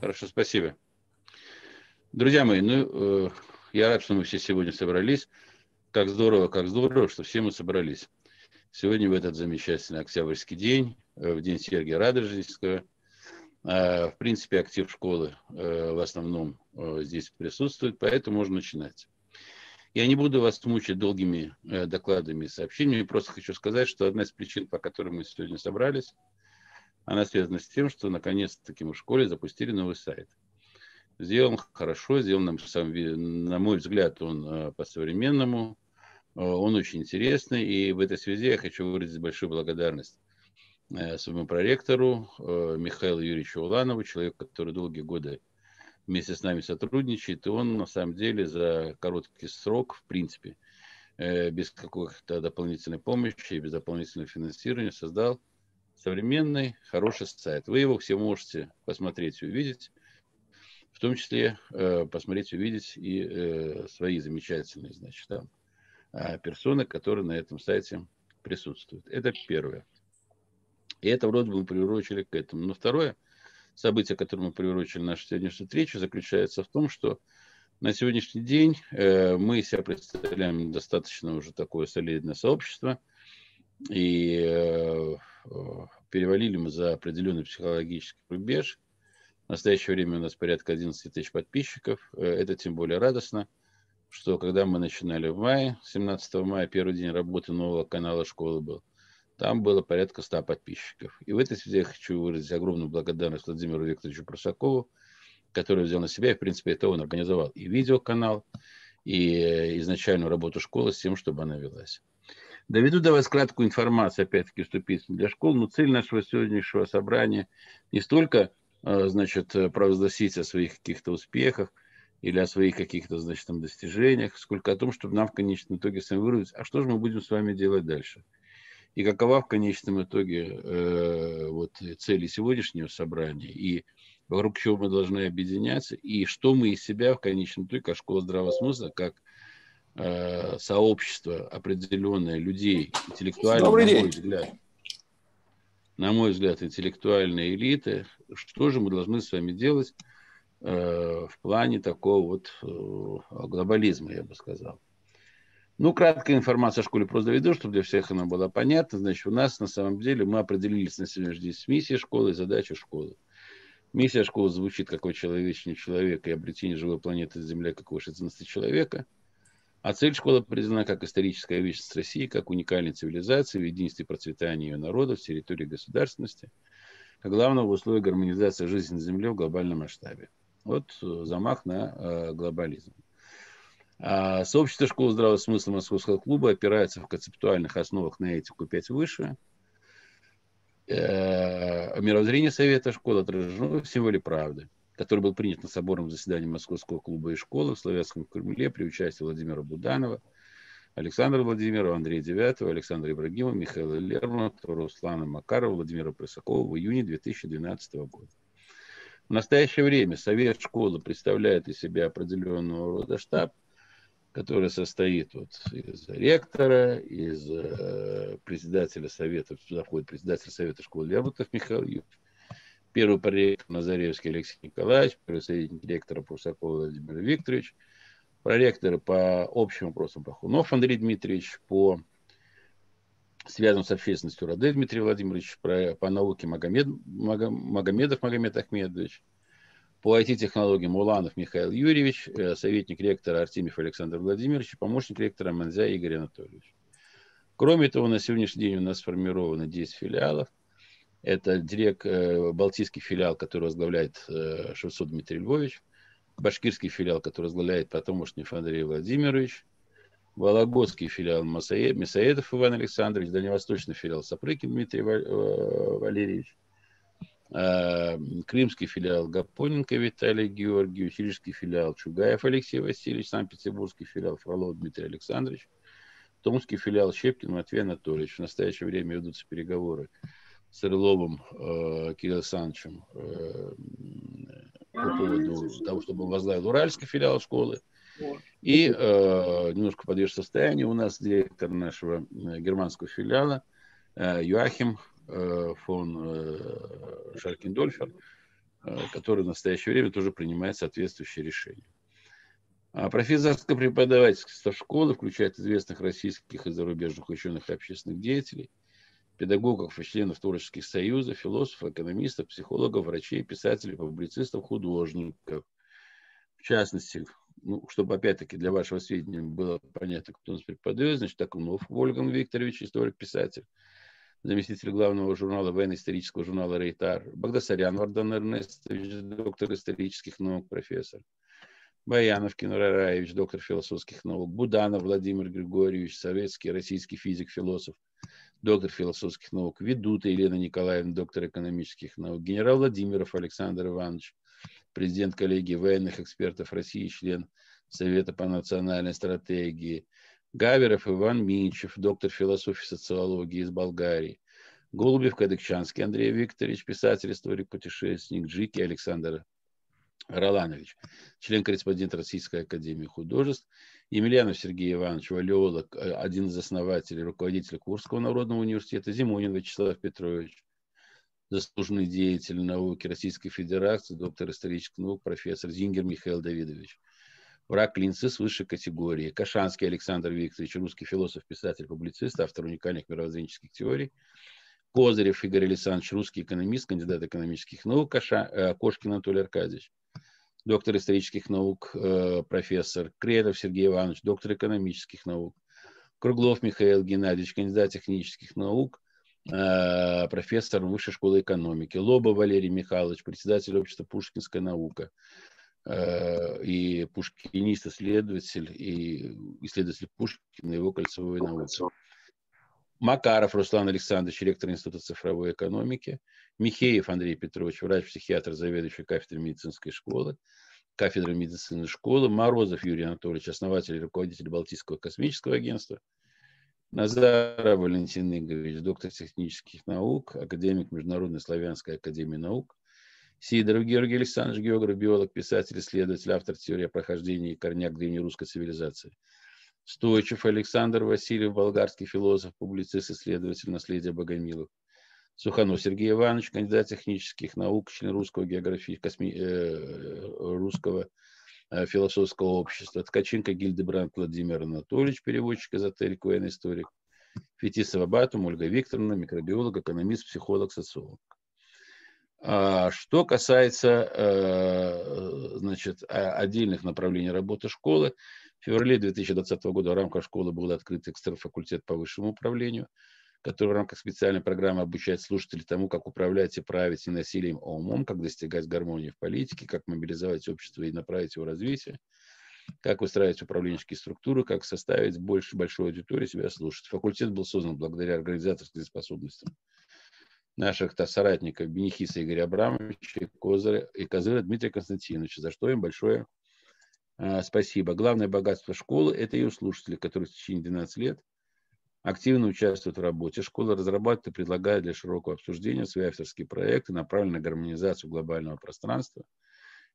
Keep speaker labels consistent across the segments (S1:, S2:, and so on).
S1: Хорошо, спасибо. Друзья мои, ну, э, я рад, что мы все сегодня собрались. Как здорово, как здорово, что все мы собрались. Сегодня в этот замечательный октябрьский день, э, в день Сергия Радожинского. Э, в принципе, актив школы э, в основном э, здесь присутствует, поэтому можно начинать. Я не буду вас мучить долгими докладами и сообщениями, просто хочу сказать, что одна из причин, по которой мы сегодня собрались, она связана с тем, что наконец-таки мы в школе запустили новый сайт. Сделан хорошо, сделан, на мой взгляд, он э, по-современному, э, он очень интересный, и в этой связи я хочу выразить большую благодарность своему проректору Михаилу Юрьевичу Уланову, человеку, который долгие годы вместе с нами сотрудничает, и он на самом деле за короткий срок, в принципе, без какой-то дополнительной помощи, без дополнительного финансирования создал современный, хороший сайт. Вы его все можете посмотреть и увидеть, в том числе э, посмотреть увидеть и э, свои замечательные, значит, там, э, персоны, которые на этом сайте присутствуют. Это первое. И это вроде бы мы приурочили к этому. Но второе событие, которое мы приурочили нашу сегодняшнюю встречу, заключается в том, что на сегодняшний день э, мы себя представляем достаточно уже такое солидное сообщество, и э, перевалили мы за определенный психологический рубеж. В настоящее время у нас порядка 11 тысяч подписчиков. Э, это тем более радостно, что когда мы начинали в мае, 17 мая, первый день работы нового канала школы был, там было порядка 100 подписчиков. И в этой связи я хочу выразить огромную благодарность Владимиру Викторовичу Прусакову, который взял на себя, и, в принципе, это он организовал и видеоканал, и э, изначальную работу школы с тем, чтобы она велась. Доведу до вас краткую информацию, опять-таки, вступительную для школ, но цель нашего сегодняшнего собрания не столько, э, значит, провозгласить о своих каких-то успехах или о своих каких-то, значит, там достижениях, сколько о том, чтобы нам в конечном итоге сами выразить, а что же мы будем с вами делать дальше. И какова в конечном итоге э, вот, цели сегодняшнего собрания, и вокруг чего мы должны объединяться, и что мы из себя в конечном итоге, как школа здравого смысла, как э, сообщество определенное людей, интеллектуальных, на мой взгляд, на мой взгляд, интеллектуальные элиты, что же мы должны с вами делать э, в плане такого вот э, глобализма, я бы сказал. Ну, краткая информация о школе просто доведу, чтобы для всех она была понятна. Значит, у нас на самом деле мы определились на сегодняшний день с миссией школы и задачей школы. Миссия школы звучит как «Человечный человек и обретение живой планеты Земля как выше ценности человека». А цель школы признана как историческая вечность России, как уникальной цивилизации в единстве и процветании ее народов, территории государственности, как главного условия гармонизации жизни на Земле в глобальном масштабе. Вот э, замах на э, глобализм. А сообщество школы здравого смысла Московского клуба опирается в концептуальных основах на этику 5 выше. Э, мировоззрение Совета школы отражено в символе правды который был принят на соборном заседании Московского клуба и школы в Славянском Кремле при участии Владимира Буданова, Александра Владимирова, Андрея Девятого, Александра Ибрагимова, Михаила Лермонтова, Руслана Макарова, Владимира Прысакова в июне 2012 года. В настоящее время Совет школы представляет из себя определенного рода штаб, который состоит вот из ректора, из э, председателя совета, сюда входит председатель совета школы Лермонтов Михаил Юрьевич, первый проректор Назаревский Алексей Николаевич, первый советник директора Прусакова Владимир Викторович, проректоры по общим вопросам Пахунов Андрей Дмитриевич, по связанным с общественностью Раде Дмитрий Владимирович, по, по науке Магомед, Магомедов Магомед Ахмедович, по IT-технологиям Уланов Михаил Юрьевич, э, советник ректора Артемьев Александр Владимирович, помощник ректора Манзя Игорь Анатольевич. Кроме того, на сегодняшний день у нас сформировано 10 филиалов – это директ, э, балтийский филиал, который возглавляет э, Шевцов Дмитрий Львович, башкирский филиал, который возглавляет Потомушнев Андрей Владимирович, Вологодский филиал Мясоедов Иван Александрович, Дальневосточный филиал Сапрыкин Дмитрий э, Валерьевич, Крымский филиал Гапоненко Виталий Георгиевич, Рижский филиал Чугаев Алексей Васильевич, Санкт-Петербургский филиал Фролов Дмитрий Александрович, Томский филиал Щепкин Матвей Анатольевич. В настоящее время ведутся переговоры с Орловым э, Кириллом Александровичем э, по поводу того, чтобы он возглавил Уральский филиал школы. И э, немножко подвешенное состояние. У нас директор нашего э, германского филиала э, Юахим э, фон э, Шаркиндольфер. который в настоящее время тоже принимает соответствующие решения. А профессорско-преподавательская школы включает известных российских и зарубежных ученых и общественных деятелей, педагогов и членов творческих союзов, философов, экономистов, психологов, врачей, писателей, публицистов, художников. В частности, ну, чтобы опять-таки для вашего сведения было понятно, кто нас преподает, значит, Такунов Вольган Викторович, историк-писатель, заместитель главного журнала военно-исторического журнала «Рейтар», Багдасарян Вардан Эрнестович, доктор исторических наук, профессор, Баянов Кинур Араевич, доктор философских наук, Буданов Владимир Григорьевич, советский, российский физик, философ, доктор философских наук, Ведута Елена Николаевна, доктор экономических наук, генерал Владимиров Александр Иванович, президент коллегии военных экспертов России, член Совета по национальной стратегии, Гаверов Иван Минчев, доктор философии и социологии из Болгарии, Голубев Кадыкчанский Андрей Викторович, писатель, историк, путешественник, Джики Александр Роланович, член-корреспондент Российской Академии Художеств, Емельянов Сергей Иванович, валиолог, э, один из основателей, руководитель Курского народного университета, Зимунин Вячеслав Петрович, заслуженный деятель науки Российской Федерации, доктор исторических наук, профессор Зингер Михаил Давидович. Враг Линцы с высшей категории. Кашанский Александр Викторович, русский философ, писатель, публицист, автор уникальных мировоззренческих теорий. Козырев Игорь Александрович, русский экономист, кандидат экономических наук. Каша, э, Кошкин Анатолий Аркадьевич доктор исторических наук, э, профессор, Кредов Сергей Иванович, доктор экономических наук, Круглов Михаил Геннадьевич, кандидат технических наук, э, профессор Высшей школы экономики, Лоба Валерий Михайлович, председатель общества «Пушкинская наука», э, и пушкинист, исследователь, и исследователь Пушкина, его кольцевой науки. Макаров Руслан Александрович, ректор Института цифровой экономики, Михеев Андрей Петрович, врач-психиатр, заведующий кафедрой медицинской школы, кафедры медицины школы, Морозов Юрий Анатольевич, основатель и руководитель Балтийского космического агентства, Назаров Валентин Игоревич, доктор технических наук, академик Международной славянской академии наук, Сидоров Георгий Александрович, географ, биолог, писатель, исследователь, автор теории о прохождении корняк древнерусской цивилизации. Стойчев Александр Васильев, болгарский философ, публицист, исследователь наследия Богомилов. Суханов Сергей Иванович, кандидат технических наук, член русского географии, косми... э, русского э, философского общества. Ткаченко Гильдебранд Владимир Анатольевич, переводчик, эзотерик, военный историк. Фетисова Батум, Ольга Викторовна, микробиолог, экономист, психолог, социолог. А, что касается э, значит, отдельных направлений работы школы, в феврале 2020 года в рамках школы был открыт экстрафакультет по высшему управлению – который в рамках специальной программы обучает слушателей тому, как управлять и править не насилием, а умом, как достигать гармонии в политике, как мобилизовать общество и направить его развитие, как выстраивать управленческие структуры, как составить больше большую аудиторию себя слушать. Факультет был создан благодаря организаторским способностям наших соратников Бенихиса Игоря Абрамовича Козыря, и Козыра Дмитрия Константиновича, за что им большое э, спасибо. Главное богатство школы – это ее слушатели, которые в течение 12 лет – активно участвует в работе. Школа разрабатывает и предлагает для широкого обсуждения свои авторские проекты, направленные на гармонизацию глобального пространства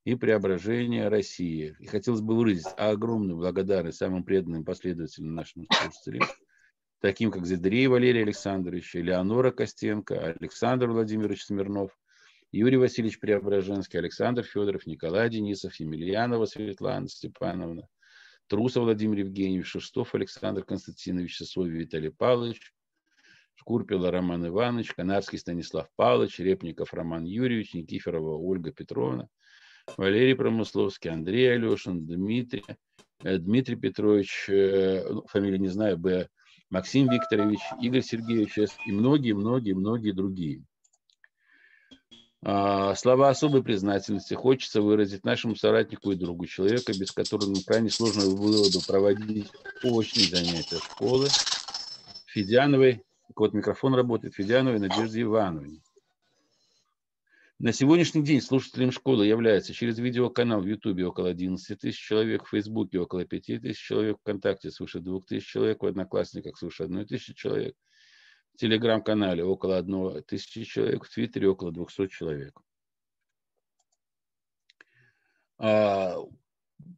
S1: и преображение России. И хотелось бы выразить огромную благодарность самым преданным последователям нашим слушателям, таким как Зидрей Валерий Александрович, Леонора Костенко, Александр Владимирович Смирнов, Юрий Васильевич Преображенский, Александр Федоров, Николай Денисов, Емельянова Светлана Степановна, Трусов Владимир Евгеньевич, Шестов Александр Константинович, Сосовий Виталий Павлович, Шкурпила Роман Иванович, Канарский Станислав Павлович, Репников Роман Юрьевич, Никифорова Ольга Петровна, Валерий Промысловский, Андрей Алешин, Дмитрий, э, Дмитрий Петрович, э, ну, фамилию не знаю, Б, Максим Викторович, Игорь Сергеевич и многие-многие-многие другие. А, слова особой признательности хочется выразить нашему соратнику и другу, человека, без которого крайне сложно было бы проводить очные занятия школы, Федяновой, вот микрофон работает, Федяновой Надежде Ивановне. На сегодняшний день слушателем школы является через видеоканал в Ютубе около 11 тысяч человек, в Фейсбуке около 5 тысяч человек, ВКонтакте свыше 2 тысяч человек, в Одноклассниках свыше 1 тысячи человек – телеграм-канале около одной тысячи человек, в Твиттере около 200 человек. А,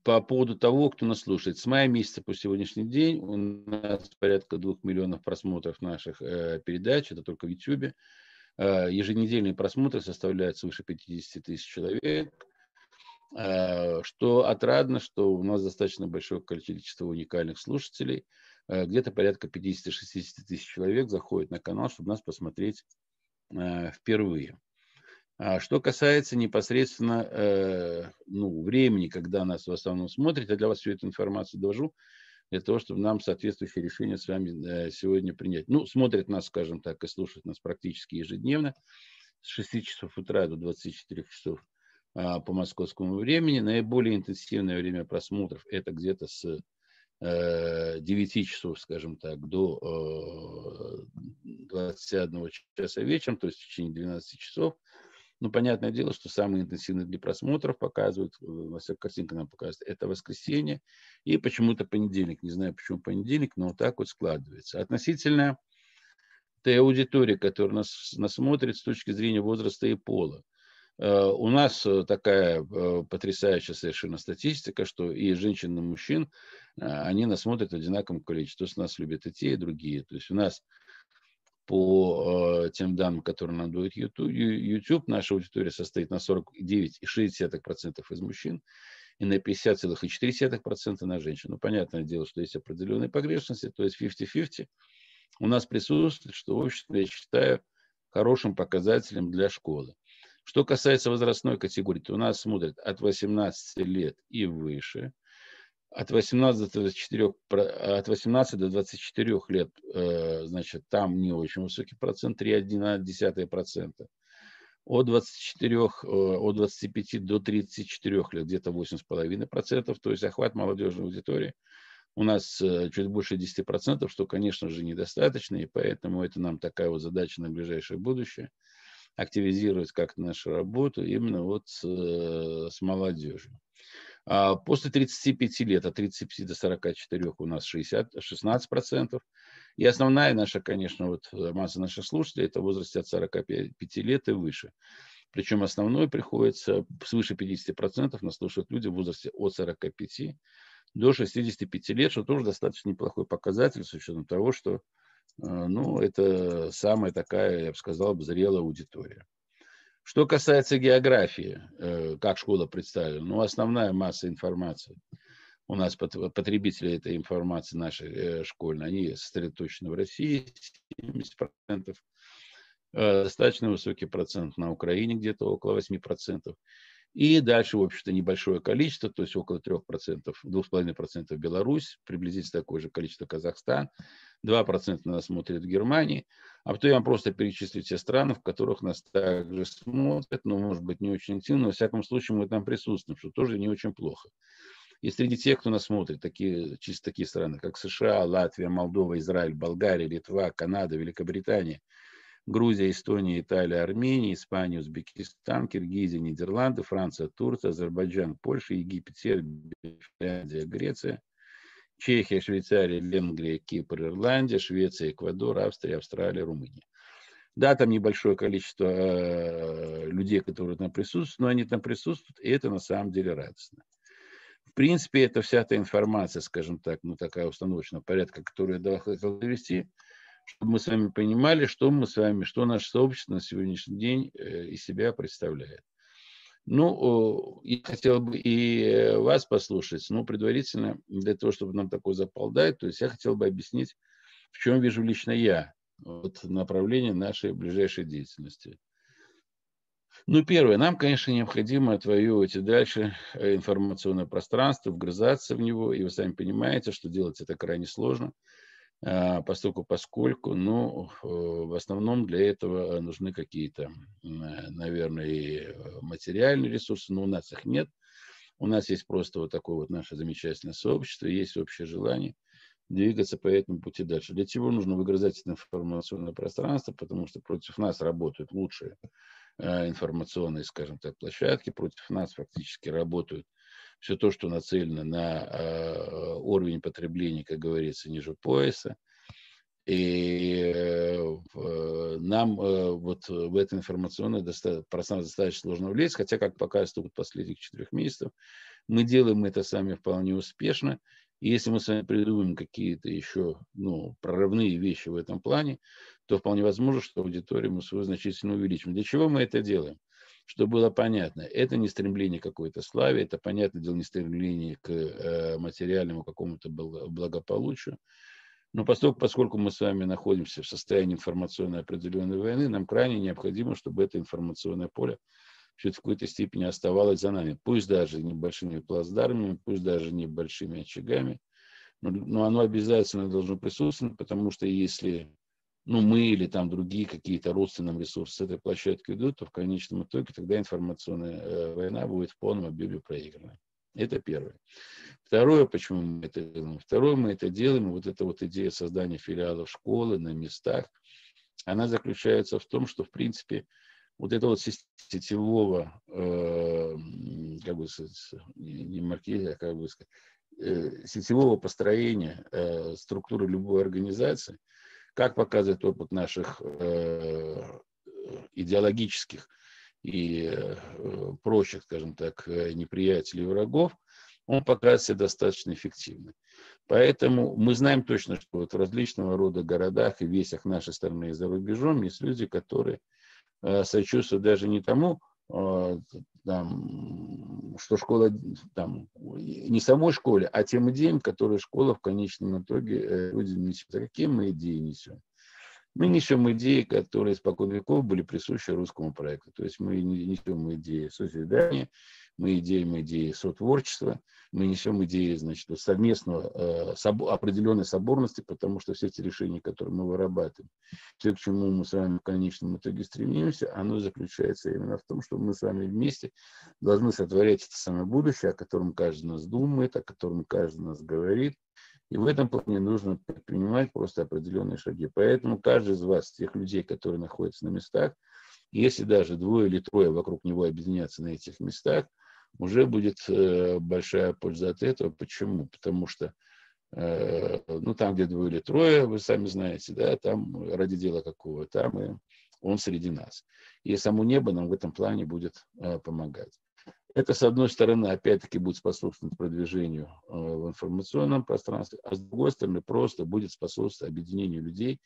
S1: по поводу того, кто нас слушает. С мая месяца по сегодняшний день у нас порядка двух миллионов просмотров наших э, передач, это только в YouTube. еженедельные просмотры составляют свыше 50 тысяч человек. Что отрадно, что у нас достаточно большое количество уникальных слушателей. Где-то порядка 50-60 тысяч человек заходит на канал, чтобы нас посмотреть впервые. А что касается непосредственно э, ну, времени, когда нас в основном смотрят, я для вас всю эту информацию довожу, для того, чтобы нам соответствующее решение с вами э, сегодня принять. Ну, смотрят нас, скажем так, и слушают нас практически ежедневно с 6 часов утра до 24 часов э, по московскому времени. Наиболее интенсивное время просмотров это где-то с э, 9 часов, скажем так, до э, 21 часа вечером, то есть в течение 12 часов. Ну, понятное дело, что самый интенсивный для просмотров показывают, э, во всяком картинка нам показывает, это воскресенье и почему-то понедельник. Не знаю, почему понедельник, но вот так вот складывается. Относительно той аудитории, которая нас, нас смотрит с точки зрения возраста и пола. Э, у нас э, такая потрясающая совершенно статистика, что и женщин, и мужчин, они нас смотрят в одинаковом количестве. То есть нас любят и те, и другие. То есть у нас по э, тем данным, которые нам дает YouTube, наша аудитория состоит на 49,6% из мужчин и на 50,4% на женщин. Ну, понятное дело, что есть определенные погрешности, то есть 50-50 у нас присутствует, что, в общем, я считаю хорошим показателем для школы. Что касается возрастной категории, то у нас смотрят от 18 лет и выше от 18 до 24, от 18 до 24 лет, э, значит, там не очень высокий процент, 3,1%. От 24, э, от 25 до 34 лет где-то 8,5%, то есть охват молодежной аудитории у нас э, чуть больше 10%, что, конечно же, недостаточно, и поэтому это нам такая вот задача на ближайшее будущее активизировать как-то нашу работу именно вот с, с молодежью. А после 35 лет, от 35 до 44 у нас 60, 16 процентов. И основная наша, конечно, вот э, масса наших слушателей, это в возрасте от 45 лет и выше. Причем основной приходится свыше 50 процентов нас слушают люди в возрасте от 45 до 65 лет, что тоже достаточно неплохой показатель с учетом того, что э, ну, это самая такая, я бы сказал, зрелая аудитория. Что касается географии, э, как школа представлена, ну, основная масса информации у нас потребители этой информации нашей э, школьной, они сосредоточены в России, 70%. Э, достаточно высокий процент на Украине, где-то около 8%. И дальше, в общем-то, небольшое количество, то есть около 3%, 2,5% Беларусь, приблизительно такое же количество Казахстан, 2% нас смотрят в Германии. А потом я вам просто перечислю те страны, в которых нас также смотрят, но, может быть, не очень активно, но, во всяком случае, мы там присутствуем, что тоже не очень плохо. И среди тех, кто нас смотрит, такие, чисто такие страны, как США, Латвия, Молдова, Израиль, Болгария, Литва, Канада, Великобритания – Грузия, Эстония, Италия, Армения, Испания, Узбекистан, Киргизия, Нидерланды, Франция, Турция, Азербайджан, Польша, Египет, Сербия, Финляндия, Греция, Чехия, Швейцария, Венгрия, Кипр, Ирландия, Швеция, Эквадор, Австрия, Австралия, Румыния. Да, там небольшое количество э, людей, которые там присутствуют, но они там присутствуют, и это на самом деле радостно. В принципе, это вся та информация, скажем так, ну такая установочного порядка, которую я довести, чтобы мы с вами понимали, что мы с вами, что наше сообщество на сегодняшний день э, из себя представляет. Ну, и хотел бы и э, вас послушать, но предварительно, для того, чтобы нам такой запал дать, то есть я хотел бы объяснить, в чем вижу лично я вот, направление нашей ближайшей деятельности. Ну, первое, нам, конечно, необходимо отвоевывать и дальше э, информационное пространство, вгрызаться в него, и вы сами понимаете, что делать это крайне сложно – поскольку, поскольку, ну, э, в основном для этого нужны какие-то, наверное, и э, материальные ресурсы, но у нас их нет. У нас есть просто вот такое вот наше замечательное сообщество, есть общее желание двигаться по этому пути дальше. Для чего нужно выгрызать это информационное пространство, потому что против нас работают лучшие э, информационные, скажем так, площадки, против нас фактически работают все то, что нацелено на э, уровень потребления, как говорится, ниже пояса. И э, нам э, вот в это информационное пространство достаточно сложно влезть, хотя, как показывает опыт последних четырех месяцев, мы делаем это сами вполне успешно. И если мы с вами придумаем какие-то еще ну, прорывные вещи в этом плане, то вполне возможно, что аудиторию мы свою значительно увеличим. Для чего мы это делаем? Чтобы было понятно, это не стремление к какой-то славе, это, понятное дело, не стремление к э, материальному какому-то благополучию. Но поскольку, поскольку мы с вами находимся в состоянии информационной определенной войны, нам крайне необходимо, чтобы это информационное поле все в какой-то степени оставалось за нами. Пусть даже небольшими плацдармами, пусть даже небольшими очагами, но, но оно обязательно должно присутствовать, потому что если ну, мы или там другие какие-то родственные ресурсы с этой площадки идут, то в конечном итоге тогда информационная э, война будет в полном объеме проиграна. Это первое. Второе, почему мы это делаем? Второе, мы это делаем, вот эта вот идея создания филиалов школы на местах, она заключается в том, что, в принципе, вот это вот сетевого, э, как бы не маркетинга, а как бы сказать, э, сетевого построения э, структуры любой организации, как показывает опыт наших э, идеологических и э, прочих, скажем так, неприятелей и врагов, он показывает достаточно эффективно. Поэтому мы знаем точно, что вот в различного рода городах и весях нашей страны и за рубежом есть люди, которые Э, сочувствуют даже не тому, э, там, что школа, там, не самой школе, а тем идеям, которые школа в конечном итоге э, людям несет. А какие мы идеи несем? Мы несем идеи, которые испокон веков были присущи русскому проекту. То есть мы несем идеи созидания, мы идеем идеи сотворчества, мы несем идеи значит, совместного э, определенной соборности, потому что все эти решения, которые мы вырабатываем, все, к чему мы с вами в конечном итоге стремимся, оно заключается именно в том, что мы с вами вместе должны сотворять это самое будущее, о котором каждый нас думает, о котором каждый нас говорит, и в этом плане нужно предпринимать просто определенные шаги. Поэтому каждый из вас, тех людей, которые находятся на местах, если даже двое или трое вокруг него объединятся на этих местах, уже будет э, большая польза от этого. Почему? Потому что э, ну, там, где двое или трое, вы сами знаете, да, там ради дела какого, там и он среди нас. И само небо нам в этом плане будет э, помогать. Это, с одной стороны, опять-таки будет способствовать продвижению в информационном пространстве, а с другой стороны, просто будет способствовать объединению людей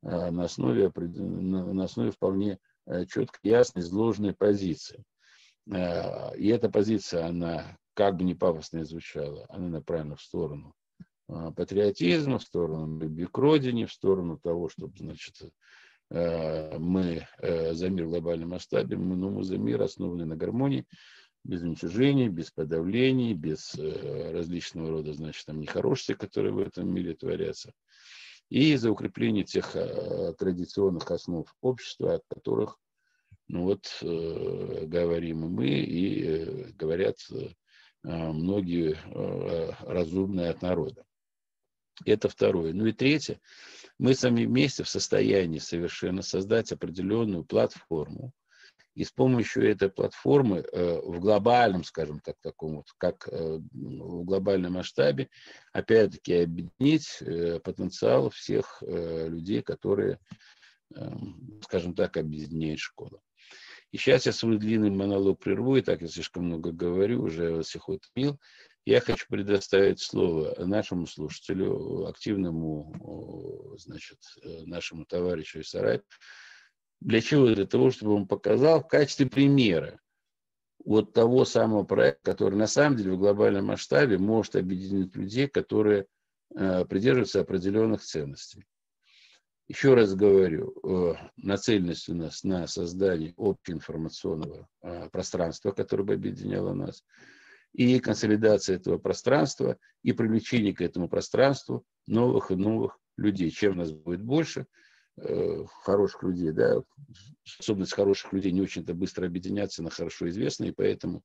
S1: на основе, на основе вполне четкой, ясной, изложенной позиции. Э, и эта позиция, она, как бы не пафосно звучала, она направлена в сторону э, патриотизма, в сторону любви к родине, в сторону того, чтобы, значит, э, мы за мир в глобальном масштабе, мы, ну, мы за мир, основанный на гармонии, без уничижения, без подавлений, без различного рода, значит, там нехорошести, которые в этом мире творятся, и за укрепление тех традиционных основ общества, от которых ну вот э, говорим мы, и э, говорят э, многие э, разумные от народа. Это второе. Ну и третье. Мы сами вместе в состоянии совершенно создать определенную платформу, и с помощью этой платформы э, в глобальном, скажем так, таком вот, как э, в глобальном масштабе, опять-таки объединить э, потенциал всех э, людей, которые, э, скажем так, объединяет школа. И сейчас я свой длинный монолог прерву, и так я слишком много говорю, уже вас всех утомил. Я хочу предоставить слово нашему слушателю, активному, значит, нашему товарищу и соратнику. Для чего? Для того, чтобы он показал в качестве примера вот того самого проекта, который на самом деле в глобальном масштабе может объединить людей, которые э, придерживаются определенных ценностей. Еще раз говорю, э, нацеленность у нас на создание общеинформационного э, пространства, которое бы объединяло нас, и консолидация этого пространства, и привлечение к этому пространству новых и новых людей. Чем нас будет больше, э, хороших людей, да, способность хороших людей не очень-то быстро объединяться на хорошо известные, и поэтому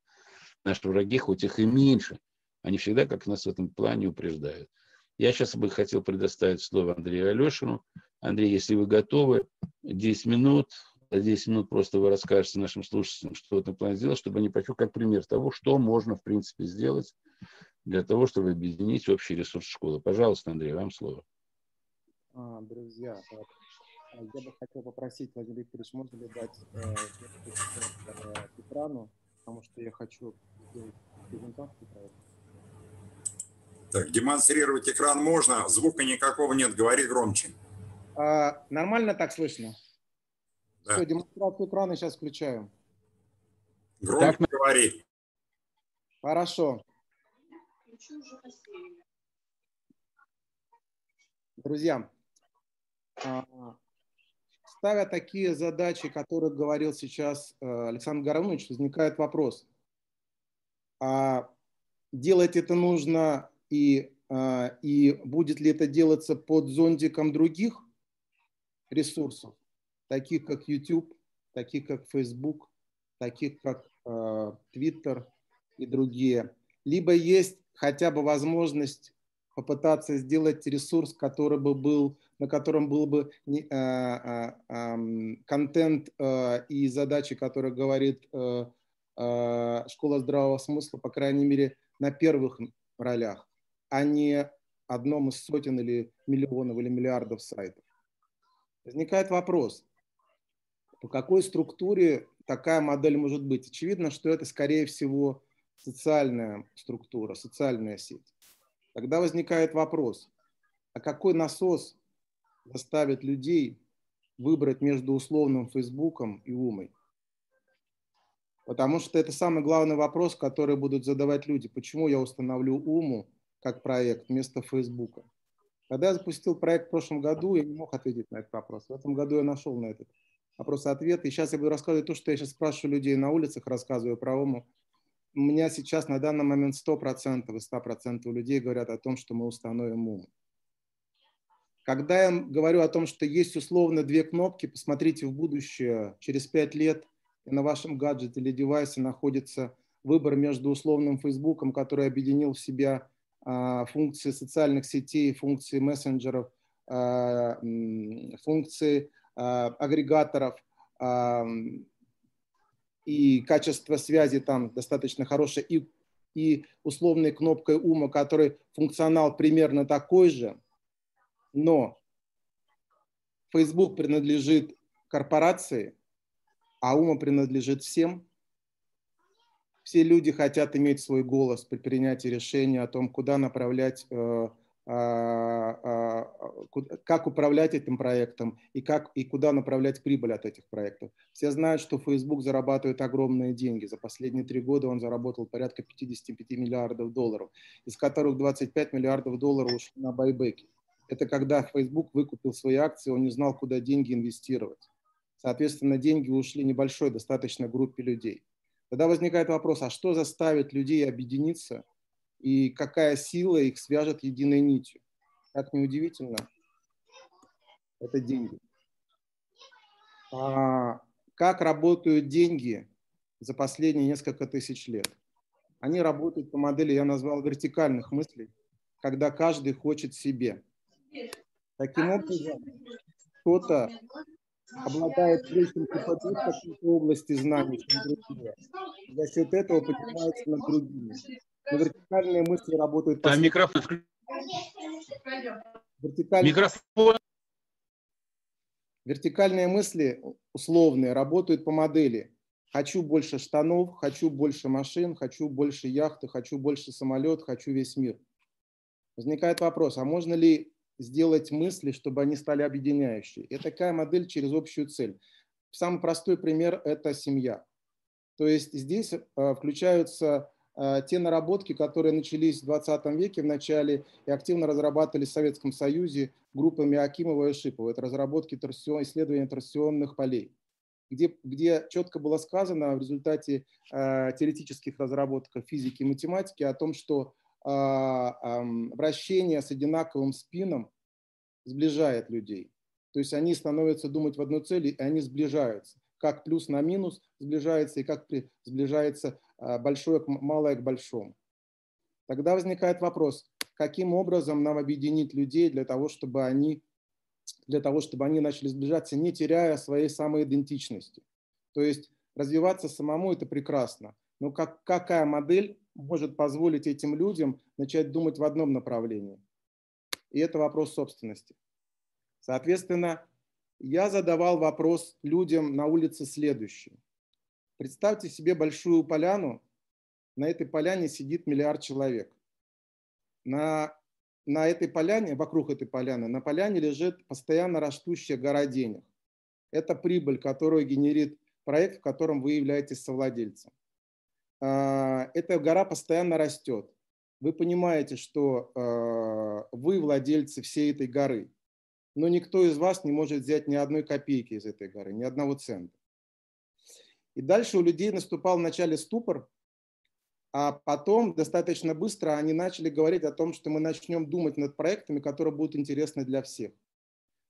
S1: наши враги, хоть их и меньше, они всегда как нас в этом плане упреждают. Я сейчас бы хотел предоставить слово Андрею Алешину, Андрей, если вы готовы, 10 минут, 10 минут просто вы расскажете нашим слушателям, что в этом плане сделать, чтобы они почувствовали как пример того, что можно, в принципе, сделать для того, чтобы объединить общий ресурс школы. Пожалуйста, Андрей, вам слово.
S2: А, друзья, я бы хотел попросить, Владимир Викторович, можно ли дать э, э, экрану, потому что я хочу сделать презентацию.
S3: Так, демонстрировать экран можно, звука никакого нет, говори громче.
S2: А, нормально так слышно? Да. Все, демонстрацию экрана сейчас включаю.
S3: Громко так, говори.
S2: Хорошо. Друзья, а, ставя такие задачи, о которых говорил сейчас э, Александр Горовнович, возникает вопрос. А делать это нужно и, а, и будет ли это делаться под зонтиком других ресурсов, таких как YouTube, таких как Facebook, таких как э, Twitter и другие. Либо есть хотя бы возможность попытаться сделать ресурс, который бы был, на котором был бы э, э, э, контент э, и задачи, которые говорит э, э, школа здравого смысла, по крайней мере, на первых ролях а не одном из сотен или миллионов или миллиардов сайтов. Возникает вопрос, по какой структуре такая модель может быть? Очевидно, что это, скорее всего, социальная структура, социальная сеть. Тогда возникает вопрос, а какой насос заставит людей выбрать между условным Фейсбуком и Умой? Потому что это самый главный вопрос, который будут задавать люди. Почему я установлю Уму, как проект вместо Фейсбука. Когда я запустил проект в прошлом году, я не мог ответить на этот вопрос. В этом году я нашел на этот вопрос ответ. И сейчас я буду рассказывать то, что я сейчас спрашиваю людей на улицах, рассказываю про ОМУ. У меня сейчас на данный момент 100% и 100% людей говорят о том, что мы установим ум. Когда я говорю о том, что есть условно две кнопки, посмотрите в будущее, через 5 лет на вашем гаджете или девайсе находится выбор между условным Фейсбуком, который объединил в себя функции социальных сетей, функции мессенджеров, а, функции а, агрегаторов и качество связи там достаточно хорошее, и, и условной кнопкой ума, который функционал примерно такой же, но Facebook принадлежит корпорации, а ума принадлежит всем, все люди хотят иметь свой голос при принятии решения о том, куда направлять, э, а, а, как управлять этим проектом и, как, и куда направлять прибыль от этих проектов. Все знают, что Facebook зарабатывает огромные деньги. За последние три года он заработал порядка 55 миллиардов долларов, из которых 25 миллиардов долларов ушли на байбеки. Это когда Facebook выкупил свои акции, он не знал, куда деньги инвестировать. Соответственно, деньги ушли небольшой достаточно группе людей. Тогда возникает вопрос, а что заставит людей объединиться и какая сила их свяжет единой нитью? Как неудивительно, это деньги. А как работают деньги за последние несколько тысяч лет? Они работают по модели, я назвал вертикальных мыслей, когда каждый хочет себе. Таким образом, кто-то обладает большим капацитетом в какой-то области знаний, чем другие. За счет этого поднимается над другими. Но вертикальные мысли работают...
S1: Там микрофон. Вертикальные... Микрофон.
S2: Вертикальные мысли условные работают по модели. Хочу больше штанов, хочу больше машин, хочу больше яхты, хочу больше самолет, хочу весь мир. Возникает вопрос, а можно ли сделать мысли, чтобы они стали объединяющие. И такая модель через общую цель. Самый простой пример – это семья. То есть здесь э, включаются э, те наработки, которые начались в 20 веке в начале и активно разрабатывались в Советском Союзе группами Акимова и Шипова. Это разработки торсион, исследования торсионных полей, где, где четко было сказано в результате э, теоретических разработок физики и математики о том, что вращение с одинаковым спином сближает людей. То есть они становятся думать в одной цели, и они сближаются. Как плюс на минус сближается, и как сближается а, большое, малое к большому. Тогда возникает вопрос, каким образом нам объединить людей для того, чтобы они, для того, чтобы они начали сближаться, не теряя своей самоидентичности. То есть развиваться самому – это прекрасно. Но как, какая модель может позволить этим людям начать думать в одном направлении. И это вопрос собственности. Соответственно, я задавал вопрос людям на улице следующий. Представьте себе большую поляну, на этой поляне сидит миллиард человек. На, на этой поляне, вокруг этой поляны, на поляне лежит постоянно растущая гора денег. Это прибыль, которую генерит проект, в котором вы являетесь совладельцем. А, эта гора постоянно растет. Вы понимаете, что а, вы владельцы всей этой горы, но никто из вас не может взять ни одной копейки из этой горы, ни одного цента. И дальше у людей наступал вначале ступор, а потом достаточно быстро они начали говорить о том, что мы начнем думать над проектами, которые будут интересны для всех.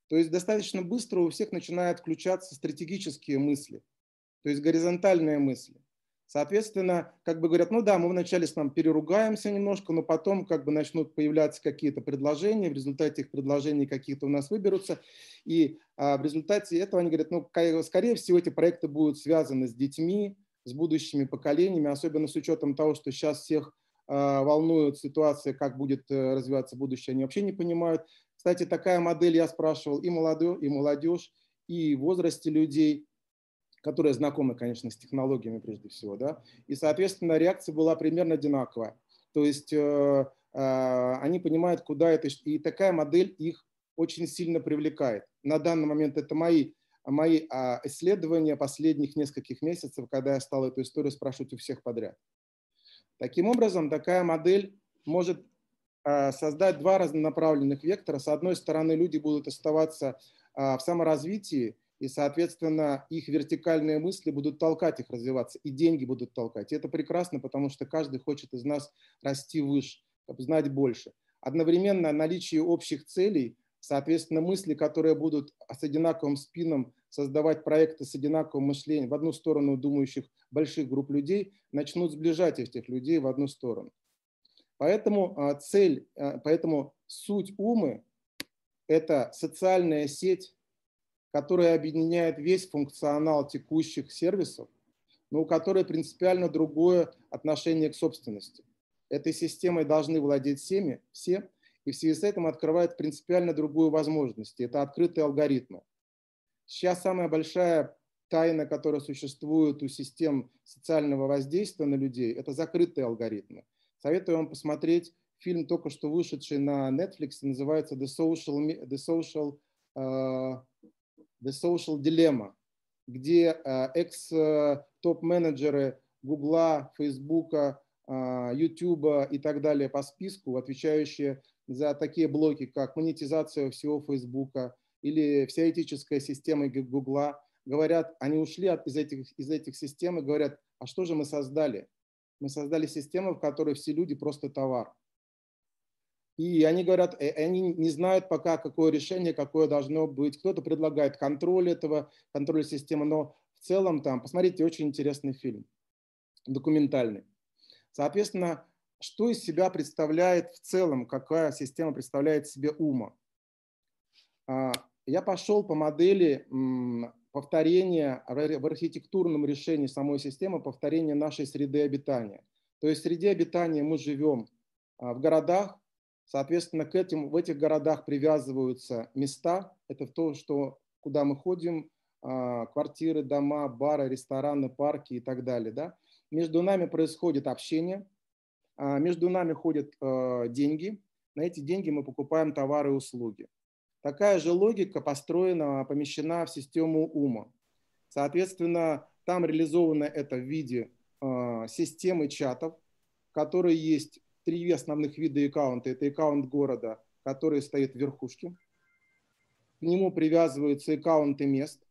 S2: То есть достаточно быстро у всех начинают включаться стратегические мысли, то есть горизонтальные мысли. Соответственно, как бы говорят, ну да, мы вначале с нами переругаемся немножко, но потом как бы начнут появляться какие-то предложения, в результате этих предложений какие-то у нас выберутся, и а, в результате этого они говорят, ну, скорее всего, эти проекты будут связаны с детьми, с будущими поколениями, особенно с учетом того, что сейчас всех а, волнует ситуация, как будет э, развиваться будущее, они вообще не понимают. Кстати, такая модель я спрашивал и молодежь, и молодежь, и возрасте людей – которые знакомы, конечно, с технологиями прежде всего, да, и, соответственно, реакция была примерно одинаковая. То есть э, э, они понимают, куда это, и такая модель их очень сильно привлекает. На данный момент это мои, мои э, исследования последних нескольких месяцев, когда я стал эту историю спрашивать у всех подряд. Таким образом, такая модель может э, создать два разнонаправленных вектора. С одной стороны, люди будут оставаться э, в саморазвитии, и, соответственно, их вертикальные мысли будут толкать их развиваться, и деньги будут толкать. И это прекрасно, потому что каждый хочет из нас расти выше, знать больше. Одновременно наличие общих целей, соответственно, мысли, которые будут с одинаковым спином создавать проекты с одинаковым мышлением в одну сторону думающих больших групп людей, начнут сближать этих людей в одну сторону. Поэтому а, цель, а, поэтому суть умы – это социальная сеть, которая объединяет весь функционал текущих сервисов, но у которой принципиально другое отношение к собственности. Этой системой должны владеть всеми, все, и в связи с этим открывает принципиально другую возможность. Это открытые алгоритмы. Сейчас самая большая тайна, которая существует у систем социального воздействия на людей, это закрытые алгоритмы. Советую вам посмотреть фильм, только что вышедший на Netflix, называется The Social, The Social uh, The Social Dilemma, где э, экс-топ-менеджеры Гугла, Фейсбука, Ютуба и так далее по списку, отвечающие за такие блоки, как монетизация всего Фейсбука или вся этическая система Гугла, говорят, они ушли от, из, этих, из этих систем и говорят, а что же мы создали? Мы создали систему, в которой все люди просто товар. И они говорят, э, они не знают пока, какое решение, какое должно быть. Кто-то предлагает контроль этого, контроль системы, но в целом там, посмотрите, очень интересный фильм, документальный. Соответственно, что из себя представляет в целом, какая система представляет себе ума? А, я пошел по модели повторения в архитектурном решении самой системы, повторения нашей среды обитания. То есть в среде обитания мы живем а, в городах, Соответственно, к этим, в этих городах привязываются места. Это то, что, куда мы ходим, а, квартиры, дома, бары, рестораны, парки и так далее. Да? Между нами происходит общение, а, между нами ходят а, деньги. На эти деньги мы покупаем товары и услуги. Такая же логика построена, помещена в систему ума. Соответственно, там реализовано это в виде системы чатов, которые есть три основных вида аккаунта. Это аккаунт города, который стоит в верхушке. К нему привязываются аккаунты мест.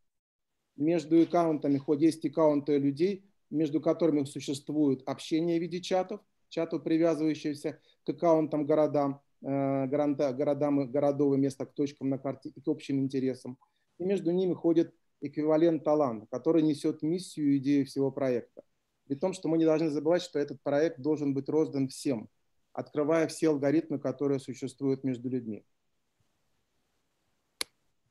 S2: Между аккаунтами хоть есть аккаунты людей, между которыми существует общение в виде чатов, чатов, привязывающихся к аккаунтам городам, э, городам, городов и места к точкам на карте и к общим интересам. И между ними ходит эквивалент таланта, который несет миссию и идею всего проекта. При том, что мы не должны забывать, что этот проект должен быть роздан всем открывая все алгоритмы, которые существуют между людьми.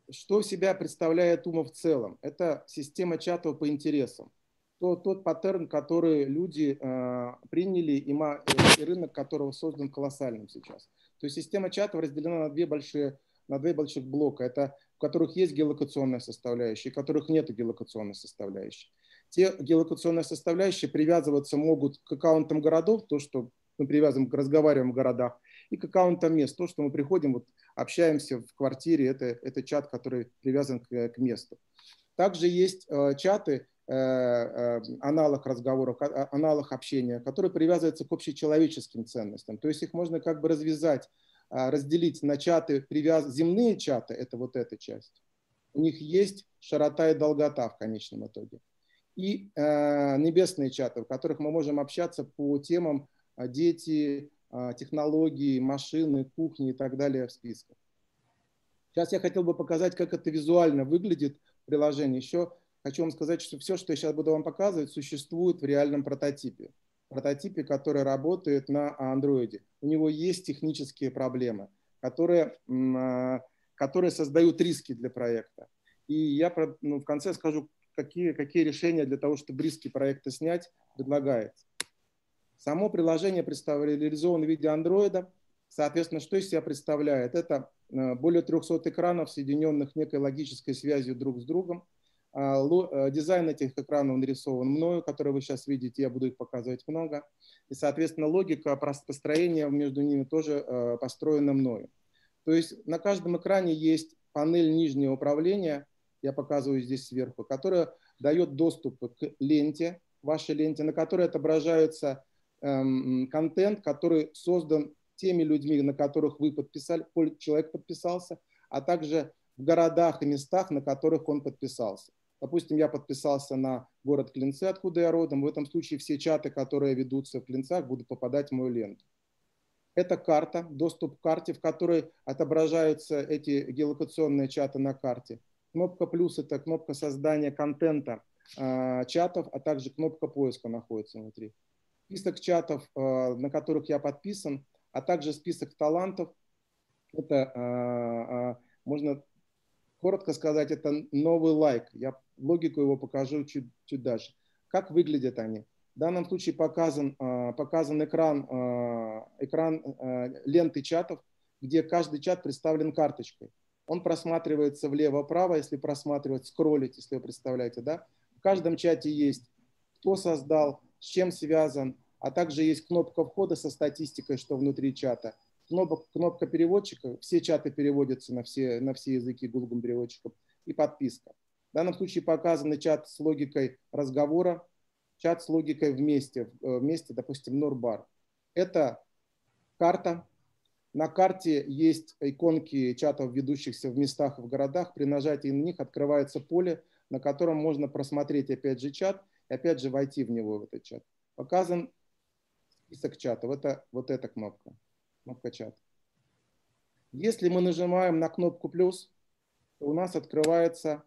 S2: Что в себя представляет Ума в целом? Это система чатов по интересам. То, тот паттерн, который люди э, приняли, и, ма, и рынок которого создан колоссальным сейчас. То есть система чатов разделена на две большие на две больших блока, это, в которых есть геолокационная составляющая, в которых нет геолокационной составляющей. Те геолокационные составляющие привязываться могут к аккаунтам городов, то, что мы привязываем, разговариваем в городах, и к аккаунтам мест. То, что мы приходим, вот, общаемся в квартире, это, это чат, который привязан к, к месту. Также есть э, чаты, э, э, аналог разговоров, а, аналог общения, которые привязываются к общечеловеческим ценностям. То есть их можно как бы развязать, а, разделить на чаты, привяз... земные чаты, это вот эта часть. У них есть широта и долгота в конечном итоге. И э, небесные чаты, в которых мы можем общаться по темам а, дети, технологии, машины, кухни и так далее в списках. Сейчас я хотел бы показать, как это визуально выглядит приложение. Еще хочу вам сказать, что все, что я сейчас буду вам показывать, существует в реальном прототипе. Прототипе, который работает на Android. У него есть технические проблемы, которые, а, которые создают риски для проекта. И я ну, в конце скажу, какие, какие решения для того, чтобы риски проекта снять, предлагается. Само приложение реализовано в виде андроида. Соответственно, что из себя представляет? Это Э, более 300 экранов, соединенных некой логической связью друг с другом. А, э, дизайн этих экранов нарисован мною, который вы сейчас видите, я буду их показывать много. И, соответственно, логика построения между ними тоже э, построена мною. То есть на каждом экране есть панель нижнего управления, я показываю здесь сверху, которая дает доступ к ленте, вашей ленте, на которой отображается эм, контент, который создан теми людьми, на которых вы подписали, человек подписался, а также в городах и местах, на которых он подписался. Допустим, я подписался на город Клинцы, откуда я родом. В этом случае все чаты, которые ведутся в Клинцах, будут попадать в мою ленту. Это карта, доступ к карте, в которой отображаются эти геолокационные чаты на карте. Кнопка плюс – это кнопка создания контента э, чатов, а также кнопка поиска находится внутри. Список чатов, э, на которых я подписан, а также список талантов. Это, а, а, можно коротко сказать, это новый лайк. Я логику его покажу чуть, чуть дальше. Как выглядят они? В данном случае показан, показан экран, экран ленты чатов, где каждый чат представлен карточкой. Он просматривается влево-право, если просматривать, скроллить, если вы представляете. Да? В каждом чате есть кто создал, с чем связан, а также есть кнопка входа со статистикой, что внутри чата. Кнопка, кнопка переводчика, все чаты переводятся на все, на все языки Google переводчиком, и подписка. В данном случае показан чат с логикой разговора, чат с логикой вместе, э, вместе, допустим, Норбар. Это карта. На карте есть иконки чатов, ведущихся в местах и в городах. При нажатии на них открывается поле, на котором можно просмотреть опять же чат и опять же войти в него, в этот чат. Показан список чатов. Это вот эта кнопка, кнопка чат. Если мы нажимаем на кнопку плюс, то у нас открывается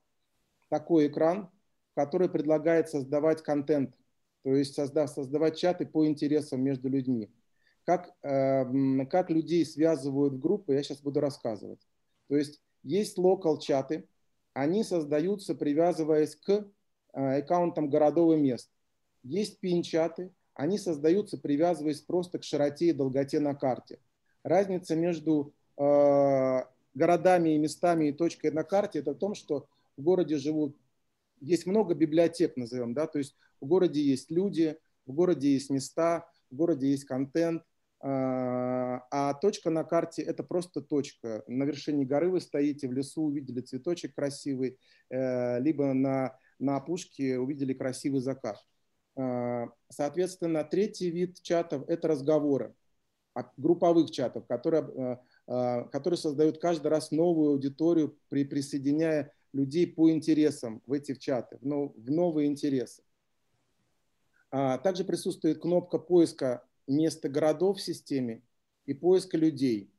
S2: такой экран, который предлагает создавать контент, то есть создав, создавать чаты по интересам между людьми. Как, э, как людей связывают в группы, я сейчас буду рассказывать. То есть есть локал чаты, они создаются, привязываясь к аккаунтам городов и мест. Есть пин-чаты, они создаются, привязываясь просто к широте и долготе на карте. Разница между э, городами и местами и точкой на карте это в том, что в городе живут, есть много библиотек, назовем, да, то есть в городе есть люди, в городе есть места, в городе есть контент, э, а точка на карте это просто точка. На вершине горы вы стоите, в лесу увидели цветочек красивый, э, либо на, на опушке увидели красивый закат. А, соответственно, третий вид чатов – это разговоры, групповых чатов, которые, а, а, которые создают каждый раз новую аудиторию, при, присоединяя людей по интересам в эти чаты, в, новые интересы. Также присутствует кнопка поиска места городов в системе и поиска людей.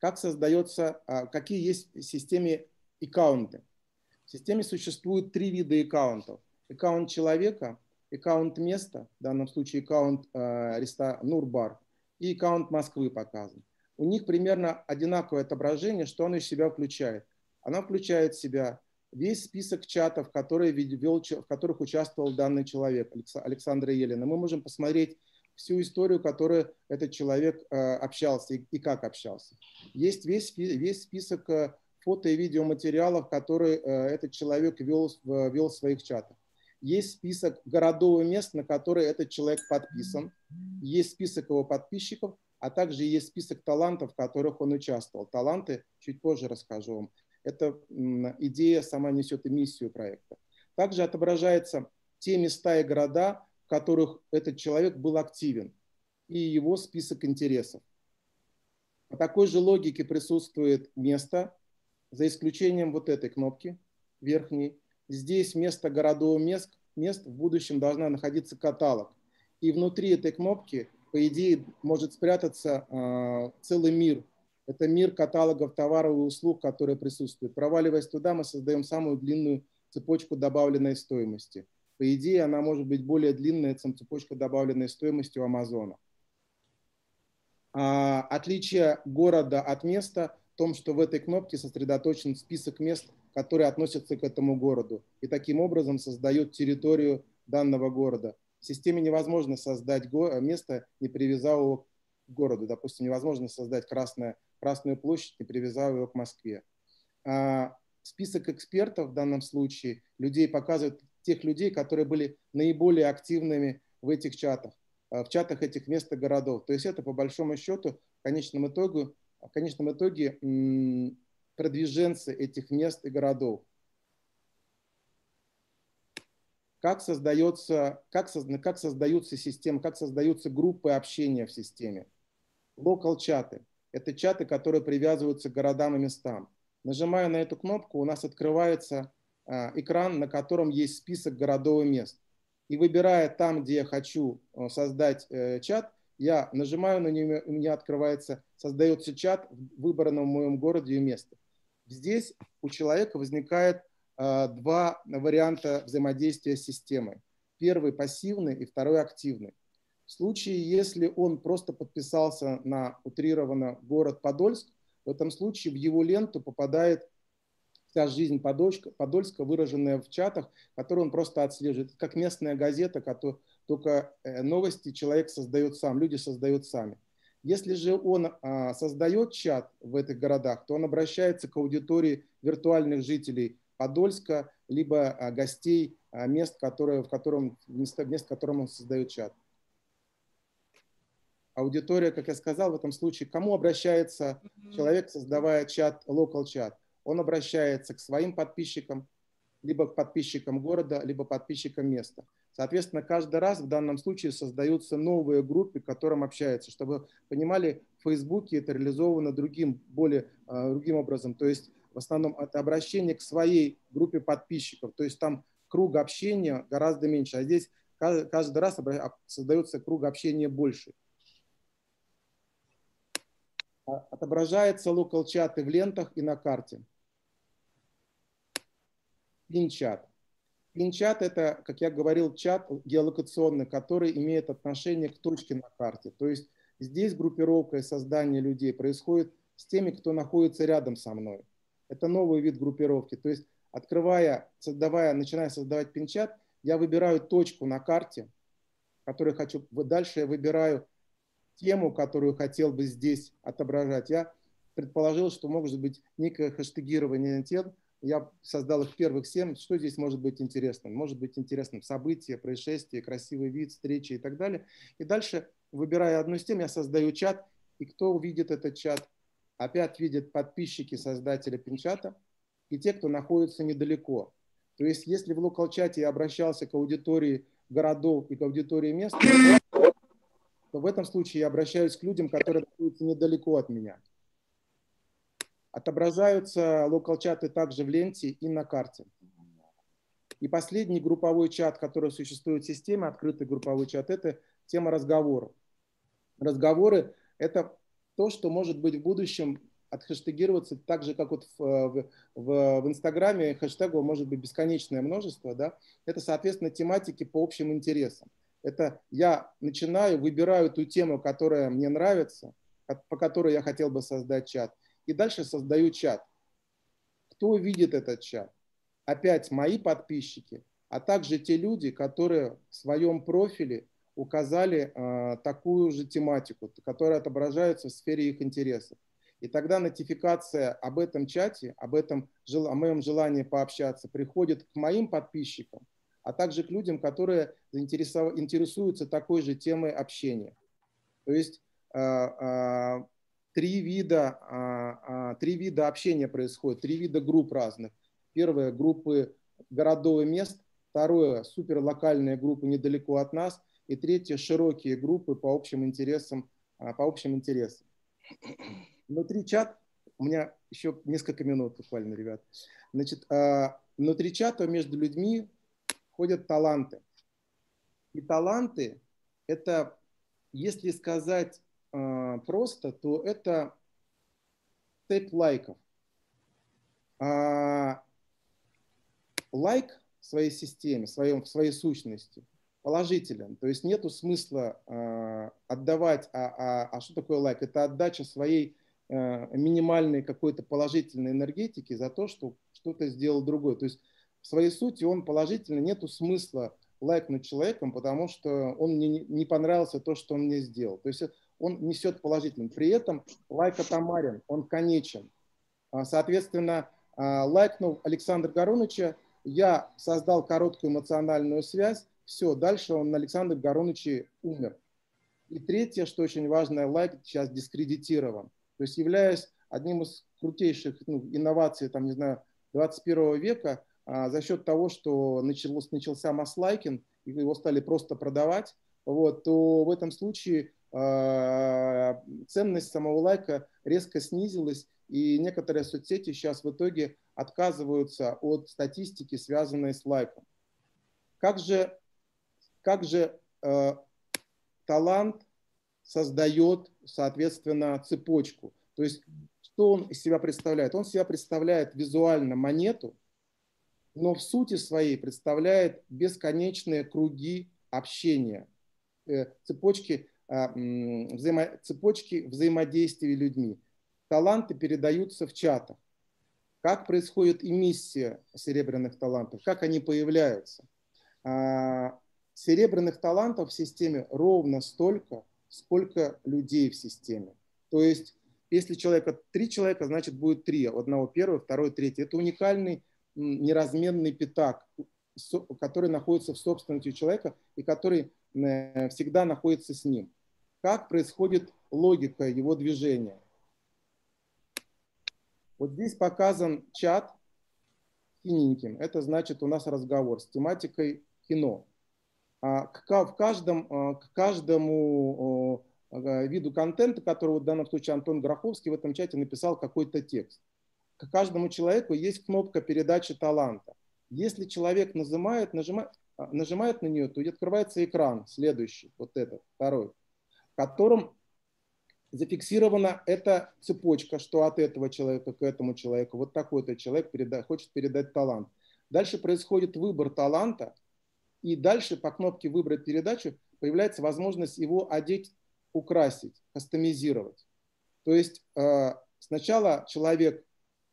S2: Как создается, какие есть в системе аккаунты. В системе существует три вида аккаунтов. Аккаунт человека, аккаунт места, в данном случае аккаунт э, реста, Нурбар, и аккаунт Москвы показан. У них примерно одинаковое отображение, что оно из себя включает. Оно включает в себя весь список чатов, которые вел, в которых участвовал данный человек, Александр Елена. Мы можем посмотреть всю историю, которую этот человек э, общался и, и как общался. Есть весь, весь список э, фото и видеоматериалов, которые э, этот человек вел, вел в своих чатах. Есть список городов и мест, на которые этот человек подписан. есть список его подписчиков, а также есть список талантов, в которых он участвовал. Таланты чуть позже расскажу вам. Эта идея сама несет и миссию проекта. Также отображаются те места и города, в которых этот человек был активен, и его список интересов. По такой же логике присутствует место, за исключением вот этой кнопки верхней. Здесь вместо городов мест, мест в будущем должна находиться каталог. И внутри этой кнопки, по идее, может спрятаться э, целый мир. Это мир каталогов товаров и услуг, которые присутствуют. Проваливаясь туда, мы создаем самую длинную цепочку добавленной стоимости. По идее, она может быть более длинная, чем цепочка добавленной стоимости у Амазона. А, отличие города от места том, что в этой кнопке сосредоточен список мест, которые относятся к этому городу. И таким образом создает территорию данного города. В системе невозможно создать место, не привязав его к городу. Допустим, невозможно создать Красное, Красную площадь, не привязав его к Москве. А, список экспертов в данном случае людей показывает тех людей, которые были наиболее активными в этих чатах, э, в чатах этих мест и городов. То есть это по большому счету в конечном итоге, в конечном итоге продвиженцы этих мест и городов. Как создается, как, как создаются системы, как создаются группы общения в системе. Local чаты. Это чаты, которые привязываются к городам и местам. Нажимая на эту кнопку, у нас открывается а, экран, на котором есть список городов и мест. И выбирая там, где я хочу э, создать э, чат, я нажимаю на него, у меня открывается, создается чат в выбранном в моем городе и месте. Здесь у человека возникает а, два варианта взаимодействия с системой. Первый пассивный и второй активный. В случае, если он просто подписался на утрированно город Подольск, в этом случае в его ленту попадает вся жизнь Подольска, Подольска, выраженная в чатах, которые он просто отслеживает. как местная газета, только э, новости человек создает сам, люди создают сами. Если же он а, создает чат в этих городах, то он обращается к аудитории виртуальных жителей Подольска, либо а, гостей а, мест, которые, в котором, мест, в котором он создает чат аудитория, как я сказал, в этом случае, кому обращается человек, создавая чат, local чат? Он обращается к своим подписчикам, либо к подписчикам города, либо подписчикам места. Соответственно, каждый раз в данном случае создаются новые группы, которым общаются. Чтобы понимали, в Фейсбуке это реализовано другим, более э, другим образом. То есть в основном это обращение к своей группе подписчиков. То есть там круг общения гораздо меньше. А здесь каждый раз создается круг общения больше. А, отображается local чаты в лентах и на карте. Пин-чат. Пин-чат – это, как я говорил, чат геолокационный, который имеет отношение к точке на карте. То есть здесь группировка и создание людей происходит с теми, кто находится рядом со мной. Это новый вид группировки. То есть открывая, создавая, начиная создавать пин-чат, я выбираю точку на карте, которую хочу. Дальше я выбираю тему, которую хотел бы здесь отображать, я предположил, что может быть некое хэштегирование тем. Я создал их первых семь. Что здесь может быть интересным? Может быть интересным событие, происшествие, красивый вид, встречи и так далее. И дальше, выбирая одну из тем, я создаю чат. И кто увидит этот чат? Опять видят подписчики создателя пинчата и те, кто находится недалеко. То есть, если в локал-чате я обращался к аудитории городов и к аудитории мест, то в этом случае я обращаюсь к людям, которые находятся недалеко от меня. Отображаются локал-чаты также в ленте и на карте. И последний групповой чат, который существует в системе, открытый групповой чат, это тема разговоров. Разговоры – это то, что может быть в будущем отхэштегироваться так же, как вот в, в, в, Инстаграме хэштегов может быть бесконечное множество. Да? Это, соответственно, тематики по общим интересам. Это я начинаю, выбираю ту тему, которая мне нравится, по которой я хотел бы создать чат. И дальше создаю чат. Кто видит этот чат? Опять мои подписчики, а также те люди, которые в своем профиле указали э, такую же тематику, которая отображается в сфере их интересов. И тогда нотификация об этом чате, об этом о моем желании пообщаться приходит к моим подписчикам, а также к людям, которые интересуются такой же темой общения. То есть три вида, три вида общения происходит, три вида групп разных. Первое – группы городов и мест, второе – суперлокальные группы недалеко от нас, и третье – широкие группы по общим интересам. По общим интересам. Внутри чат, у меня еще несколько минут буквально, ребят. Значит, внутри чата между людьми ходят таланты. И таланты – это, если сказать э, просто, то это цепь лайков. А лайк в своей системе, в, своем, в своей сущности положителен. То есть нету смысла э, отдавать, а, а, а что такое лайк? Это отдача своей э, минимальной какой-то положительной энергетики за то, что что-то сделал другой. То есть в своей сути он положительный, нету смысла лайкнуть человеком, потому что он мне не понравился то, что он мне сделал. То есть он несет положительным. При этом лайк атомарен, он конечен. А, соответственно, а, лайкнув Александра Гаруновича, я создал короткую эмоциональную связь, все, дальше он на Александре Гаруновиче умер. И третье, что очень важно, лайк сейчас дискредитирован. То есть являясь одним из крутейших ну, инноваций, там, не знаю, 21 века, а, за счет того, что начался, масс-лайкинг, и его стали просто продавать, вот, то в этом случае ценность самого лайка резко снизилась, и некоторые соцсети сейчас в итоге отказываются от статистики, связанной с лайком. Как же, как же э, талант создает, соответственно, цепочку? То есть, что он из себя представляет? Он себя представляет визуально монету, но в сути своей представляет бесконечные круги общения, э, цепочки, а, взаимо, цепочки взаимодействия людьми. Таланты передаются в чатах. Как происходит эмиссия серебряных талантов, как они появляются. А, серебряных талантов в системе ровно столько, сколько людей в системе. То есть, если человека три человека, значит будет три. Одного первого, второй, третий. Это уникальный неразменный пятак, который находится в собственности человека и который всегда находится с ним. Как происходит логика его движения? Вот здесь показан чат синеньким. Это значит у нас разговор с тематикой кино. А к, каждом, а, к каждому виду контента, который в данном случае Антон Гроховский в этом чате написал какой-то текст к каждому человеку есть кнопка передачи таланта. Если человек нажимает, нажимает, нажимает на нее, то открывается экран, следующий, вот этот, второй, в котором зафиксирована эта цепочка, что от этого человека к этому человеку, вот такой-то человек переда, хочет передать талант. Дальше происходит выбор таланта, и дальше по кнопке «Выбрать передачу» появляется возможность его одеть, украсить, кастомизировать. То есть э, сначала человек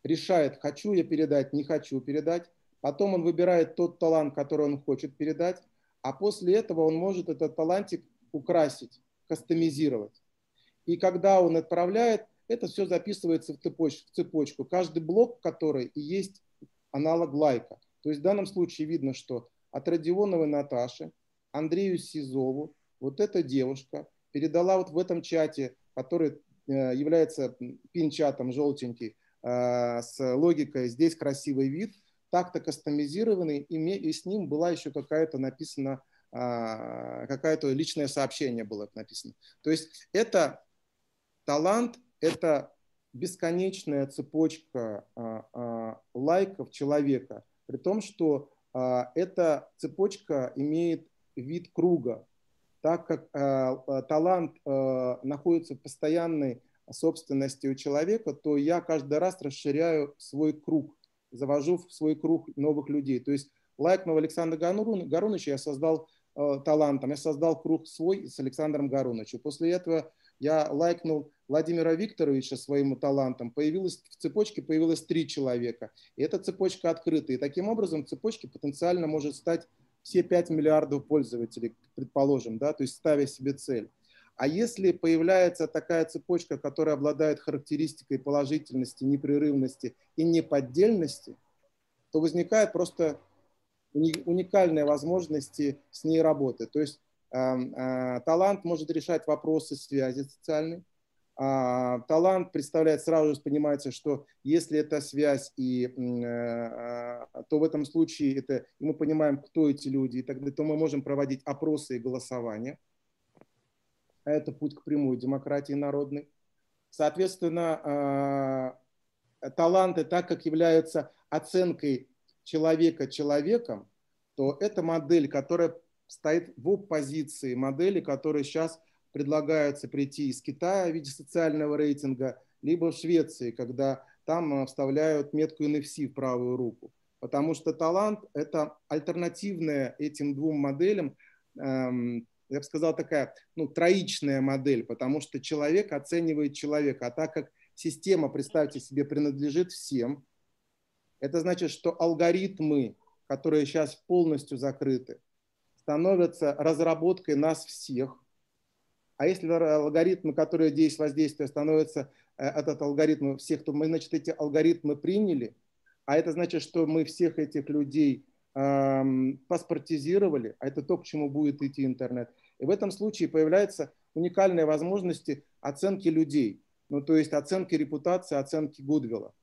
S2: решает, хочу я передать, не хочу передать. Потом он выбирает тот талант, который он хочет передать. А после этого он может этот талантик украсить, кастомизировать. И когда он отправляет, это все записывается в цепочку, в цепочку. Каждый блок который и есть аналог лайка. То есть в данном случае видно, что от Родионовой Наташи, Андрею Сизову, вот эта девушка передала вот в этом чате, который э, является пин-чатом желтенький, Э, с логикой «здесь красивый вид», так-то кастомизированный, и, с ним была еще какая-то написана, а, какое-то личное сообщение было написано. То есть это талант, это бесконечная цепочка а, а, лайков человека, при том, что эта цепочка имеет вид круга, так как талант находится в постоянной собственности у человека, то я каждый раз расширяю свой круг, завожу в свой круг новых людей. То есть лайкнув Александра Гаруновича я создал э, талантом, я создал круг свой с Александром Гаруновичем. После этого я лайкнул Владимира Викторовича своим талантом, появилась, в цепочке появилось три человека. И эта цепочка открыта. И таким образом в цепочке потенциально может стать все 5 миллиардов пользователей, предположим, да, то есть ставя себе цель. А если появляется такая цепочка, которая обладает характеристикой положительности, непрерывности и неподдельности, то возникает просто уникальные возможности с ней работы. То есть талант может решать вопросы связи социальной, а, талант представляет, сразу же понимается, что если это связь, и, а, то в этом случае это, мы понимаем, кто эти люди, и тогда то мы можем проводить опросы и голосования. Это путь к прямой демократии народной. Соответственно, а, таланты, так как являются оценкой человека человеком, то это модель, которая стоит в оппозиции модели, которая сейчас предлагается прийти из Китая в виде социального рейтинга, либо в Швеции, когда там вставляют метку NFC в правую руку. Потому что талант – это альтернативная этим двум моделям, эм, я бы сказал, такая ну, троичная модель, потому что человек оценивает человека. А так как система, представьте себе, принадлежит всем, это значит, что алгоритмы, которые сейчас полностью закрыты, становятся разработкой нас всех, а если алгоритмы, которые действуют воздействие, становятся э, этот алгоритм всех, то мы, значит, эти алгоритмы приняли, а это значит, что мы всех этих людей паспортизировали, а это то, к чему будет идти интернет. И в этом случае появляются уникальные возможности оценки людей, ну, то есть оценки репутации, оценки Гудвилла.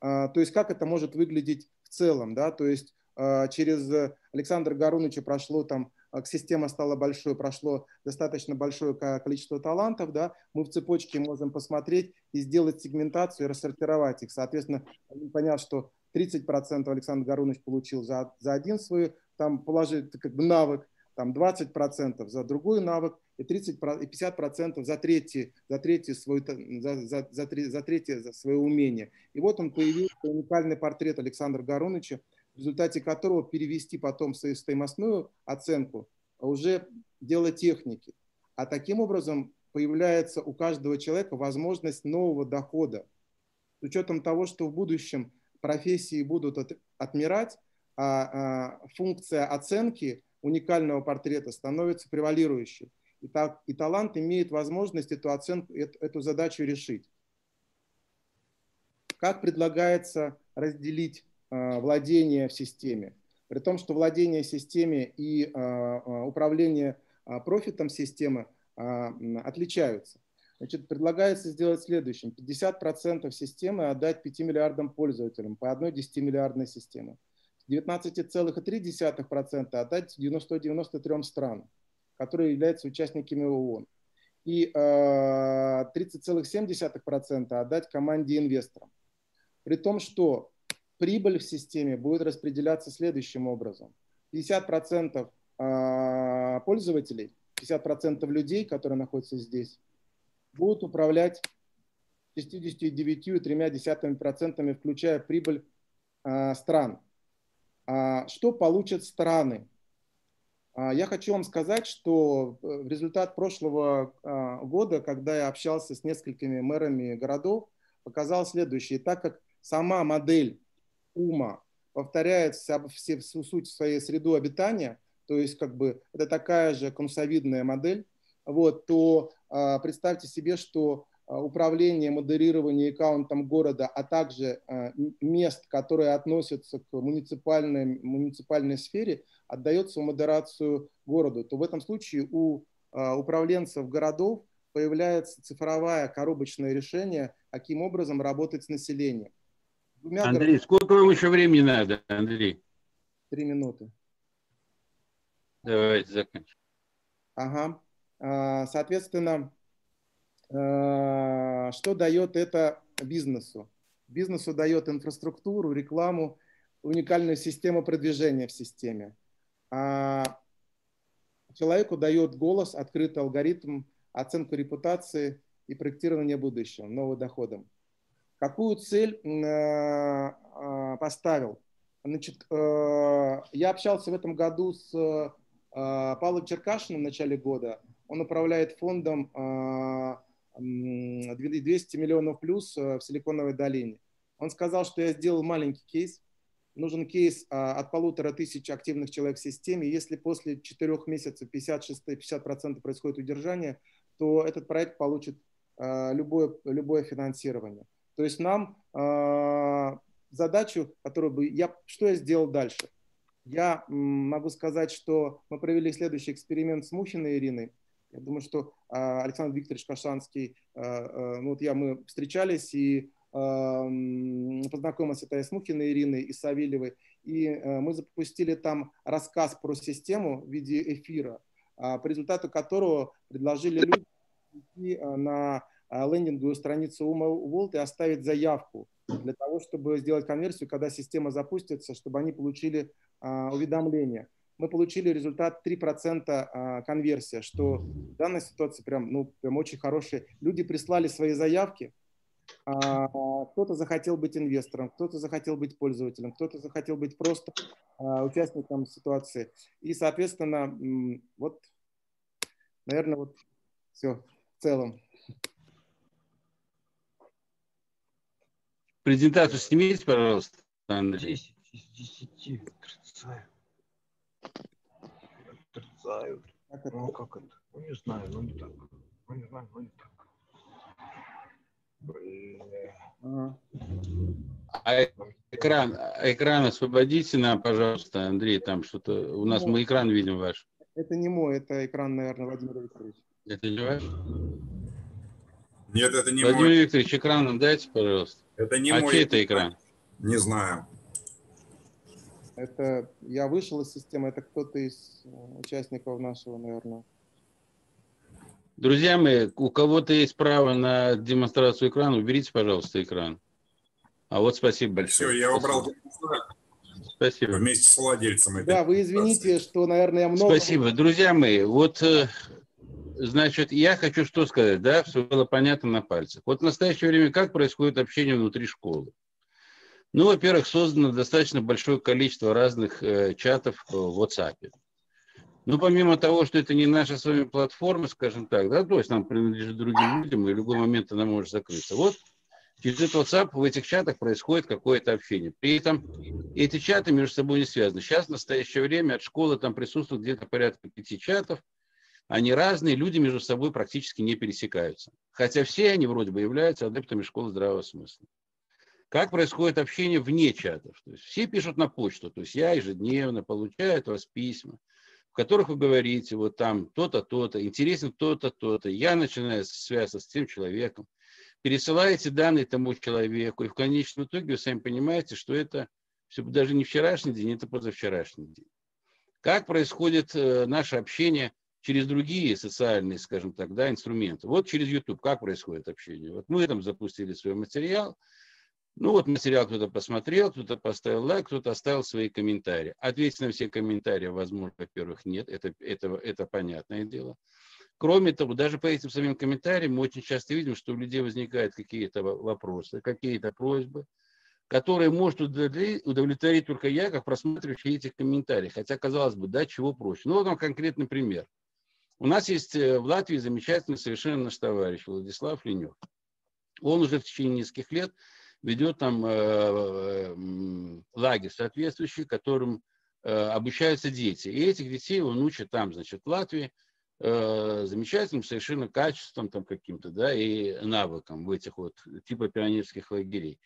S2: А, то есть как это может выглядеть в целом, да, то есть а, через Александра Гаруновича прошло там а, система стала большой, прошло достаточно большое количество талантов, да, мы в цепочке можем посмотреть и сделать сегментацию и рассортировать их. Соответственно, поняв, что 30% Александр Гарунович получил за, за один свой там положить как бы навык, там 20% за другой навык и 30 и 50% за третий, за третий свой, за, за, за, за третье за свое умение. И вот он появился уникальный портрет Александра Гаруновича, в результате которого перевести потом свою стоимостную оценку уже дело техники. А таким образом появляется у каждого человека возможность нового дохода. С учетом того, что в будущем профессии будут от, отмирать, а, а функция оценки уникального портрета становится превалирующей. И, так, и талант имеет возможность эту оценку, эту, эту задачу решить. Как предлагается разделить Э, владения в системе. При том, что владение системе и э, э, управление профитом системы отличаются. Значит, предлагается сделать следующим. 50% системы отдать 5 миллиардам пользователям по одной 10-миллиардной системе. 19,3% отдать 193 странам, которые являются участниками ООН. И 30,7% отдать команде инвесторам. При том, что прибыль в системе будет распределяться следующим образом. 50% а, пользователей, 50% людей, которые находятся здесь, будут управлять 69,3%, включая прибыль а, стран. А, что получат страны? Я хочу вам сказать, что в результат прошлого года, когда я общался с несколькими мэрами городов, показал следующее. Так как сама модель ума повторяет всю суть своей среду обитания, то есть как бы это такая же конусовидная модель, вот, то а, представьте себе, что а, управление, модерирование аккаунтом города, а также а, мест, которые относятся к муниципальной, муниципальной сфере, отдается в модерацию городу, то в этом случае у управленцев городов появляется цифровое коробочное решение, каким образом работать с населением.
S1: Двумя Андрей, сколько вам еще времени надо, Андрей?
S2: Три минуты.
S1: Давайте заканчиваем.
S2: Ага. А, соответственно, а, что дает это бизнесу? Бизнесу дает инфраструктуру, рекламу, уникальную систему продвижения в системе. А человеку дает голос, открытый алгоритм, оценку репутации и проектирование будущего, новым доходом. Какую цель э, э, поставил? Значит, э, я общался в этом году с Павлом Черкашиным в начале года. Он управляет фондом 200 миллионов плюс в Силиконовой долине. Он сказал, что я сделал маленький кейс. Нужен кейс от полутора тысяч активных человек в системе. Если после четырех месяцев 56-50% происходит удержание, то этот проект получит любое, любое финансирование. То есть нам э, задачу, которую бы я, что я сделал дальше? Я могу сказать, что мы провели следующий эксперимент с Мухиной Ириной. Я думаю, что а, Александр Викторович Кашанский, а, а, ну вот я, мы встречались и познакомился с Мухиной Ириной и Савельевой, и мы запустили там рассказ про систему в виде эфира, по результату которого предложили людям идти на лендинговую страницу Ума Волт и оставить заявку для того, чтобы сделать конверсию, когда система запустится, чтобы они получили уведомления мы получили результат 3% а, конверсия, что в данной ситуации прям, ну, прям очень хорошие. Люди прислали свои заявки, а, кто-то захотел быть инвестором, кто-то захотел быть пользователем, кто-то захотел быть просто а, участником ситуации. И, соответственно, вот, наверное, вот все в целом.
S1: Презентацию снимите, пожалуйста, Андрей. 10 из 10
S4: отрицают. Как это? Ну, как это? Ну, не знаю, ну не так. Ну, не знаю, ну не так.
S1: Бля. А экран, экран освободите нам, пожалуйста, Андрей, там что-то, у нас мы экран видим ваш.
S2: Это не мой, это экран, наверное, Владимир Викторович.
S1: Это не ваш?
S3: Нет, это не
S1: Владимир мой. Викторович, экран нам дайте, пожалуйста.
S3: Это не
S1: а
S3: мой.
S1: чей это экран?
S3: Не знаю.
S2: Это я вышел из системы, это кто-то из э, участников нашего, наверное.
S1: Друзья мои, у кого-то есть право на демонстрацию экрана, уберите, пожалуйста, экран. А вот спасибо большое.
S3: Все, я убрал.
S1: Спасибо.
S3: Вместе с владельцем. Этой
S2: да, вы извините, что, наверное, я много...
S1: Спасибо. Друзья мои, вот, э, значит, я хочу что сказать, да, все было понятно на пальцах. Вот в настоящее время как происходит общение внутри школы? Ну, во-первых, создано достаточно большое количество разных э, чатов в WhatsApp. Ну, помимо того, что это не наша с вами платформа, скажем так, да, то есть нам принадлежит другим людям, и в любой момент она может закрыться. Вот через этот WhatsApp в этих чатах происходит какое-то общение. При этом эти чаты между собой не связаны. Сейчас, в настоящее время, от школы там присутствует где-то порядка пяти чатов. Они разные, люди между собой практически не пересекаются. Хотя все они вроде бы являются адептами школы здравого смысла. Как происходит общение вне чатов? То есть все пишут на почту, то есть я ежедневно получаю от вас письма, в которых вы говорите, вот там то-то, то-то, интересно то-то, то-то. Я начинаю связываться с тем человеком, пересылаете данные тому человеку, и в конечном итоге вы сами понимаете, что это все даже не вчерашний день, это позавчерашний день. Как происходит э, наше общение через другие социальные, скажем так, да, инструменты? Вот через YouTube как происходит общение? Вот мы там запустили свой материал – ну вот материал кто-то посмотрел, кто-то поставил лайк, кто-то оставил свои комментарии. Ответить на все комментарии, возможно, во-первых, нет, это, это, это понятное дело. Кроме того, даже по этим самим комментариям мы очень часто видим, что у людей возникают какие-то вопросы, какие-то просьбы, которые может удовлетворить только я, как просматривающий этих комментариев. Хотя, казалось бы, да, чего проще. Ну, вот вам конкретный пример. У нас есть э, в Латвии замечательный совершенно наш товарищ Владислав Ленев. Он уже в течение нескольких лет ведет там э, э, лагерь соответствующий, которым э, обучаются дети. И этих детей он учит там, значит, в Латвии замечательным совершенно качеством там каким-то, да, и навыкам в этих вот типа пионерских лагерей,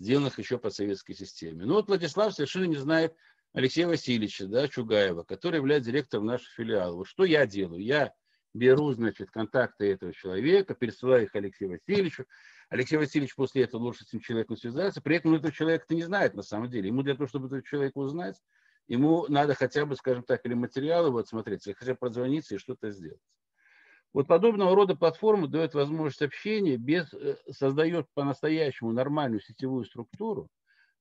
S1: сделанных еще по советской системе. Ну вот Владислав совершенно не знает Алексея Васильевича, да, Чугаева, который является директором нашего филиала. Вот что я делаю? Я беру, значит, контакты этого человека, пересылаю их Алексею Васильевичу, Алексей Васильевич после этого лучше с этим человеком связаться. При этом этого человека-то не знает на самом деле. Ему для того, чтобы этого человека узнать, ему надо хотя бы, скажем так, или материалы вот смотреть, или хотя бы прозвониться и что-то сделать. Вот подобного рода платформа дает возможность общения, без, э, создает по-настоящему нормальную сетевую структуру,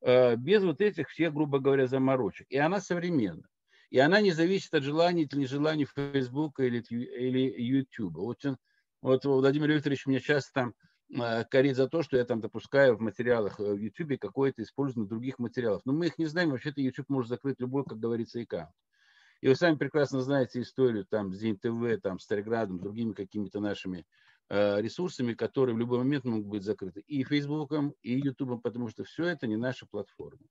S1: э, без вот этих всех, грубо говоря, заморочек. И она современна. И она не зависит от желаний или нежеланий Facebook или, или YouTube. Вот, вот Владимир Викторович мне часто там Э, корить за то, что я там допускаю в материалах э, в YouTube какое-то использование других материалов. Но мы их не знаем, вообще-то YouTube может закрыть любой, как говорится, аккаунт. И вы сами прекрасно знаете историю там с День ТВ, там, с Старградом, другими какими-то нашими э, ресурсами, которые в любой момент могут быть закрыты и Фейсбуком, и Ютубом, потому что все это не наша платформа.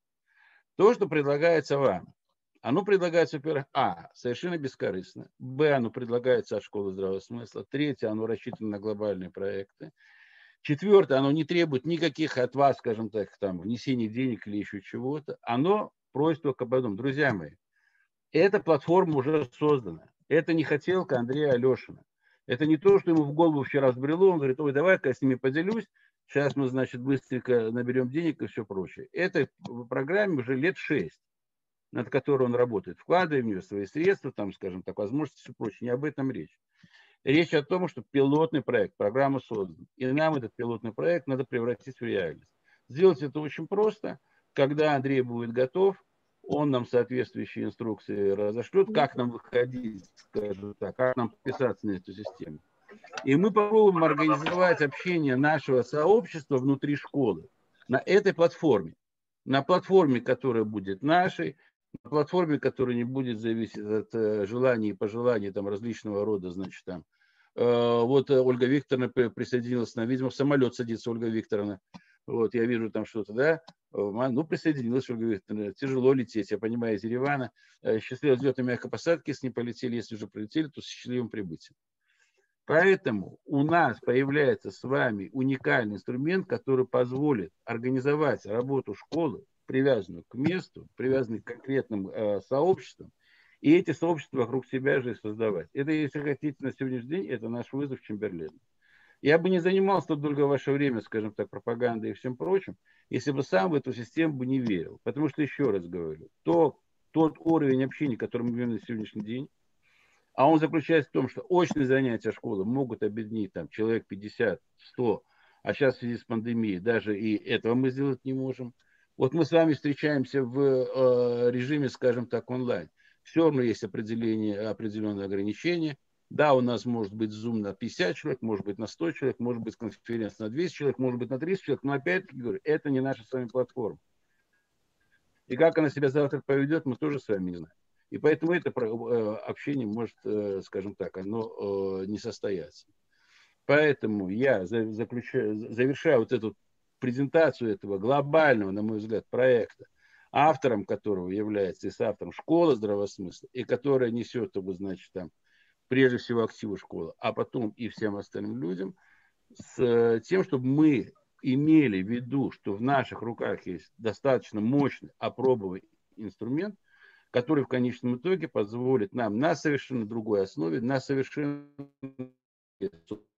S1: То, что предлагается вам, оно предлагается, во-первых, а, совершенно бескорыстно, б, оно предлагается от школы здравого смысла, третье, оно рассчитано на глобальные проекты, Четвертое, оно не требует никаких от вас, скажем так, там, внесения денег или еще чего-то. Оно просит только об одном. Друзья мои, Эта платформа уже создана. Это не хотелка Андрея Алешина. Это не то, что ему в голову вчера взбрело, он говорит, ой, давай-ка я с ними поделюсь, сейчас мы, значит, быстренько наберем денег и все прочее. Это в программе уже лет шесть, над которой он работает. Вкладываем в нее свои средства, там, скажем так, возможности и все прочее. Не об этом речь. Речь о том, что пилотный проект, программа создана. И нам этот пилотный проект надо превратить в реальность. Сделать это очень просто. Когда Андрей будет готов, он нам соответствующие инструкции разошлет, как нам выходить, скажем так, как нам подписаться на эту систему. И мы попробуем организовать общение нашего сообщества внутри школы на этой платформе. На платформе, которая будет нашей, на платформе, которая не будет зависеть от э, желаний и пожеланий там, различного рода, значит, там. Э, вот э, Ольга Викторовна присоединилась нам, видимо, в самолет садится Ольга Викторовна. Вот, я вижу там что-то, да, ну, присоединилась, Ольга Викторовна, тяжело лететь, я понимаю, из Еревана. Счастливо взлет и мягкой посадки, если не полетели, если уже прилетели, то с счастливым прибытием. Поэтому у нас появляется с вами уникальный инструмент, который позволит организовать работу школы, привязанную к месту, привязанную к конкретным э, сообществам, и эти сообщества вокруг себя же создавать. Это, если хотите, на сегодняшний день, это наш вызов Чемберлена. Я бы не занимался тут долго ваше время, скажем так, пропагандой и всем прочим, если бы сам в эту систему бы не верил. Потому что, еще раз говорю, то, тот уровень общения, который мы имеем на сегодняшний день, а он заключается в том, что очные занятия школы могут объединить там человек 50, 100, а сейчас в связи с пандемией даже и этого мы сделать не можем. Вот мы с вами встречаемся в э, режиме, скажем так, онлайн. Все равно есть определение, определенные ограничения. Да, у нас может быть Zoom на 50 человек, может быть на 100 человек, может быть конференция на 200 человек, может быть на 300 человек, но опять-таки говорю, это не наша с вами платформа. И как она себя завтра поведет, мы тоже с вами не знаем. И поэтому это э, общение может, э, скажем так, оно э, не состояться. Поэтому я заключаю, завершаю вот эту презентацию этого глобального, на мой взгляд, проекта, автором которого является и с автором школа здравого смысла, и которая несет его, значит, там, прежде всего активу школы, а потом и всем остальным людям, с тем, чтобы мы имели в виду, что в наших руках есть достаточно мощный, опробованный инструмент, который в конечном итоге позволит нам на совершенно другой основе, на совершенно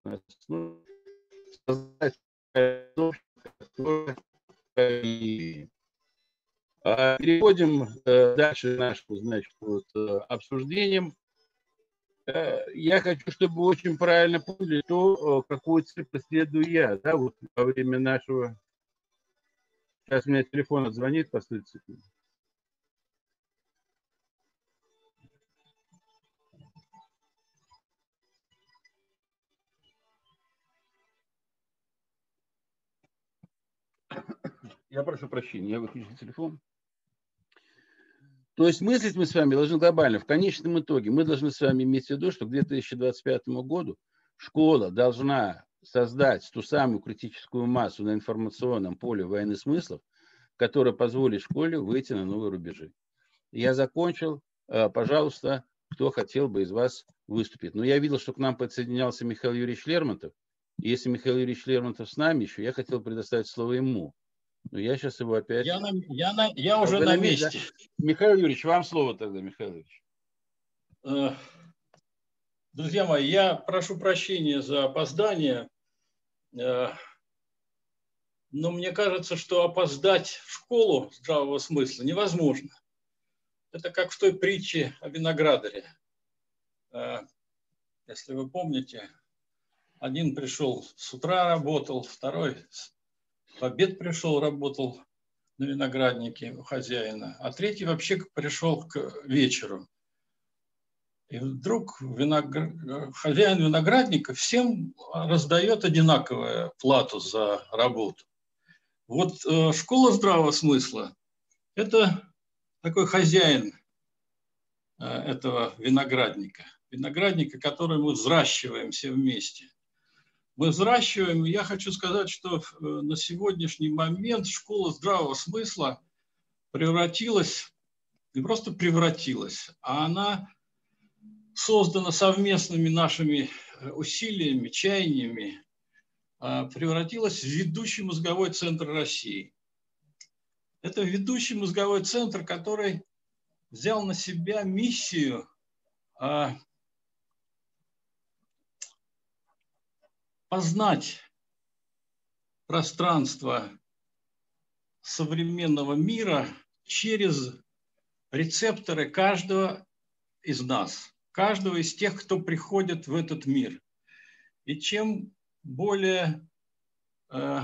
S1: основе создать Переходим э, дальше нашим значит, вот, э, обсуждением. Э, я хочу, чтобы вы очень правильно поняли то, какую цель преследую я. Да, вот во время нашего... Сейчас у меня телефон отзвонит, послушайте. Я прошу прощения, я выключил телефон. То есть мыслить мы с вами должны глобально. В конечном итоге мы должны с вами иметь в виду, что к 2025 году школа должна создать ту самую критическую массу на информационном поле военных смыслов, которая позволит школе выйти на новые рубежи. Я закончил. Э, пожалуйста, кто хотел бы из вас выступить. Но я видел, что к нам подсоединялся Михаил Юрьевич Лермонтов. И если Михаил Юрьевич Лермонтов с нами еще, я хотел предоставить слово ему. Но я сейчас его опять...
S5: Я, на, я, на, я уже на месте.
S1: Михаил Юрьевич, вам слово тогда, Михаил Юрьевич.
S5: Друзья мои, я прошу прощения за опоздание, но мне кажется, что опоздать в школу здравого смысла невозможно. Это как в той притче о виноградаре. Если вы помните, один пришел с утра работал, второй обед пришел, работал на винограднике у хозяина, а третий вообще пришел к вечеру. И вдруг виногр... хозяин виноградника всем раздает одинаковую плату за работу. Вот э, школа здравого смысла – это такой хозяин э, этого виноградника. Виноградника, который мы взращиваем все вместе мы взращиваем. Я хочу сказать, что э, на сегодняшний момент школа здравого смысла превратилась, не просто превратилась, а она создана совместными нашими э, усилиями, чаяниями, а, превратилась в ведущий мозговой центр России. Это ведущий мозговой центр, который взял на себя миссию познать пространство современного мира через рецепторы каждого из нас, каждого из тех, кто приходит в этот мир. И чем более э,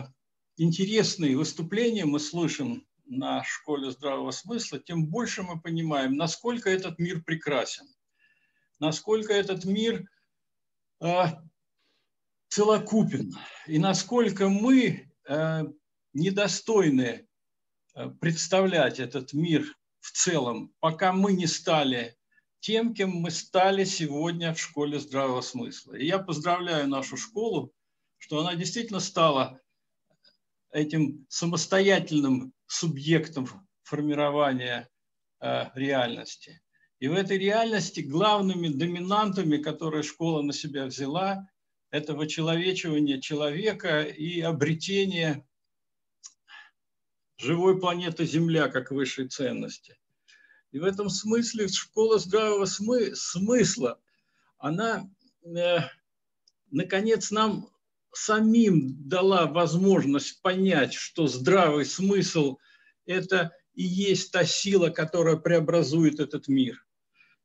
S5: интересные выступления мы слышим на школе здравого смысла, тем больше мы понимаем, насколько этот мир прекрасен, насколько этот мир э, целокупен, и насколько мы э, недостойны э, представлять этот мир в целом, пока мы не стали тем, кем мы стали сегодня в школе здравого смысла. И я поздравляю нашу школу, что она действительно стала этим самостоятельным субъектом формирования э, реальности. И в этой реальности главными доминантами, которые школа на себя взяла, это вычеловечивание человека и обретение живой планеты Земля как высшей ценности. И в этом смысле школа здравого смысла, она, э, наконец, нам самим дала возможность понять, что здравый смысл – это и есть та сила, которая преобразует этот мир.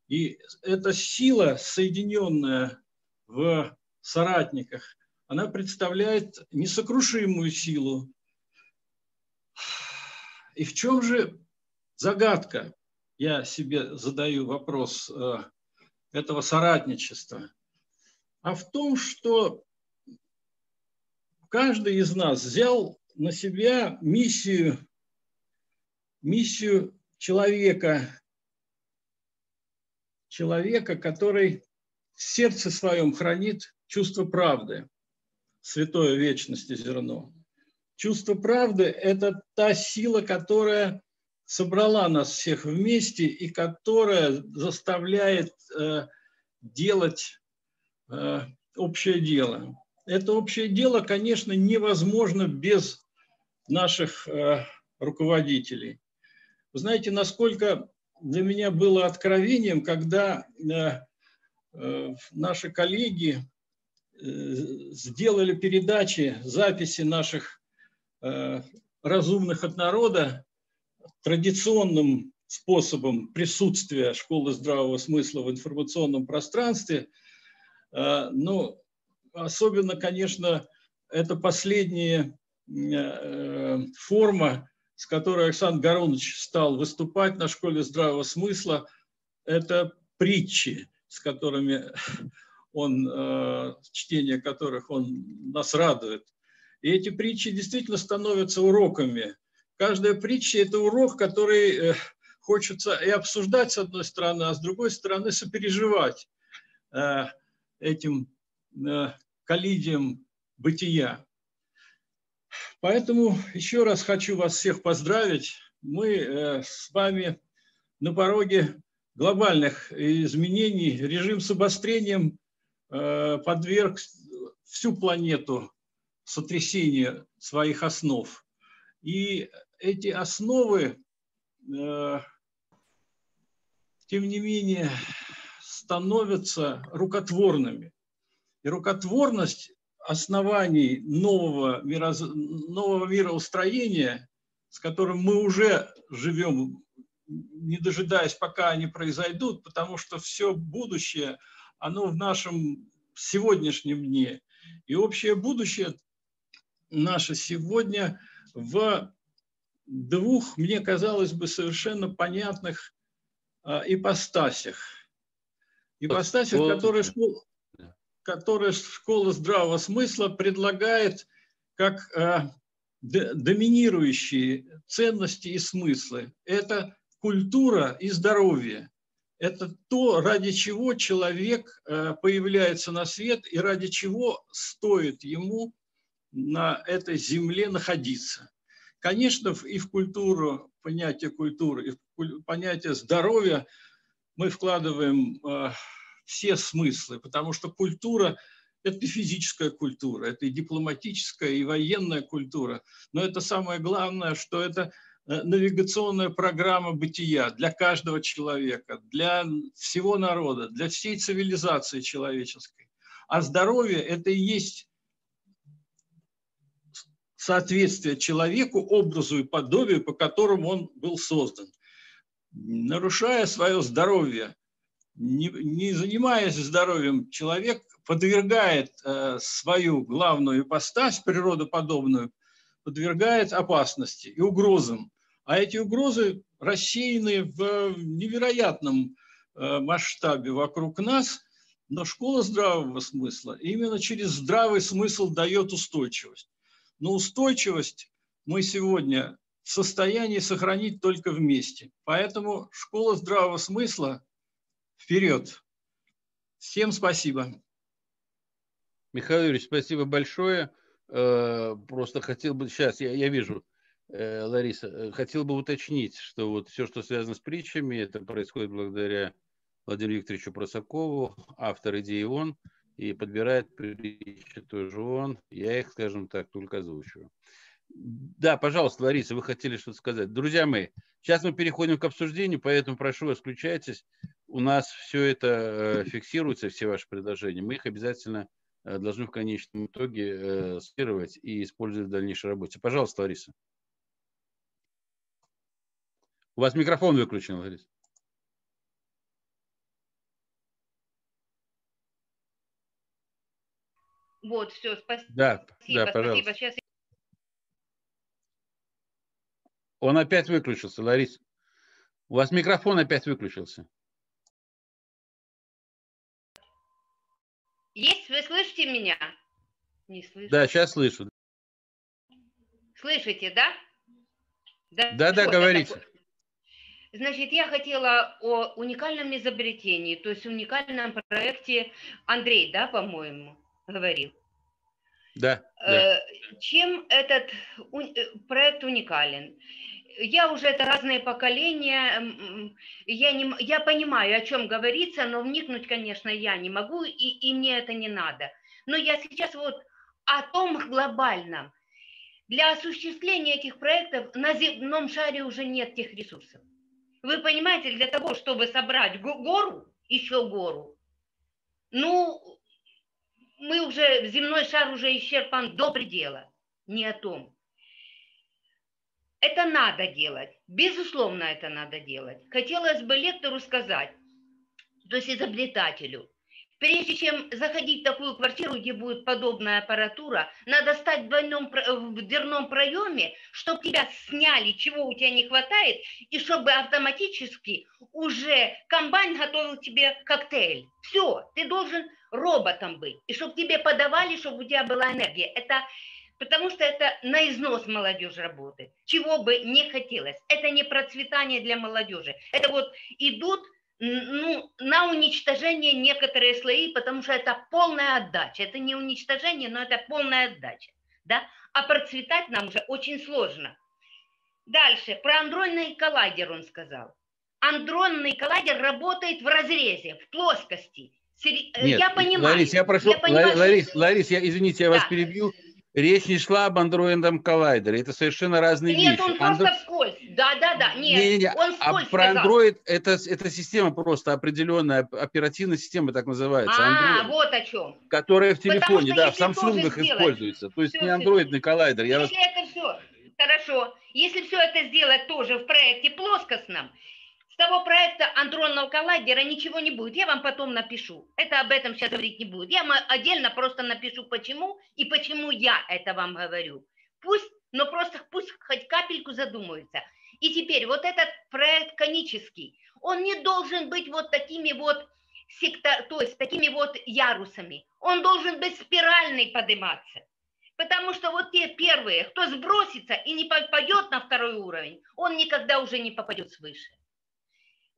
S5: И эта сила, соединенная в соратниках, она представляет несокрушимую силу. И в чем же загадка? Я себе задаю вопрос э, этого соратничества. А в том, что каждый из нас взял на себя миссию, миссию человека, человека, который в сердце своем хранит чувство правды, святое вечности зерно. Чувство правды – это та сила, которая собрала нас всех вместе и которая заставляет э, делать э, общее дело. Это общее дело, конечно, невозможно без наших э, руководителей. Вы знаете, насколько для меня было откровением, когда э, э, наши коллеги сделали передачи, записи наших разумных от народа традиционным способом присутствия школы здравого смысла в информационном пространстве. Ну, особенно, конечно, это последняя э, форма, с которой Александр Гарунович стал выступать на школе здравого смысла, это притчи, с которыми он, э, чтение которых он нас радует. И эти притчи действительно становятся уроками. Каждая притча – это урок, который э, хочется и обсуждать с одной стороны, а с другой стороны сопереживать этим коллизиям бытия. Поэтому еще раз хочу вас всех поздравить. Мы э, с вами на пороге глобальных изменений. Режим с обострением э, подверг всю планету сотрясению своих основ. И эти основы, э, тем не менее, становятся рукотворными. И рукотворность оснований нового, мироз... нового мироустроения, с которым мы уже живем, не дожидаясь, пока они произойдут, потому что все будущее, оно в нашем сегодняшнем дне. И общее будущее наше сегодня в двух, мне казалось бы, совершенно понятных а, ипостасях. Ипостасях, которые школа, которые школа здравого смысла предлагает как э, доминирующие ценности и смыслы. Это культура и здоровье. Это то, ради чего человек э, появляется на свет и ради чего стоит ему на этой земле находиться. Конечно, и в культуру, понятие культуры, и в понятие здоровья мы вкладываем э, все смыслы, потому что культура – это и физическая культура, это и дипломатическая, и военная культура. Но это самое главное, что это навигационная программа бытия для каждого человека, для всего народа, для всей цивилизации человеческой. А здоровье – это и есть соответствие человеку, образу и подобию, по которому он был создан. Нарушая свое здоровье, не, не занимаясь здоровьем, человек подвергает э, свою главную ипостась, природоподобную, подвергает опасности и угрозам. А эти угрозы рассеяны в невероятном э, масштабе вокруг нас, но школа здравого смысла именно через здравый смысл дает устойчивость. Но устойчивость мы сегодня в состоянии сохранить только вместе. Поэтому школа здравого смысла вперед. Всем спасибо.
S1: Михаил Юрьевич, спасибо большое. Э, просто хотел бы сейчас, я, я вижу, Лариса, э, хотел бы уточнить, что вот все, что связано с притчами, это происходит благодаря Владимиру Викторовичу Просакову, автор идеи он, и подбирает притчи тоже он. Я их, скажем так, только озвучиваю. Да, пожалуйста, Лариса, вы хотели что-то сказать. Друзья мои, сейчас мы переходим к обсуждению, поэтому прошу вас, включайтесь. У нас все это э, фиксируется, все ваши предложения. Мы их обязательно э, должны в конечном итоге э, скировать и использовать в дальнейшей работе. Пожалуйста, Лариса. У вас микрофон выключен, Лариса.
S6: Вот, все, спасибо.
S1: Да, да, пожалуйста. Спасибо. Сейчас... Он опять выключился, Лариса. У вас микрофон опять выключился.
S6: Есть? Вы слышите меня?
S1: Не слышу. Да, сейчас слышу.
S6: Слышите, да?
S1: Да, да, да говорите.
S6: Значит, я хотела о уникальном изобретении, то есть уникальном проекте Андрей, да, по-моему? говорил.
S1: Да, да.
S6: Э, чем этот э, проект уникален? Я уже это разные поколения, я, не, я понимаю, о чем говорится, но вникнуть, конечно, я не могу, и, и мне это не надо. Но я сейчас вот о том глобальном. Для осуществления этих проектов на земном шаре уже нет тех ресурсов. Вы понимаете, для того, чтобы собрать гору, еще гору, ну, мы уже, земной шар уже исчерпан до предела. Не о том. Это надо делать. Безусловно, это надо делать. Хотелось бы лектору сказать, то есть изобретателю, прежде чем заходить в такую квартиру, где будет подобная аппаратура, надо стать в, двойном, в дверном проеме, чтобы тебя сняли, чего у тебя не хватает, и чтобы автоматически уже комбайн готовил тебе коктейль. Все, ты должен роботом быть, и чтобы тебе подавали, чтобы у тебя была энергия. Это потому что это на износ молодежи работает, чего бы не хотелось. Это не процветание для молодежи. Это вот идут ну, на уничтожение некоторые слои, потому что это полная отдача. Это не уничтожение, но это полная отдача. Да? А процветать нам уже очень сложно. Дальше, про андронный коллайдер он сказал. Андронный коллайдер работает в разрезе, в плоскости.
S1: Э, Нет, я понимаю. Ларис, я прошу, я понимаю, Ларис, что... Ларис, я, извините, я да. вас перебью. Речь не шла об андроидном коллайдере. Это совершенно разные
S6: Нет,
S1: вещи.
S6: Нет, он Андро... просто вскользь. Да, да, да. Нет, не, не, не.
S1: он вскользь а про Android это, это система просто определенная, оперативная система так называется.
S6: А, Android, вот о чем.
S1: Которая в телефоне, да, в Samsung используется. То есть все, не андроидный коллайдер.
S6: Если вас... это все, хорошо. Если все это сделать тоже в проекте плоскостном, того проекта андронного коллайдера ничего не будет. Я вам потом напишу. Это об этом сейчас говорить не будет. Я отдельно просто напишу, почему и почему я это вам говорю. Пусть, но просто пусть хоть капельку задумаются. И теперь вот этот проект конический, он не должен быть вот такими вот сектор, то есть такими вот ярусами. Он должен быть спиральный подниматься. Потому что вот те первые, кто сбросится и не попадет на второй уровень, он никогда уже не попадет свыше.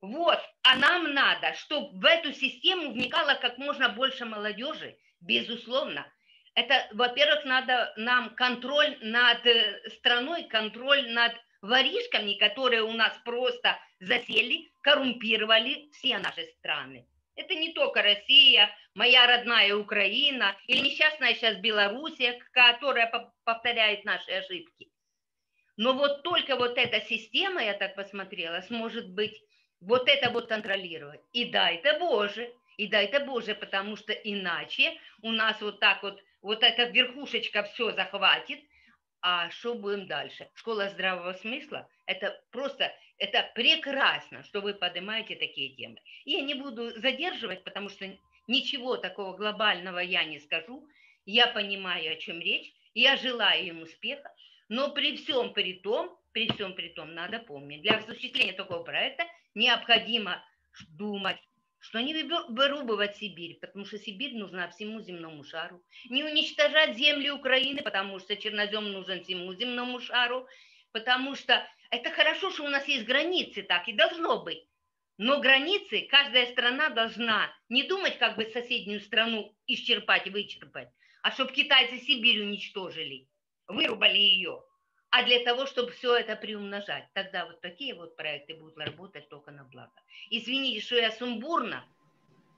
S6: Вот, а нам надо, чтобы в эту систему вникало как можно больше молодежи, безусловно. Это, во-первых, надо нам контроль над э, страной, контроль над воришками, которые у нас просто засели, коррумпировали все наши страны. Это не только Россия, моя родная Украина или несчастная сейчас Белоруссия, которая повторяет наши ошибки. Но вот только вот эта система, я так посмотрела, сможет быть вот это вот контролировать. И дай-то Боже, и дай-то Боже, потому что иначе у нас вот так вот, вот эта верхушечка все захватит, а что будем дальше? Школа здравого смысла – это просто, это прекрасно, что вы поднимаете такие темы. Я не буду задерживать, потому что ничего такого глобального я не скажу. Я понимаю, о чем речь, я желаю им успеха, но при всем при том, при всем при том, надо помнить, для осуществления такого проекта необходимо думать, что не вырубывать Сибирь, потому что Сибирь нужна всему земному шару. Не уничтожать земли Украины, потому что чернозем нужен всему земному шару, потому что это хорошо, что у нас есть границы, так и должно быть. Но границы каждая страна должна не думать, как бы соседнюю страну исчерпать, вычерпать, а чтобы китайцы Сибирь уничтожили, вырубали ее а для того, чтобы все это приумножать. Тогда вот такие вот проекты будут работать только на благо. Извините, что я сумбурно,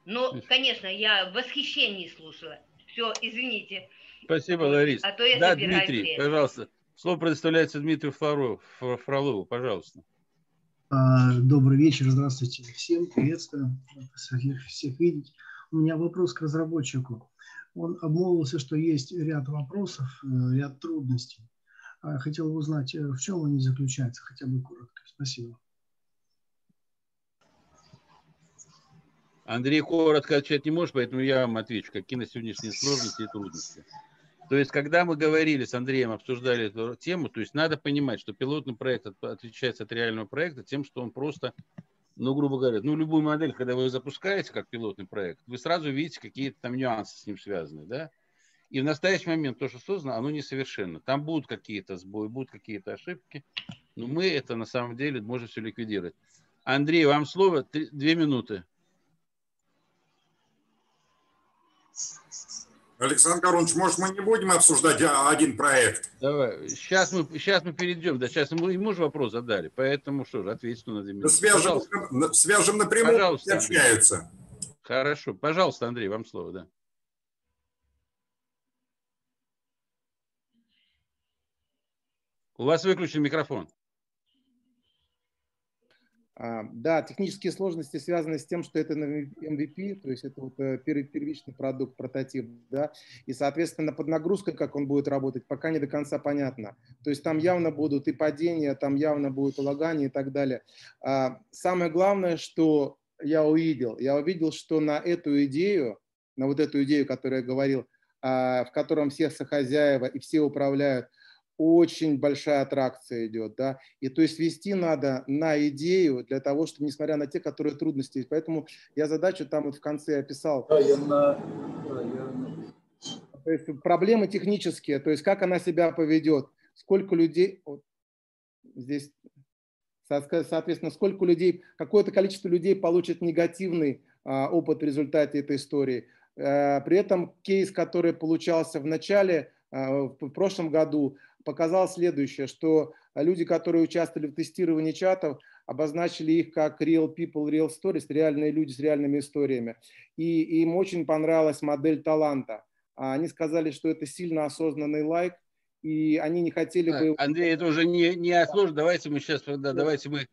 S6: но, конечно, я в восхищении слушала. Все, извините.
S1: Спасибо, Лариса. А то я да, Дмитрий, время. пожалуйста. Слово предоставляется Дмитрию Фролову. Пожалуйста.
S7: А, добрый вечер, здравствуйте всем, приветствую, всех, всех видеть. У меня вопрос к разработчику. Он обмолвился, что есть ряд вопросов, э, ряд трудностей. А хотел узнать, э, в чем они заключаются, хотя бы коротко. Спасибо.
S1: Андрей коротко отвечать не может, поэтому я вам отвечу, какие на сегодняшние сложности и трудности. То есть, когда мы говорили с Андреем, обсуждали эту тему, то есть надо понимать, что пилотный проект отличается от реального проекта тем, что он просто, ну, грубо говоря, ну, любую модель, когда вы запускаете как пилотный проект, вы сразу видите какие-то там нюансы с ним связаны, да? И в настоящий момент то, что создано, оно несовершенно. Там будут какие-то сбои, будут какие-то ошибки, но мы это на самом деле можем все ликвидировать. Андрей, вам слово, три, две минуты.
S3: Александр Корович, может, мы не будем обсуждать один проект?
S1: Давай, сейчас мы, сейчас мы перейдем, да, сейчас ему, ему же вопрос задали, поэтому что же, ответьте на две минуты.
S3: Свяжем, свяжем напрямую,
S1: Пожалуйста, общаются. Хорошо, пожалуйста, Андрей, вам слово, да. У вас выключен микрофон.
S2: А, да, технические сложности связаны с тем, что это MVP, то есть это вот э, первичный продукт, прототип, да, и, соответственно, под нагрузкой, как он будет работать, пока не до конца понятно. То есть там явно будут и падения, там явно будет улагание и так далее. А, самое главное, что я увидел, я увидел, что на эту идею, на вот эту идею, которую я говорил, а, в котором все сохозяева и все управляют – очень большая аттракция идет, да, и то есть вести надо на идею для того, чтобы, несмотря на те, которые трудности есть, поэтому я задачу там вот в конце описал. Да, я на... да, я... То есть проблемы технические, то есть как она себя поведет, сколько людей, вот здесь, соответственно, сколько людей, какое-то количество людей получит негативный а, опыт в результате этой истории. А, при этом кейс, который получался в начале, а, в прошлом году, показал следующее, что люди, которые участвовали в тестировании чатов, обозначили их как real people, real stories, реальные люди с реальными историями. И, им очень понравилась модель таланта. А они сказали, что это сильно осознанный лайк, и они не хотели бы...
S1: Андрей, это уже не, не сложно. Давайте мы сейчас, да, давайте мы...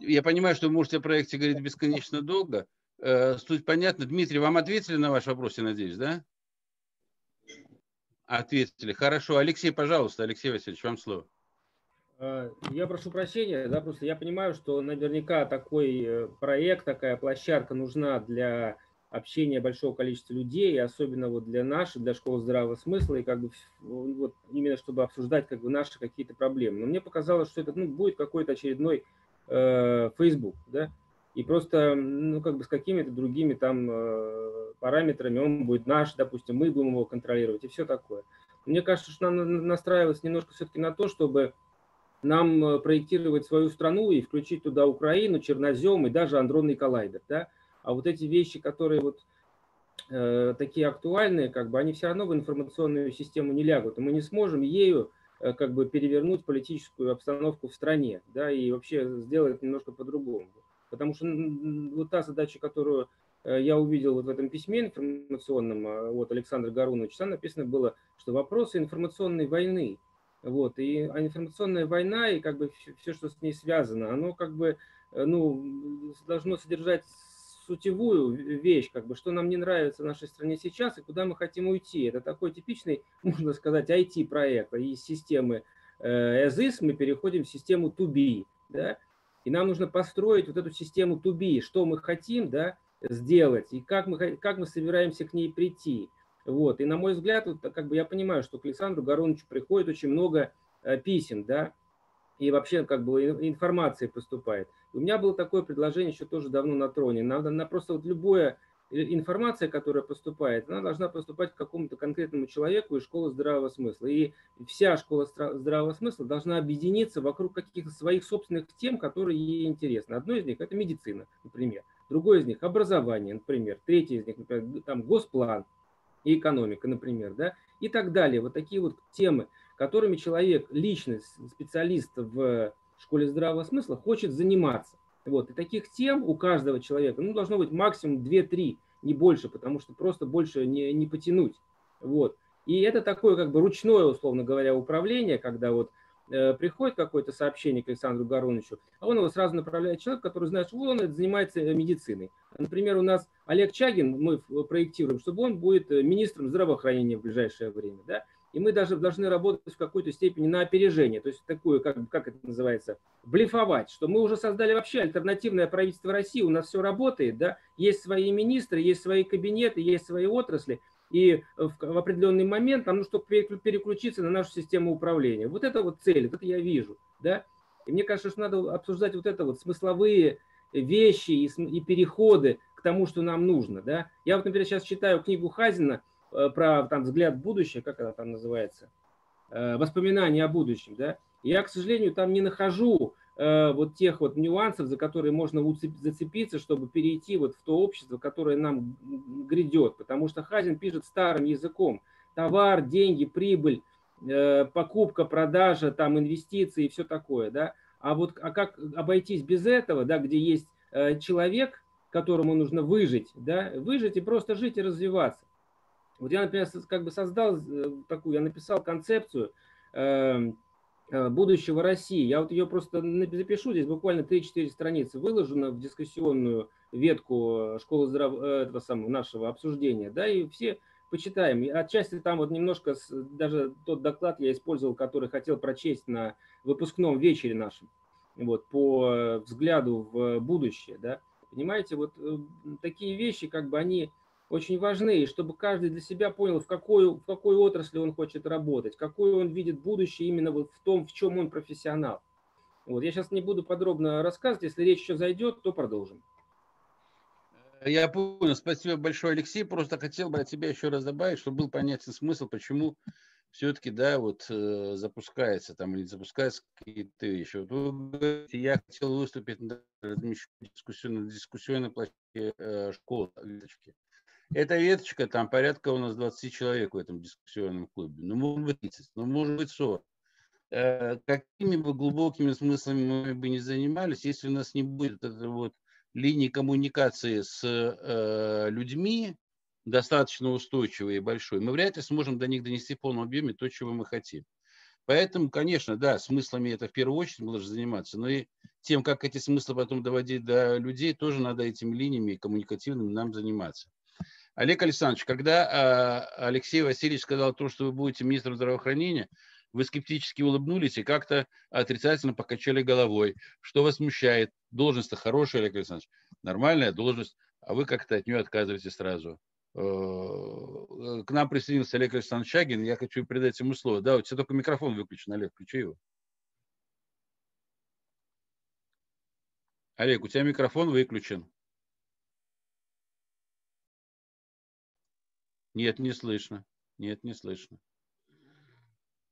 S1: Я понимаю, что вы можете о проекте говорить бесконечно долго. Э, суть понятна. Дмитрий, вам ответили на ваш вопрос, я надеюсь, да? Ответили. Хорошо. Алексей, пожалуйста. Алексей Васильевич, вам слово.
S8: А, я прошу прощения, да, просто я понимаю, что наверняка такой э, проект, такая площадка нужна для общения большого количества людей, особенно вот для нашей, для школы здравого смысла, и как бы вот именно чтобы обсуждать как бы наши какие-то проблемы. Но мне показалось, что это ну, будет какой-то очередной э, Facebook, да, и просто, ну, как бы с какими-то другими там э, параметрами он будет наш, допустим, мы будем его контролировать и все такое. Мне кажется, что нам настраиваться немножко все-таки на то, чтобы нам э, проектировать свою страну и включить туда Украину, Чернозем и даже андронный коллайдер, да. А вот эти вещи, которые вот э, такие актуальные, как бы они все равно в информационную систему не лягут, и мы не сможем ею э, как бы перевернуть политическую обстановку в стране, да, и вообще сделать немножко по-другому. Потому что вот та задача, которую э, я увидел вот в этом письме информационном от э, Александра Гаруновича, там написано было, что вопросы информационной войны Вот, и а информационная война и как бы все, что с ней связано, оно как бы э, ну, должно содержать сутевую вещь, как бы, что нам не нравится в нашей стране сейчас и куда мы хотим уйти. Это такой типичный, можно сказать, IT-проект. Из системы as э, мы переходим в систему to be, да, и нам нужно построить вот эту систему be, что мы хотим, да, сделать, и как мы, как мы собираемся к ней прийти. Вот. И на мой взгляд, вот, как бы я понимаю, что к Александру Гороновичу приходит очень много э, писем, да, и вообще как бы информации поступает. У меня было такое предложение еще тоже давно на троне. Надо на просто вот любое информация, которая поступает, она должна поступать какому-то конкретному человеку из школы здравого смысла. И вся школа здравого смысла должна объединиться вокруг каких-то своих собственных тем, которые ей интересны. Одно из них – это медицина, например. Другое из них – образование, например. Третье из них, например, там, госплан, и экономика, например, да, и так далее. Вот такие вот темы, которыми человек, личность, специалист в школе здравого смысла хочет заниматься. Вот. И таких тем у каждого человека ну, должно быть максимум 2-3, не больше, потому что просто больше не, не потянуть. Вот. И это такое как бы ручное, условно говоря, управление, когда вот Э, приходит какое-то сообщение к Александру Гороновичу, а он его сразу направляет человек, который знает, что он занимается э, медициной. Например, у нас Олег Чагин, мы проектируем, чтобы он будет э, министром здравоохранения в ближайшее время. Да? И мы даже должны работать в какой-то степени на опережение, то есть такую, как, как это называется, блефовать, что мы уже создали вообще альтернативное правительство России, у нас все работает, да, есть свои министры, есть свои кабинеты, есть свои отрасли, и в, в определенный момент нам нужно переключиться на нашу систему управления. Вот это вот цель, вот это я вижу. Да? И мне кажется, что надо обсуждать вот это вот смысловые вещи и, и переходы к тому, что нам нужно. Да? Я вот, например, сейчас читаю книгу Хазина про там, взгляд в будущее, как она там называется, э, воспоминания о будущем. Да? Я, к сожалению, там не нахожу Э, вот тех вот нюансов, за которые можно зацепиться, чтобы перейти вот в то общество, которое нам грядет. Потому что Хазин пишет старым языком. Товар, деньги, прибыль, э, покупка, продажа, там инвестиции и все такое. Да? А вот а как обойтись без этого, да, где есть э, человек, которому нужно выжить, да, выжить и просто жить и развиваться. Вот я, например, как бы создал такую, я написал концепцию, эм, Э, будущего России. Я вот ее просто запишу, здесь буквально 3-4 страницы выложено в дискуссионную ветку школы здрав... Э, этого самого нашего обсуждения, да, и все почитаем. Отчасти там вот немножко, даже тот доклад я использовал, который хотел прочесть на выпускном вечере нашем, вот, по взгляду в будущее, да. Понимаете, вот э, такие вещи, как бы они очень важны, и чтобы каждый для себя понял, в какой, в какой отрасли он хочет работать, какой он видит будущее именно вот в том, в чем он профессионал. Вот. Я сейчас не буду подробно рассказывать, если речь еще зайдет, то продолжим.
S1: Я понял, спасибо большое, Алексей. Просто хотел бы от тебя еще раз добавить, чтобы был понятен смысл, почему все-таки, да, вот э, запускается там или запускается какие-то вещи. Вот я хотел выступить на дискуссионной, дискуссионной площадке э, школы, эта веточка, там порядка у нас 20 человек в этом дискуссионном клубе. Ну, может быть 30, ну, может быть 40. Э, какими бы глубокими смыслами мы бы не занимались, если у нас не будет этой вот линии коммуникации с э, людьми, достаточно устойчивой и большой, мы вряд ли сможем до них донести в полном объеме то, чего мы хотим. Поэтому, конечно, да, смыслами это в первую очередь должны заниматься, но и тем, как эти смыслы потом доводить до людей, тоже надо этими линиями коммуникативными нам заниматься. Олег Александрович, когда э, Алексей Васильевич сказал то, что вы будете министром здравоохранения, вы скептически улыбнулись и как-то отрицательно покачали головой. Что вас смущает? Должность-то хорошая, Олег Александрович, нормальная должность, а вы как-то от нее отказываете сразу. Э, к нам присоединился Олег Александрович Шагин, я хочу передать ему слово. Да, у тебя только микрофон выключен, Олег, включи его. Олег, у тебя микрофон выключен. Нет, не слышно. Нет, не слышно.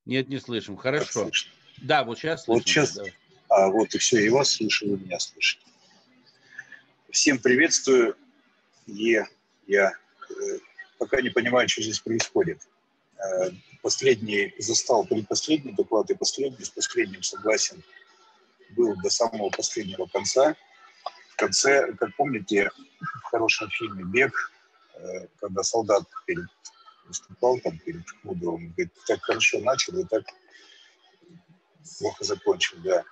S1: Нет, не слышим. Хорошо. Слышно. Да, вот сейчас
S9: слышно. Вот сейчас, да. а, вот и все, и вас слышу, и меня слышите. Всем приветствую. Е, я э, пока не понимаю, что здесь происходит. Э, последний застал предпоследний доклад и последний, с последним согласен был до самого последнего конца. В конце, как помните, в хорошем фильме «Бег» когда солдат перед выступал там перед клубом, говорит, так хорошо начал и так плохо закончил, да.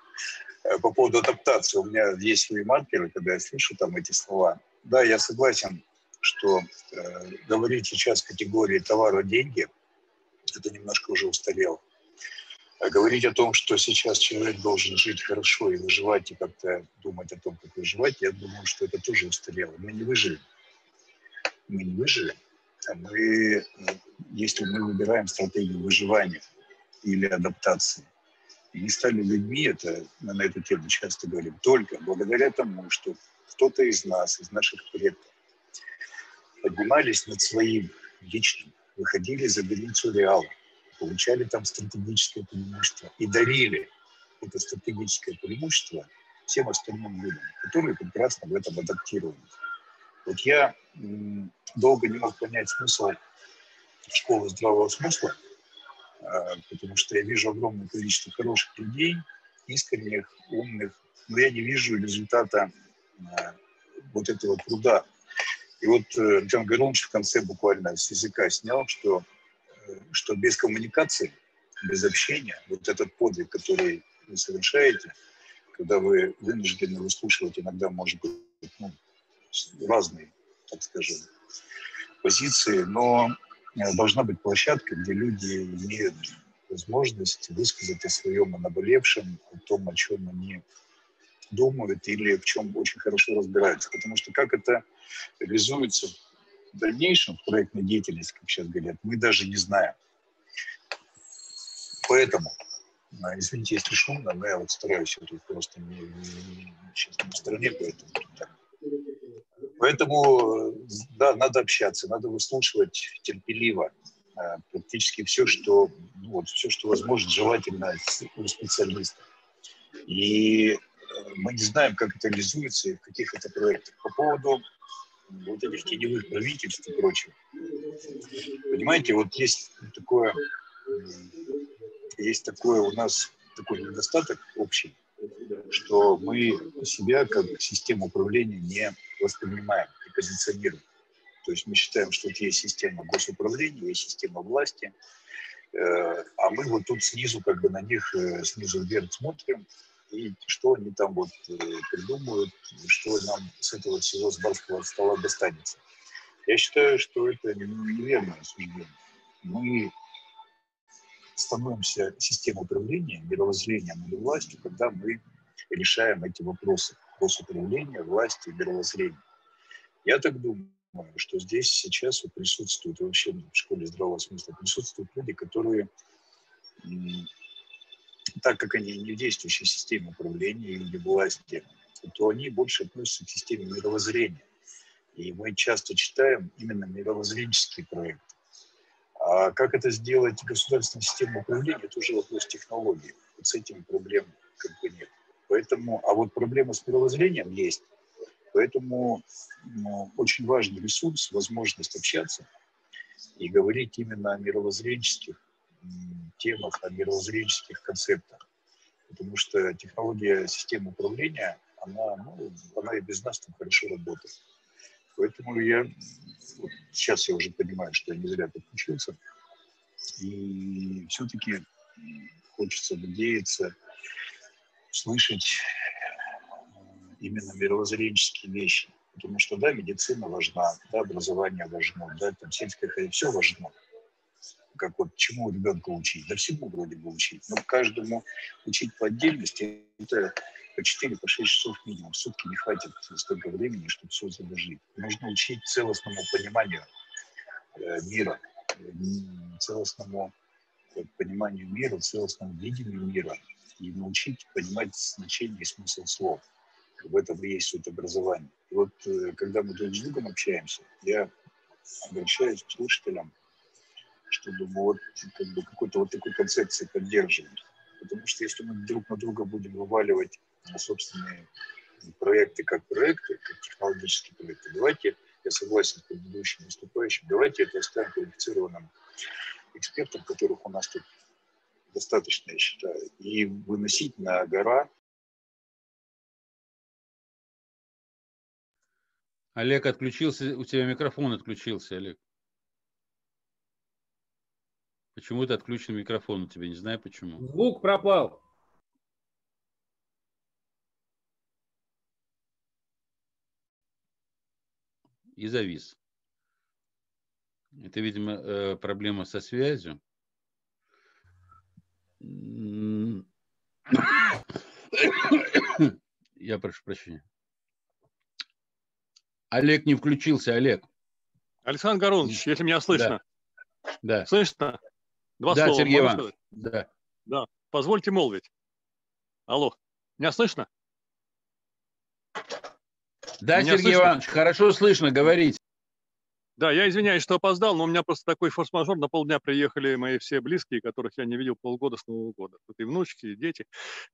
S9: Э, по поводу адаптации. У меня есть свои маркеры, когда я слышу там эти слова. Да, я согласен, что э, говорить сейчас категории товара деньги, это немножко уже устарело. А говорить о том, что сейчас человек должен жить хорошо и выживать, и как-то думать о том, как выживать, я думаю, что это тоже устарело. Мы не выживем. Мы не выживем. А мы, если мы выбираем стратегию выживания или адаптации, и не стали людьми, это мы на эту тему часто говорим, только благодаря тому, что кто-то из нас, из наших предков, поднимались над своим личным, выходили за границу реала, получали там стратегическое преимущество и дарили это стратегическое преимущество всем остальным людям, которые прекрасно в этом адаптированы. Вот я долго не мог понять смысл школы здравого смысла, а, потому что я вижу огромное количество хороших людей, искренних, умных, но я не вижу результата а, вот этого труда. И вот э, Джан Гарунч в конце буквально с языка снял, что, э, что без коммуникации, без общения, вот этот подвиг, который вы совершаете, когда вы вынуждены выслушивать иногда, может быть, ну, разные, так скажем, позиции, но Э, должна быть площадка, где люди имеют возможность высказать о своем о наболевшем, о том, о чем они думают или в чем очень хорошо разбираются. Потому что как это реализуется в дальнейшем в проектной деятельности, как сейчас говорят, мы даже не знаем. Поэтому, э, извините, если шумно, но я вот стараюсь, я просто не, не, не, сейчас не в стороне, поэтому так Поэтому, да, надо общаться, надо выслушивать терпеливо э, практически все, что, ну, вот, все, что возможно, желательно у специалиста. И э, мы не знаем, как это реализуется и в каких это проектах. По поводу вот этих теневых правительств и прочего. Понимаете, вот есть такое, есть такое у нас такой недостаток общий, что мы себя как систему управления не воспринимаем и позиционируем. То есть мы считаем, что вот есть система госуправления, есть система власти, э, а мы вот тут снизу как бы на них э, снизу вверх смотрим, и что они там вот э, придумают, что нам с этого всего с барского стола достанется. Я считаю, что это неверное суждение. Мы становимся системой управления, мировоззрением или властью, когда мы решаем эти вопросы госуправления, власти и мировоззрения. Я так думаю, что здесь сейчас вот присутствуют, вообще в школе здравого смысла присутствуют люди, которые, так как они не в действующей системе управления или власти, то они больше относятся к системе мировоззрения. И мы часто читаем именно мировоззренческие проекты. А как это сделать государственной системой управления, это уже вопрос технологии. Вот с этим проблем как бы нет. Поэтому, а вот проблема с мировоззрением есть. Поэтому ну, очень важный ресурс, возможность общаться и говорить именно о мировоззренческих темах, о мировоззренческих концептах. Потому что технология системы управления, она, ну, она и без нас там хорошо работает. Поэтому я вот сейчас я уже понимаю, что я не зря подключился. И все-таки хочется надеяться, слышать э, именно мировоззренческие вещи. Потому что, да, медицина важна, да, образование важно, да, там сельское хозяйство, все важно. Как вот чему ребенка учить? Да всему вроде бы учить. Но каждому учить по отдельности, это по 4-6 по часов минимум. В сутки не хватит столько времени, чтобы все заложить. Нужно учить целостному пониманию э, мира, целостному пониманию мира, целостному видению мира – и научить понимать значение и смысл слов. В этом и есть суть образования. И вот э, когда мы друг с другом общаемся, я обращаюсь к слушателям, что думаю, вот как бы какой-то вот такой концепции поддерживать. Потому что если мы друг на друга будем вываливать на собственные проекты как проекты, как технологические проекты, давайте, я согласен с предыдущим выступающим, давайте это оставим квалифицированным экспертам, которых у нас тут достаточно, я считаю, и выносить на гора.
S1: Олег отключился, у тебя микрофон отключился, Олег. Почему это отключен микрофон у тебя, не знаю почему.
S8: Звук пропал.
S1: И завис. Это, видимо, э, проблема со связью. Я прошу прощения. Олег не включился, Олег.
S10: Александр Горунович, если меня слышно.
S1: Да. да.
S10: Слышно?
S1: Два да, слова. Сергей Иванович. Да.
S10: Да. Позвольте молвить. Алло. Меня слышно?
S1: Да, меня Сергей слышно? Иванович, хорошо слышно, говорите.
S10: Да, я извиняюсь, что опоздал, но у меня просто такой форс-мажор. На полдня приехали мои все близкие, которых я не видел полгода с Нового года. Тут и внучки, и дети.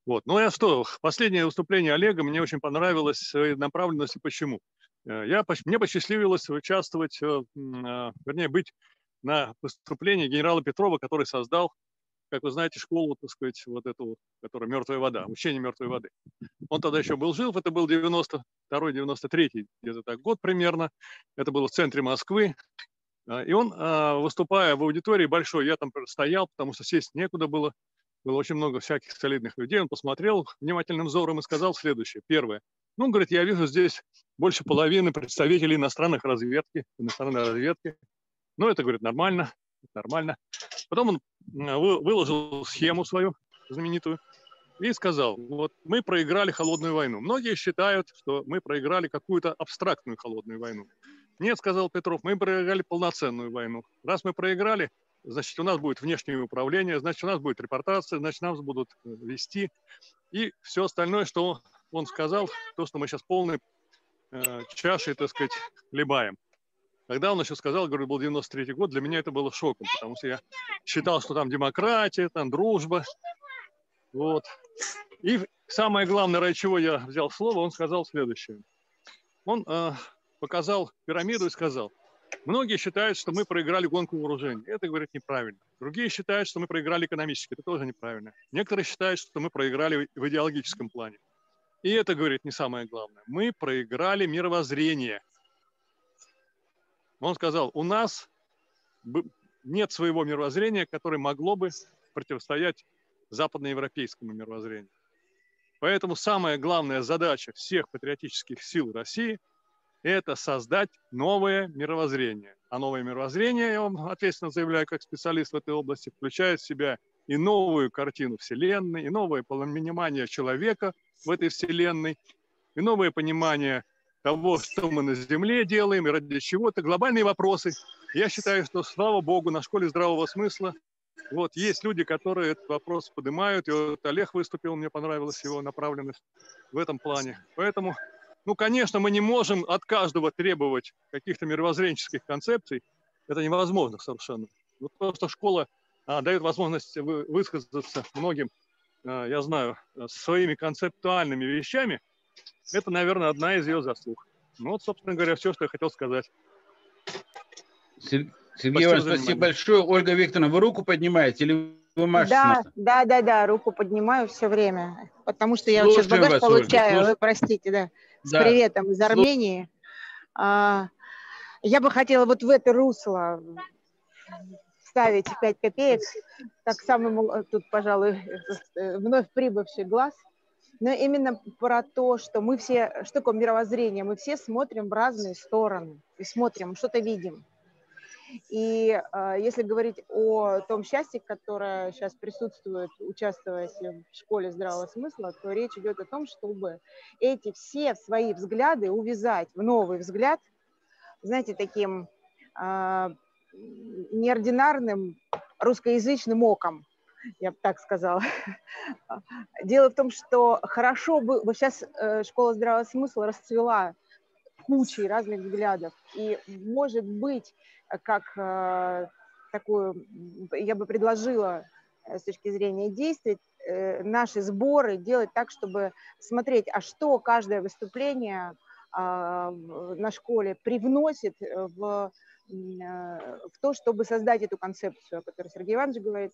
S10: Вот. Ну, я что, последнее выступление Олега мне очень понравилось своей направленности. Почему? Э, я, мне посчастливилось участвовать, э, а, вернее, быть на выступлении генерала Петрова, который создал как вы знаете, школу, так сказать, вот эту, которая «Мертвая вода», учение мертвой воды. Он тогда еще был жив, это был 92-93 где-то так год примерно. Это было в центре Москвы. А, и он, а, выступая в аудитории большой, я там стоял, потому что сесть некуда было, было очень много всяких солидных людей. Он посмотрел внимательным взором и сказал следующее. Первое. Ну, говорит, я вижу здесь больше половины представителей иностранных разведки, иностранной разведки. Ну, это, говорит, нормально нормально. Потом он выложил схему свою знаменитую и сказал, вот мы проиграли холодную войну. Многие считают, что мы проиграли какую-то абстрактную холодную войну. Нет, сказал Петров, мы проиграли полноценную войну. Раз мы проиграли, значит, у нас будет внешнее управление, значит, у нас будет репортация, значит, нас будут э, вести. И все остальное, что он сказал, то, что мы сейчас полной э, чашей, так сказать, хлебаем. Когда он еще сказал, говорю, был 93 год, для меня это было шоком, потому что я считал, что там демократия, там дружба. Вот. И самое главное, ради чего я взял слово, он сказал следующее. Он э, показал пирамиду и сказал, многие считают, что мы проиграли гонку вооружений. Это, говорит, неправильно. Другие считают, что мы проиграли экономически. Это тоже неправильно. Некоторые считают, что мы проиграли в идеологическом плане. И это, говорит, не самое главное. Мы проиграли мировоззрение. Он сказал, у нас нет своего мировоззрения, которое могло бы противостоять западноевропейскому мировоззрению. Поэтому самая главная задача всех патриотических сил России – это создать новое мировоззрение. А новое мировоззрение, я вам ответственно заявляю как специалист в этой области, включает в себя и новую картину Вселенной, и новое понимание человека в этой Вселенной, и новое понимание того, что мы на Земле делаем и ради чего. Это глобальные вопросы. Я считаю, что, слава богу, на школе здравого смысла вот есть люди, которые этот вопрос поднимают. И вот Олег выступил, мне понравилась его направленность в этом плане. Поэтому, ну, конечно, мы не можем от каждого требовать каких-то мировоззренческих концепций. Это невозможно совершенно. Вот просто школа а, дает возможность вы, высказаться многим, а, я знаю, своими концептуальными вещами – это, наверное, одна из ее заслуг. Ну вот, собственно говоря, все, что я хотел сказать.
S1: Сергей Иванович, спасибо большое. Ольга Викторовна, вы руку поднимаете или вы машете?
S11: Да, да, да, да, руку поднимаю все время, потому что я Слушаем сейчас багаж вас, получаю, Ольга, вы простите, да, с да. приветом из Армении. А, я бы хотела вот в это русло ставить 5 копеек, как самый тут, пожалуй, э, вновь прибывший глаз – но именно про то, что мы все, что такое мировоззрение, мы все смотрим в разные стороны и смотрим, что-то видим. И э, если говорить о том счастье, которое сейчас присутствует, участвуя в школе здравого смысла, то речь идет о том, чтобы эти все свои взгляды увязать в новый взгляд, знаете, таким э, неординарным русскоязычным оком, я бы так сказала. Дело в том, что хорошо бы, вот сейчас э, школа здравого смысла расцвела кучей разных взглядов, и может быть, как э, такую, я бы предложила э, с точки зрения действий, наши сборы делать так, чтобы смотреть, а что каждое выступление а, на школе привносит в в то, чтобы создать эту концепцию, о которой Сергей Иванович говорит,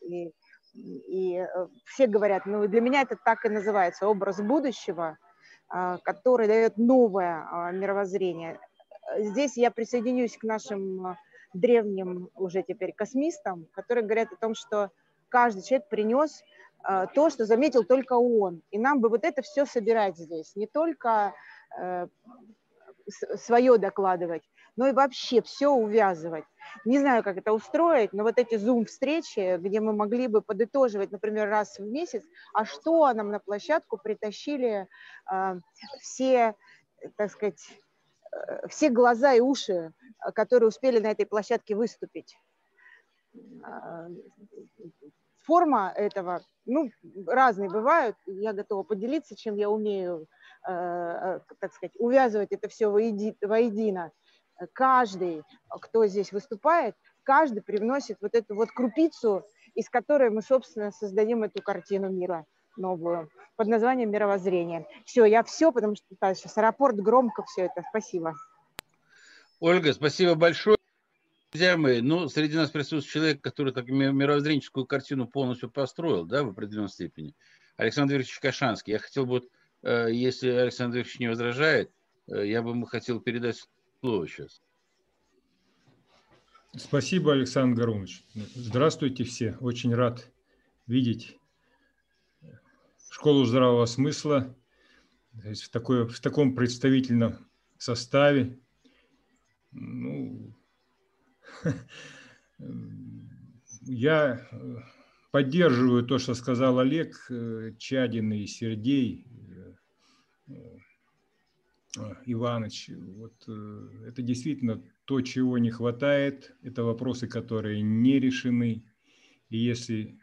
S11: и, и э, все говорят, ну для меня это так и называется, образ будущего, а, который дает новое а, мировоззрение. Здесь я присоединюсь к нашим а, древним уже теперь космистам, которые говорят о том, что каждый человек принес то, что заметил только он. И нам бы вот это все собирать здесь. Не только свое докладывать, но и вообще все увязывать. Не знаю, как это устроить, но вот эти зум-встречи, где мы могли бы подытоживать, например, раз в месяц, а что нам на площадку притащили э, все, так сказать, э, все глаза и уши, которые успели на этой площадке выступить. А, форма этого, ну, разные бывают. Я готова поделиться, чем я умею, э, э, так сказать, увязывать это все воедино. Каждый, кто здесь выступает, каждый привносит вот эту вот крупицу, из которой мы, собственно, создадим эту картину мира новую под названием мировоззрение. Все, я все, потому что да, сейчас аэропорт, громко все это. Спасибо.
S1: Ольга, спасибо большое. Друзья мои, ну, среди нас присутствует человек, который так мировоззренческую картину полностью построил, да, в определенной степени. Александр Викторович Кашанский. Я хотел бы, э, если Александр Викторович не возражает, э, я бы хотел передать слово сейчас.
S12: Спасибо, Александр Гарунович. Здравствуйте все. Очень рад видеть школу здравого смысла в, такой, в таком представительном составе. Ну, Я поддерживаю то, что сказал Олег э, Чадин и Сергей э, Иванович. Вот это действительно то, чего не хватает. Это вопросы, которые не решены. И если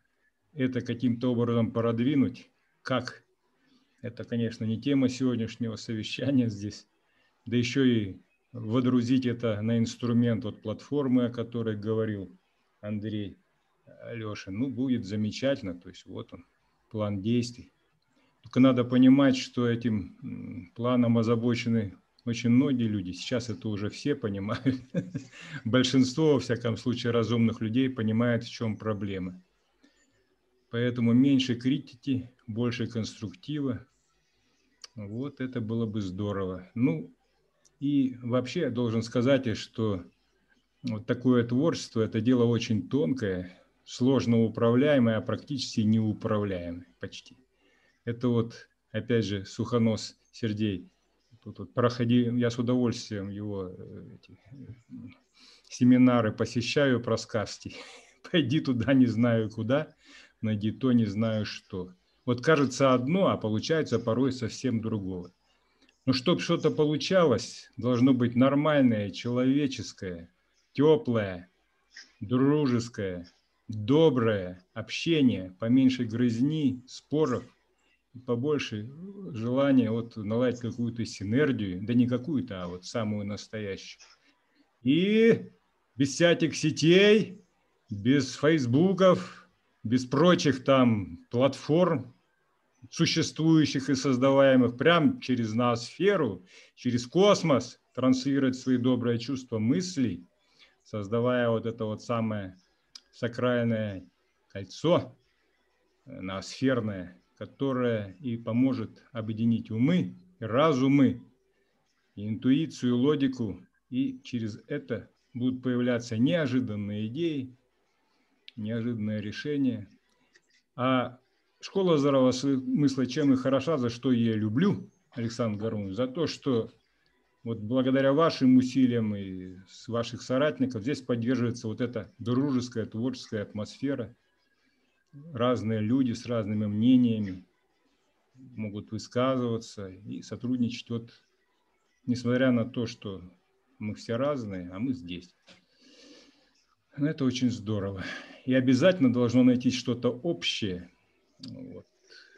S12: это каким-то образом продвинуть, как? Это, конечно, не тема сегодняшнего совещания здесь. Да еще и водрузить это на инструмент от платформы, о которой говорил Андрей Алешин, ну, будет замечательно. То есть вот он, план действий. Только надо понимать, что этим планом озабочены очень многие люди. Сейчас это уже все понимают. Большинство, во всяком случае, разумных людей понимает, в чем проблема. Поэтому меньше критики, больше конструктива. Вот это было бы здорово. Ну, и вообще я должен сказать, что вот такое творчество – это дело очень тонкое, сложно управляемое, а практически неуправляемое почти. Это вот, опять же, Сухонос Сергей. Тут вот проходи, я с удовольствием его э, эти, семинары посещаю про сказки. Пойди туда, не знаю куда, найди то, не знаю что. Вот кажется одно, а получается порой совсем другое. Но чтобы что-то получалось, должно быть нормальное, человеческое, теплое, дружеское, доброе общение, поменьше грызни, споров, побольше желания вот наладить какую-то синергию, да не какую-то, а вот самую настоящую. И без всяких сетей, без фейсбуков, без прочих там платформ, существующих и создаваемых прямо через ноосферу, через космос, транслировать свои добрые чувства мыслей, создавая вот это вот самое сакральное кольцо э, ноосферное, которое и поможет объединить умы, и разумы, и интуицию, и логику, и через это будут появляться неожиданные идеи, неожиданные решения. А Школа здравого смысла чем и хороша, за что я люблю, Александр Гарунович, за то, что вот благодаря вашим усилиям и ваших соратников здесь поддерживается вот эта дружеская, творческая атмосфера. Разные люди с разными мнениями могут высказываться и сотрудничать. Вот, несмотря на то, что мы все разные, а мы здесь. Это очень здорово. И обязательно должно найти что-то общее – вот,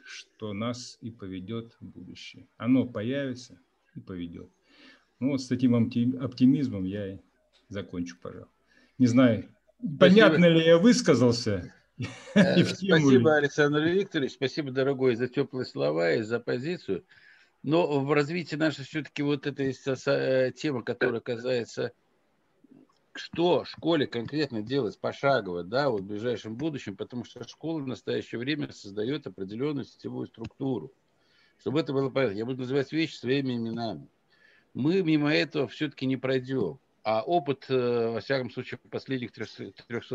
S12: что нас и поведет в будущее. Оно появится и поведет. Ну вот с таким оптимизмом я и закончу, пожалуй. Не знаю, спасибо. понятно ли я высказался?
S1: Э, спасибо, Александр Викторович, спасибо, дорогой, за теплые слова и за позицию. Но в развитии нашей все-таки вот эта э, тема, которая касается что школе конкретно делать пошагово, да, вот в ближайшем будущем, потому что школа в настоящее время создает определенную сетевую структуру. Чтобы это было понятно, я буду называть вещи своими именами. Мы мимо этого все-таки не пройдем. А опыт, э, во всяком случае, последних 300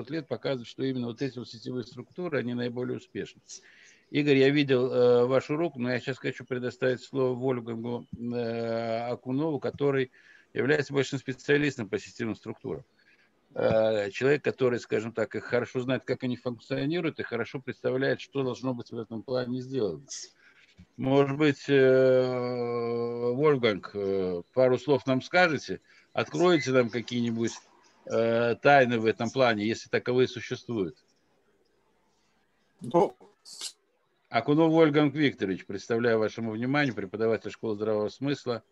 S1: лет показывает, что именно вот эти вот сетевые структуры, они наиболее успешны. Игорь, я видел э, вашу руку, но я сейчас хочу предоставить слово Вольгангу э, Акунову, который является большим специалистом по системным структурам. Э, человек, который, скажем так, их хорошо знает, как они функционируют, и хорошо представляет, что должно быть в этом плане сделано. Может быть, э, Вольганг, э, пару слов нам скажете? Откроете нам какие-нибудь тайны в этом плане, если таковые существуют? Ну, Акунов Вольганг Викторович, представляю вашему вниманию, преподаватель школы здравого смысла,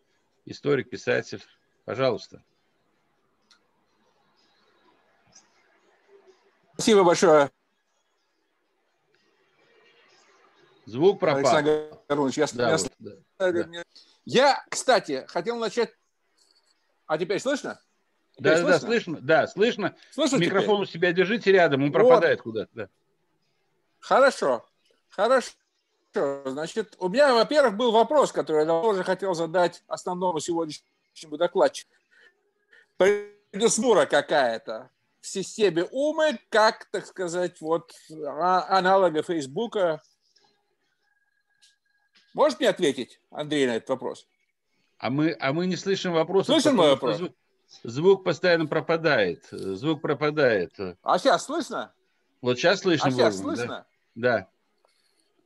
S1: историк, писатель. Пожалуйста.
S13: Спасибо большое.
S1: Звук пропал.
S13: Александр Аронович, я,
S1: да,
S13: я,
S1: вот, да.
S13: я, кстати, хотел начать... А теперь слышно?
S1: Теперь да, слышно? да, слышно. Да, слышно.
S13: слышно
S1: Микрофон теперь? у себя держите рядом, он вот. пропадает куда-то. Да.
S13: Хорошо, хорошо. Значит, у меня, во-первых, был вопрос, который я тоже хотел задать основному сегодняшнему докладчику. Предусмура какая-то в системе умы, как, так сказать, вот а, аналога Фейсбука. Можешь мне ответить, Андрей, на этот вопрос?
S1: А мы, а мы не слышим вопроса.
S13: Слышим мой вопрос?
S1: Звук, звук постоянно пропадает. Звук пропадает.
S13: А сейчас слышно?
S1: Вот сейчас слышно.
S13: А сейчас слышно?
S1: Да. да.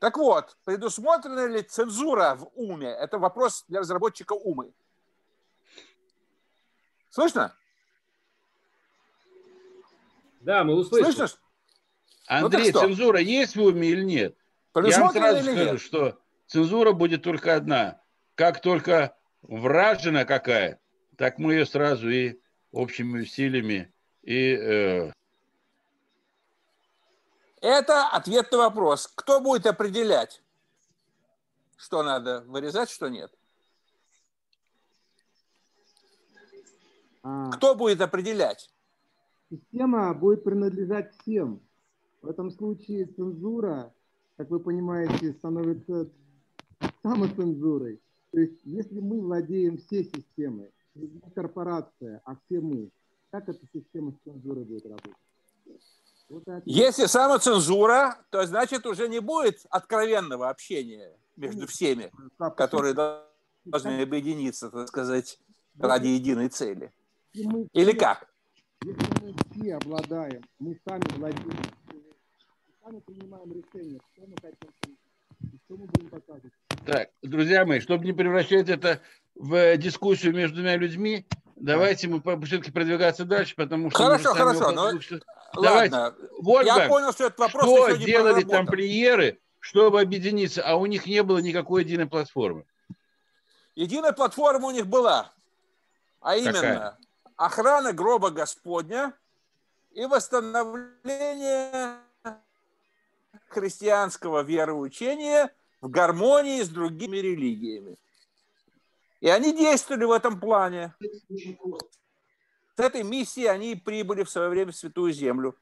S13: Так вот, предусмотрена ли цензура в уме? Это вопрос для разработчика умы. Слышно?
S8: Да, мы услышали.
S13: Слышишь?
S1: Андрей, ну, цензура есть в уме или нет? Я вам сразу скажу, нет? что цензура будет только одна. Как только вражина какая, так мы ее сразу и общими усилиями и... Э...
S13: Это ответ на вопрос. Кто будет определять, что надо вырезать, что нет? А... Кто будет определять?
S2: система будет принадлежать всем. В этом случае цензура, как вы понимаете, становится самоцензурой. То есть, если мы владеем всей системой, не корпорация, а все мы, как эта система с цензурой будет работать?
S13: Вот Если самоцензура, то значит уже не будет откровенного общения между всеми, которые должны объединиться, так сказать, ради единой цели. Или как?
S2: Если мы все обладаем, мы сами владеем, мы сами принимаем решение, что мы хотим, что мы будем показывать.
S1: Так, друзья мои, чтобы не превращать это в дискуссию между двумя людьми, давайте мы все-таки продвигаться дальше, потому что...
S13: Хорошо, хорошо, но...
S1: Давайте. Ладно,
S13: Вольга, я понял, что этот вопрос
S1: что делали тамплиеры, чтобы объединиться, а у них не было никакой единой платформы?
S13: Единая платформа у них была, а именно Какая? охрана гроба Господня и восстановление христианского вероучения в гармонии с другими религиями. И они действовали в этом плане. С этой миссией они прибыли в свое время в Святую Землю.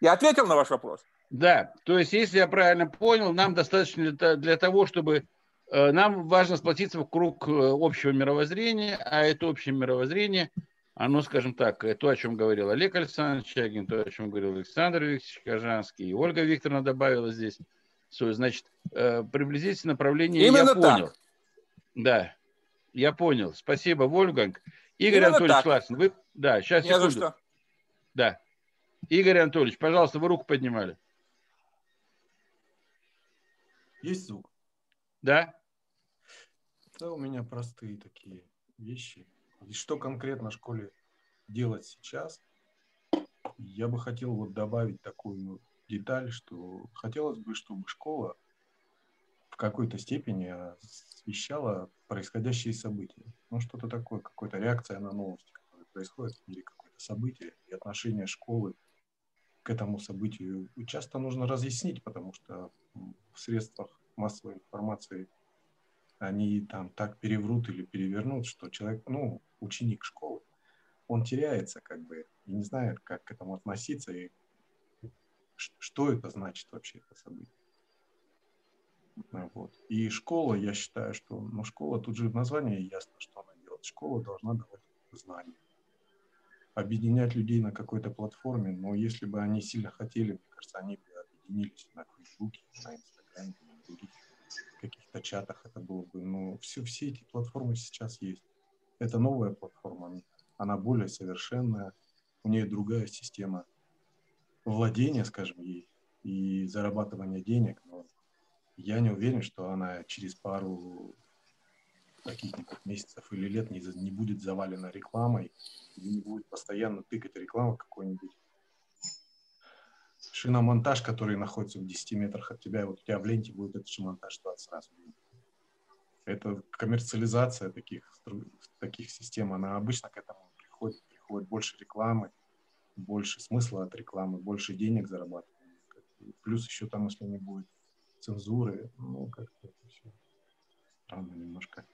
S13: Я ответил на ваш вопрос?
S1: Да, то есть, если я правильно понял, нам достаточно для того, чтобы Э, нам важно сплотиться вокруг э, общего мировоззрения, а это общее мировоззрение, оно, скажем так, то, о чем говорил Олег Александрович Чагин, то, о чем говорил Александр Викторович Кожанский, и Ольга Викторовна добавила здесь. Значит, э, приблизительно направление Именно я понял. Так. Да, я понял. Спасибо, Вольганг. Игорь Именно Анатольевич так. Классин, вы... Да, сейчас,
S13: Не секунду. что.
S1: Да. Игорь Анатольевич, пожалуйста, вы руку поднимали.
S14: Есть звук?
S1: Да.
S14: Да, у меня простые такие вещи. И что конкретно школе делать сейчас? Я бы хотел вот добавить такую деталь, что хотелось бы, чтобы школа в какой-то степени освещала происходящие события. Ну, что-то такое, какая-то реакция на новости, которые происходят мире, какое-то событие и отношение школы к этому событию. часто нужно разъяснить, потому что в средствах массовой информации они там так переврут или перевернут, что человек, ну, ученик школы, он теряется как бы и не знает, как к этому относиться и что это значит вообще это событие. Вот. И школа, я считаю, что ну, школа, тут же в названии ясно, что она делает. Школа должна давать знания. Объединять людей на какой-то платформе, но если бы они сильно хотели, мне кажется, они бы объединились на Фейсбуке, на Инстаграме, на других каких-то чатах это было бы. Но все, все эти платформы сейчас есть. Это новая платформа, она более совершенная, у нее другая система владения, скажем, ей и зарабатывания денег, но я не уверен, что она через пару каких-нибудь месяцев или лет не, не будет завалена рекламой, не будет постоянно тыкать рекламу какой-нибудь шиномонтаж, который находится в 10 метрах от тебя, и вот у тебя в ленте будет этот шиномонтаж 20 раз. Это коммерциализация таких, таких систем, она обычно к этому приходит, приходит больше рекламы, больше смысла от рекламы, больше денег зарабатывать. Плюс еще там, если не будет цензуры, ну, как-то это все странно немножко.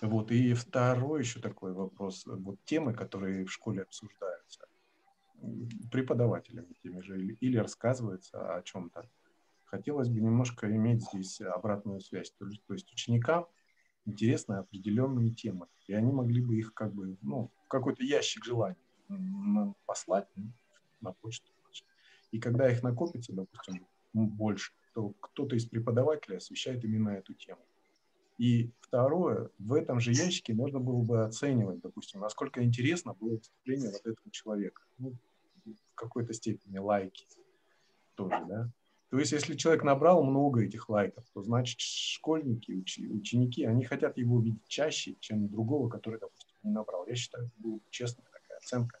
S14: Вот, и второй еще такой вопрос. Вот темы, которые в школе обсуждаются преподавателями теми же или, или рассказывается о чем-то. Хотелось бы немножко иметь здесь обратную связь. То то есть ученикам интересны определенные темы, и они могли бы их как бы, ну, в какой-то ящик желаний послать ну, на почту. И когда их накопится, допустим, больше, то кто-то из преподавателей освещает именно эту тему. И второе, в этом же ящике можно было бы оценивать, допустим, насколько интересно было выступление вот этого человека. Ну, какой-то степени лайки тоже, да. То есть, если человек набрал много этих лайков, то значит школьники, уч- ученики, они хотят его видеть чаще, чем другого, который, допустим, не набрал. Я считаю, это была честная такая оценка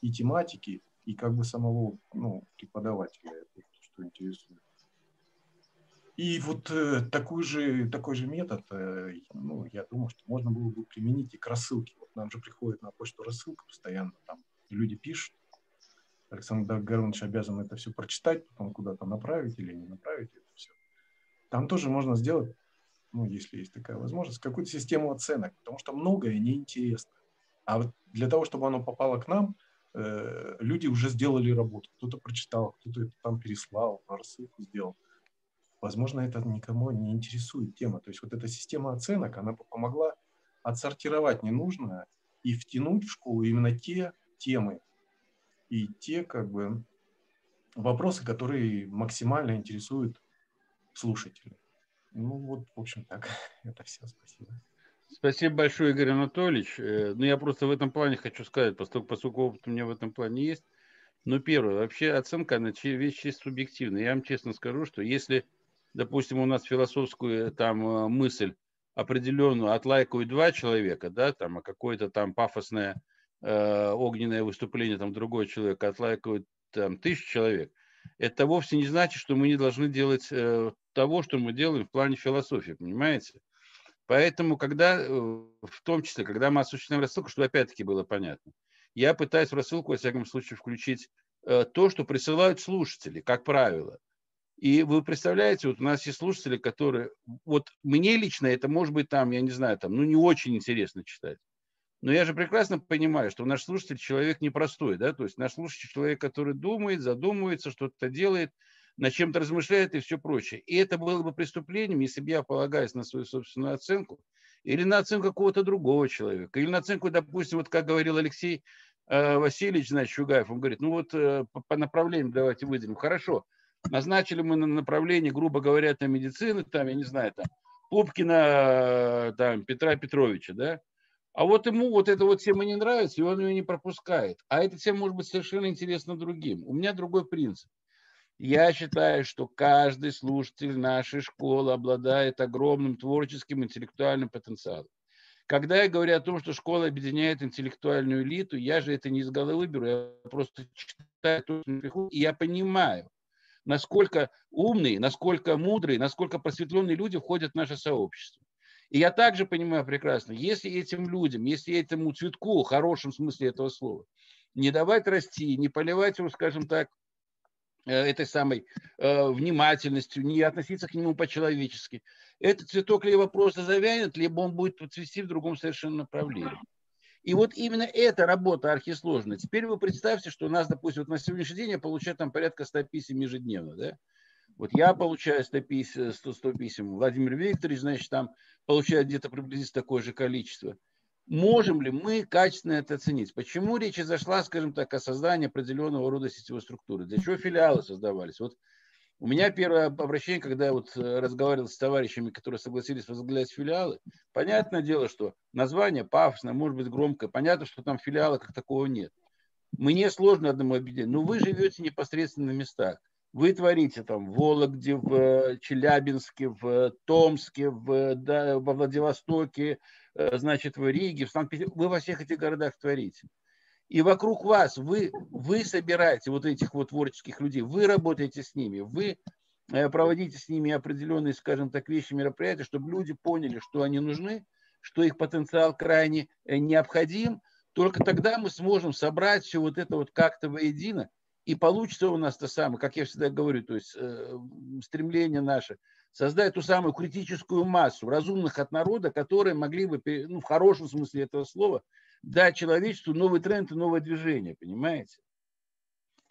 S14: и тематики, и как бы самого ну, преподавателя, что интересует. И вот э, такой, же, такой же метод, э, ну, я думаю, что можно было бы применить и к рассылке. Вот нам же приходит на почту рассылка постоянно, там люди пишут, Александр Гармович обязан это все прочитать, потом куда-то направить или не направить это все. Там тоже можно сделать, ну, если есть такая возможность, какую-то систему оценок, потому что многое неинтересно. А вот для того, чтобы оно попало к нам, э, люди уже сделали работу. Кто-то прочитал, кто-то это там переслал, рассылку сделал возможно, это никому не интересует тема. То есть вот эта система оценок, она помогла отсортировать ненужное и втянуть в школу именно те темы и те как бы вопросы, которые максимально интересуют слушателей. Ну вот, в общем, так. Это все. Спасибо.
S1: Спасибо большое, Игорь Анатольевич. Э, ну, я просто в этом плане хочу сказать, поскольку, поскольку опыт у меня в этом плане есть. Ну, первое, вообще оценка, она вещь чисто субъективная. Я вам честно скажу, что если допустим, у нас философскую там э, мысль определенную отлайкают два человека, да, там, а какое-то там пафосное э, огненное выступление там другой человек отлайкают там тысячу человек, это вовсе не значит, что мы не должны делать э, того, что мы делаем в плане философии, понимаете? Поэтому, когда, э, в том числе, когда мы осуществляем рассылку, чтобы опять-таки было понятно, я пытаюсь в рассылку, во всяком случае, включить то, что присылают слушатели, как правило. И вы представляете, вот у нас есть слушатели, которые, вот мне лично это может быть там, я не знаю, там, ну не очень интересно читать. Но я же прекрасно понимаю, что наш слушатель человек непростой, да, то есть наш слушатель человек, который думает, задумывается, что-то делает, над чем-то размышляет и все прочее. И это было бы преступлением, если бы я, полагаясь на свою собственную оценку, или на оценку какого-то другого человека, или на оценку, допустим, вот как говорил Алексей э, Васильевич, значит, Шугаев, он говорит, ну вот э, по, направлениям давайте выделим. Хорошо, назначили мы на направление, грубо говоря, там медицины, там, я не знаю, там, Пупкина, там, Петра Петровича, да, а вот ему вот эта вот тема не нравится, и он ее не пропускает. А эта тема может быть совершенно интересна другим. У меня другой принцип. Я считаю, что каждый слушатель нашей школы обладает огромным творческим интеллектуальным потенциалом. Когда я говорю о том, что школа объединяет интеллектуальную элиту, я же это не из головы беру, я просто читаю то, что приходит, и я понимаю, насколько умные, насколько мудрые, насколько просветленные люди входят в наше сообщество. И я также понимаю прекрасно, если этим людям, если этому цветку, в хорошем смысле этого слова, не давать расти, не поливать его, скажем так, э, этой самой э, внимательностью, не относиться к нему по-человечески, этот цветок либо просто завянет, либо он будет цвести в другом совершенно направлении. И вот именно эта работа архисложная. Теперь вы представьте, что у нас, допустим, вот на сегодняшний день я получаю там порядка 100 писем ежедневно, да? Вот я получаю 100 писем, 100, 100 писем, Владимир Викторович, значит, там получает где-то приблизительно такое же количество. Можем ли мы качественно это оценить? Почему речь зашла, скажем так, о создании определенного рода сетевой структуры? Для чего филиалы создавались? Вот у меня первое обращение, когда я вот э, разговаривал с товарищами, которые согласились возглавлять филиалы, понятное дело, что название пафосное, может быть громкое, понятно, что там филиала как такого нет. Мне сложно одному объединить, но вы живете непосредственно на местах. Вы творите там в Вологде, в э, Челябинске, в Томске, в, да, во Владивостоке, э, значит, в Риге, в Санкт-Петербурге. Вы во всех этих городах творите. И вокруг вас вы, вы собираете вот этих вот творческих людей, вы работаете с ними, вы э, проводите с ними определенные, скажем так, вещи, мероприятия, чтобы люди поняли, что они нужны, что их потенциал крайне э, необходим. Только тогда мы сможем собрать все вот это вот как-то воедино, и получится у нас то самое, как я всегда говорю, то есть э, стремление наше создать ту самую критическую массу разумных от народа, которые могли бы, ну, в хорошем смысле этого слова, дать человечеству новый тренд и новое движение, понимаете?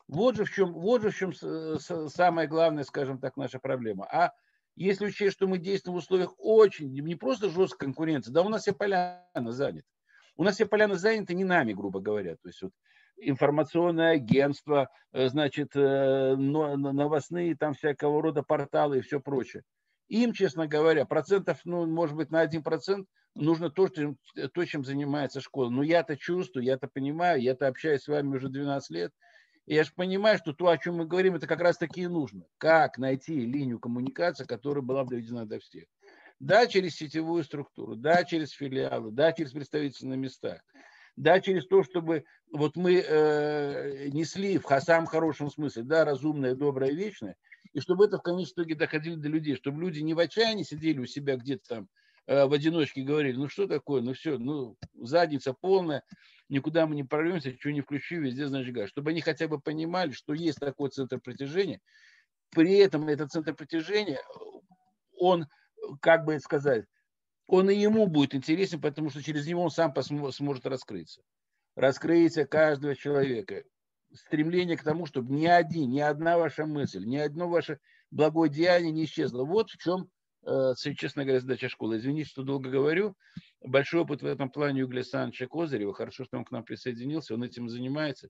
S1: Вот же в чем, вот же в чем самая главная, скажем так, наша проблема. А если учесть, что мы действуем в условиях очень, не просто жесткой конкуренции, да у нас все поляна заняты. У нас все поляны заняты не нами, грубо говоря. То есть вот информационное агентство, э, значит, э, новостные там всякого рода порталы и все прочее. Им, честно говоря, процентов, ну, может быть, на один процент нужно то, что, то, чем занимается школа. Но я-то чувствую, я-то понимаю, я-то общаюсь с вами уже 12 лет. И я же понимаю, что то, о чем мы говорим, это как раз таки и нужно. Как найти линию коммуникации, которая была бы доведена до всех. Да, через сетевую структуру, да, через филиалы, да, через представительства на местах, да, через то, чтобы вот мы э, несли в самом хорошем смысле, да, разумное, доброе, вечное, и чтобы это в конечном итоге доходило до людей, чтобы люди не в отчаянии сидели у себя где-то там Э, в одиночке говорили, ну что такое, ну все, ну задница полная, никуда мы не прорвемся, что не включу, везде значит газ. Чтобы они хотя бы понимали, что есть такой центр притяжения. При этом этот центр притяжения, он, как бы сказать, он и ему будет интересен, потому что через него он сам сможет раскрыться. Раскрытие каждого человека. Стремление к тому, чтобы ни один, ни одна ваша мысль, ни одно ваше благое деяние не исчезло. Вот в чем Э, честно говоря, задача школы. Извините, что долго говорю. Большой опыт в этом плане у Игоря Александровича Козырева. Хорошо, что он к нам присоединился. Он этим занимается.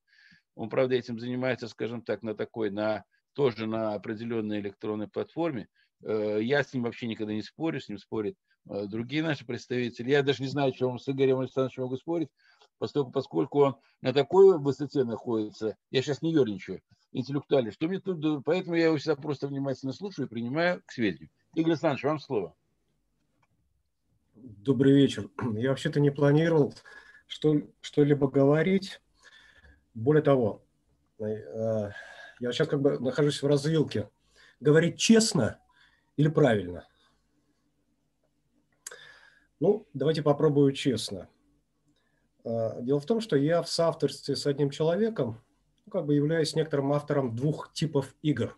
S1: Он, правда, этим занимается, скажем так, на такой, на тоже на определенной электронной платформе. Э, я с ним вообще никогда не спорю, с ним спорят э, другие наши представители. Я даже не знаю, он с Игорем Александровичем могу спорить, поскольку, поскольку он на такой высоте находится. Я сейчас не ерничаю интеллектуально. Что мне тут, поэтому я его всегда просто внимательно слушаю и принимаю к сведению. Игорь Александрович, вам слово.
S15: Добрый вечер. Я вообще-то не планировал что, что-либо говорить. Более того, э, я сейчас как бы нахожусь в развилке. Говорить честно или правильно? Ну, давайте попробую честно. Э, дело в том, что я в соавторстве с одним человеком ну, как бы являюсь некоторым автором двух типов игр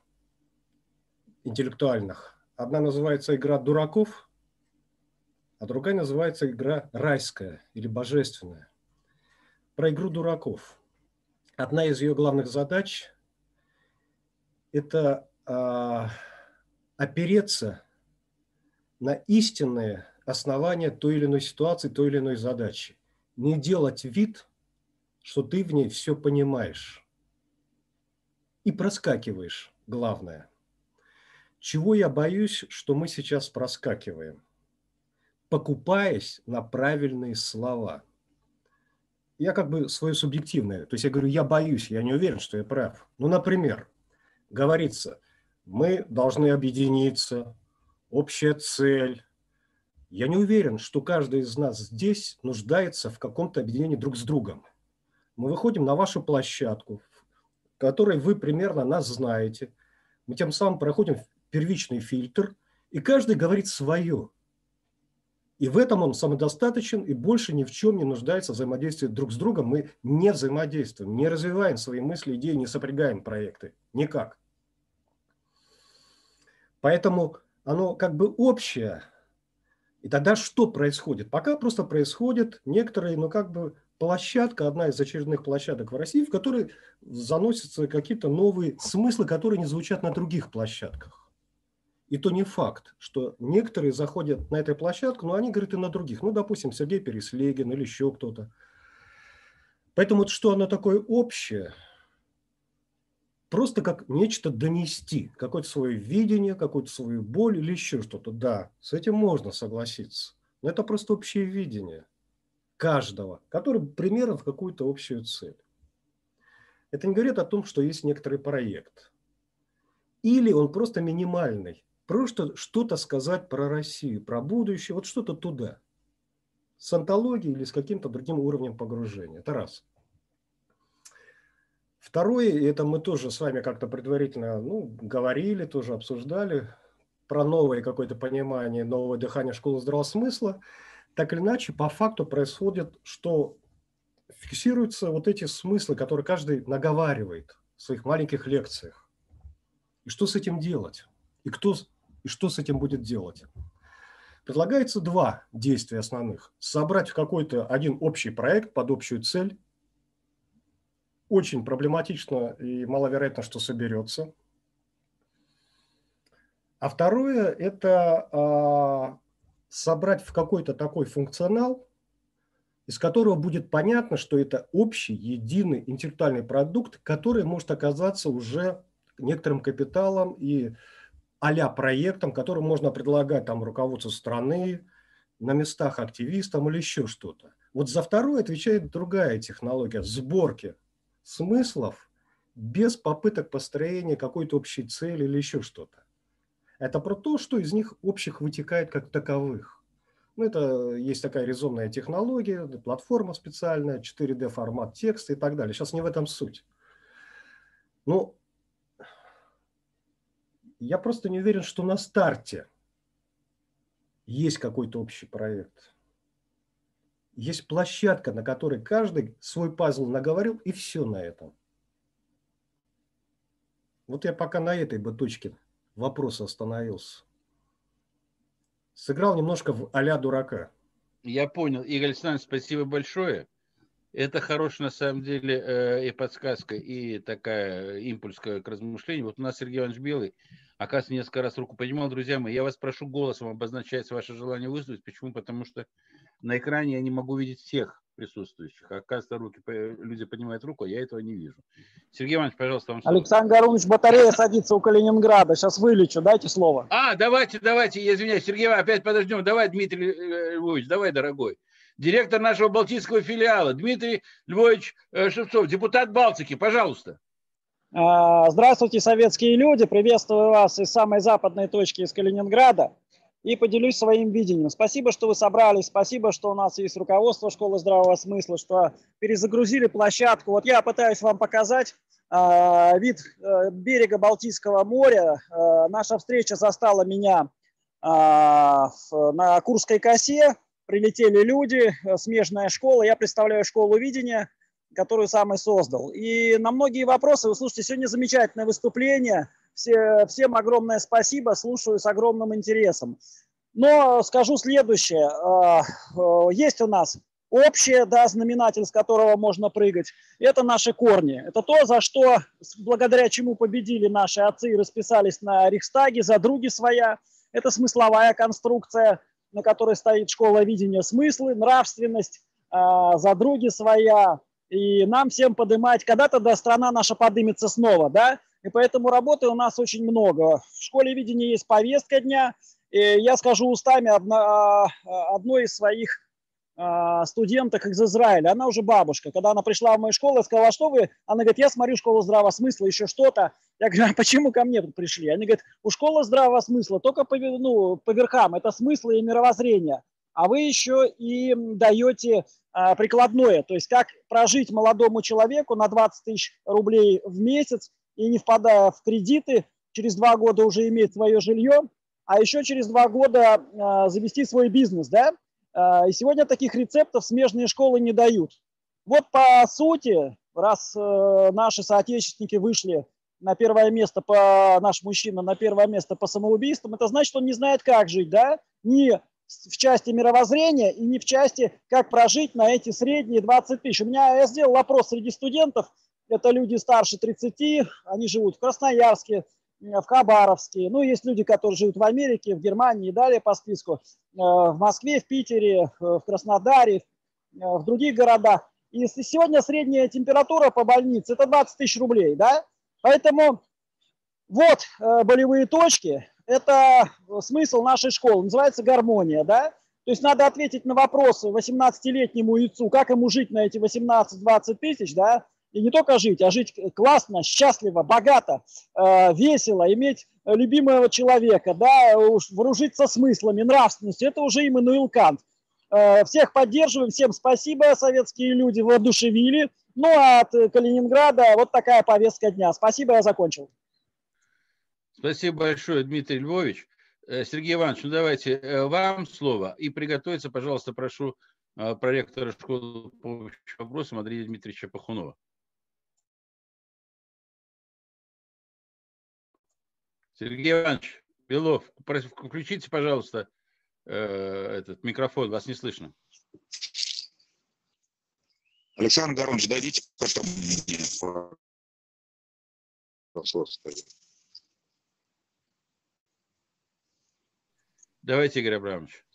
S15: интеллектуальных – Одна называется «Игра дураков», а другая называется «Игра райская» или «божественная». Про игру дураков. Одна из ее главных задач – это э, опереться на истинные основания той или иной ситуации, той или иной задачи. Не делать вид, что ты в ней все понимаешь. И проскакиваешь, главное – чего я боюсь, что мы сейчас проскакиваем, покупаясь на правильные слова. Я как бы свое субъективное, то есть я говорю, я боюсь, я не уверен, что я прав. Ну, например, говорится, мы должны объединиться, общая цель. Я не уверен, что каждый из нас здесь нуждается в каком-то объединении друг с другом. Мы выходим на вашу площадку, в которой вы примерно нас знаете. Мы тем самым проходим первичный фильтр, и каждый говорит свое. И в этом он самодостаточен и больше ни в чем не нуждается в взаимодействии друг с другом. Мы не взаимодействуем, не развиваем свои мысли, идеи, не сопрягаем проекты. Никак. Поэтому оно как бы общее. И тогда что происходит? Пока просто происходит некоторые, ну как бы площадка, одна из очередных площадок в России, в которой заносятся какие-то новые смыслы, которые не звучат на других площадках. И то не факт, что некоторые заходят на эту площадку, но они говорят и на других. Ну, допустим, Сергей Переслегин или еще кто-то. Поэтому вот что оно такое общее, просто как нечто донести, какое-то свое видение, какую-то свою боль или еще что-то. Да, с этим можно согласиться. Но это просто общее видение каждого, который примерно в какую-то общую цель. Это не говорит о том, что есть некоторый проект. Или он просто минимальный. Просто что-то сказать про Россию, про будущее, вот что-то туда. С антологией или с каким-то другим уровнем погружения. Это раз. Второе, и это мы тоже с вами как-то предварительно ну, говорили, тоже обсуждали, про новое какое-то понимание, новое дыхание школы здравого смысла, так или иначе, по факту происходит, что фиксируются вот эти смыслы, которые каждый наговаривает в своих маленьких лекциях. И что с этим делать? И, кто, и что с этим будет делать? Предлагается два действия основных. Собрать в какой-то один общий проект под общую цель. Очень проблематично и маловероятно, что соберется. А второе – это а, собрать в какой-то такой функционал, из которого будет понятно, что это общий, единый интеллектуальный продукт, который может оказаться уже некоторым капиталом и а проектом, который можно предлагать там руководству страны, на местах активистам или еще что-то. Вот за второе отвечает другая технология сборки смыслов без попыток построения какой-то общей цели или еще что-то. Это про то, что из них общих вытекает как таковых. Ну, это есть такая резонная технология, платформа специальная, 4D формат текста и так далее. Сейчас не в этом суть. Ну, я просто не уверен, что на старте есть какой-то общий проект. Есть площадка, на которой каждый свой пазл наговорил, и все на этом. Вот я пока на этой бы точке вопроса остановился. Сыграл немножко в а дурака.
S1: Я понял. Игорь Александрович, спасибо большое. Это хорошая, на самом деле, э, и подсказка, и такая импульс к размышлению. Вот у нас Сергей Иванович Белый Оказывается, несколько раз руку поднимал. Друзья мои, я вас прошу голосом обозначать ваше желание выступить. Почему? Потому что на экране я не могу видеть всех присутствующих. Оказывается, руки, люди поднимают руку, а я этого не вижу. Сергей Иванович, пожалуйста, вам
S16: слово. Александр Гарунович, батарея садится у Калининграда. Сейчас вылечу, дайте слово.
S1: А, давайте, давайте, я извиняюсь. Сергей Иванович, опять подождем. Давай, Дмитрий э, Львович, давай, дорогой. Директор нашего Балтийского филиала, Дмитрий Львович э, Шевцов, депутат Балтики, пожалуйста.
S16: А, здравствуйте, советские люди. Приветствую вас из самой западной точки, из Калининграда. И поделюсь своим видением. Спасибо, что вы собрались. Спасибо, что у нас есть руководство школы здравого смысла, что перезагрузили площадку. Вот я пытаюсь вам показать э, вид э, берега Балтийского моря. Э, наша встреча застала меня э, на Курской косе. Прилетели люди, смежная школа. Я представляю школу видения которую сам и создал. И на многие вопросы, вы слушайте, сегодня замечательное выступление. Все, всем огромное спасибо, слушаю с огромным интересом. Но скажу следующее. А, а, есть у нас общее, да, знаменатель, с которого можно прыгать. Это наши корни. Это то, за что, благодаря чему победили наши отцы и расписались на Рейхстаге, за други своя. Это смысловая конструкция, на которой стоит школа видения смыслы, нравственность, а, за други своя, и нам всем поднимать, когда-то да, страна наша поднимется снова, да, и поэтому работы у нас очень много. В школе видения есть повестка дня, и я скажу устами одно, а, одной из своих а, студенток из Израиля, она уже бабушка, когда она пришла в мою школу, я сказала, «А что вы? Она говорит, я смотрю школу здравого смысла, еще что-то. Я говорю, а почему ко мне пришли? Они говорят, у школы здравого смысла только по, ну, по верхам, это смыслы и мировоззрение а вы еще и даете а, прикладное, то есть как прожить молодому человеку на 20 тысяч рублей в месяц и не впадая в кредиты, через два года уже иметь свое жилье, а еще через два года а, завести свой бизнес, да? А, и сегодня таких рецептов смежные школы не дают. Вот по сути, раз э, наши соотечественники вышли на первое место по наш мужчина на первое место по самоубийствам, это значит, он не знает, как жить, да? Не в части мировоззрения и не в части, как прожить на эти средние 20 тысяч. У меня я сделал опрос среди студентов, это люди старше 30, они живут в Красноярске, в Хабаровске. Ну, есть люди, которые живут в Америке, в Германии и далее по списку, в Москве, в Питере, в Краснодаре, в других городах. И сегодня средняя температура по больнице – это 20 тысяч рублей, да? Поэтому вот болевые точки, это смысл нашей школы, называется гармония, да? То есть надо ответить на вопросы 18-летнему яйцу, как ему жить на эти 18-20 тысяч, да, и не только жить, а жить классно, счастливо, богато, э, весело, иметь любимого человека, да, вооружиться смыслами, нравственностью. Это уже Иммануил Кант. Э, всех поддерживаем, всем спасибо, советские люди воодушевили. Ну а от Калининграда вот такая повестка дня. Спасибо, я закончил.
S1: Спасибо большое, Дмитрий Львович. Э, Сергей Иванович, ну давайте э, вам слово. И приготовиться, пожалуйста, прошу э, проректора школы по вопросам Андрея Дмитриевича Пахунова. Сергей Иванович Белов, включите, пожалуйста, этот микрофон, вас не слышно.
S17: Александр Горович, дадите потом мне
S1: Давайте, Игорь Абрамович.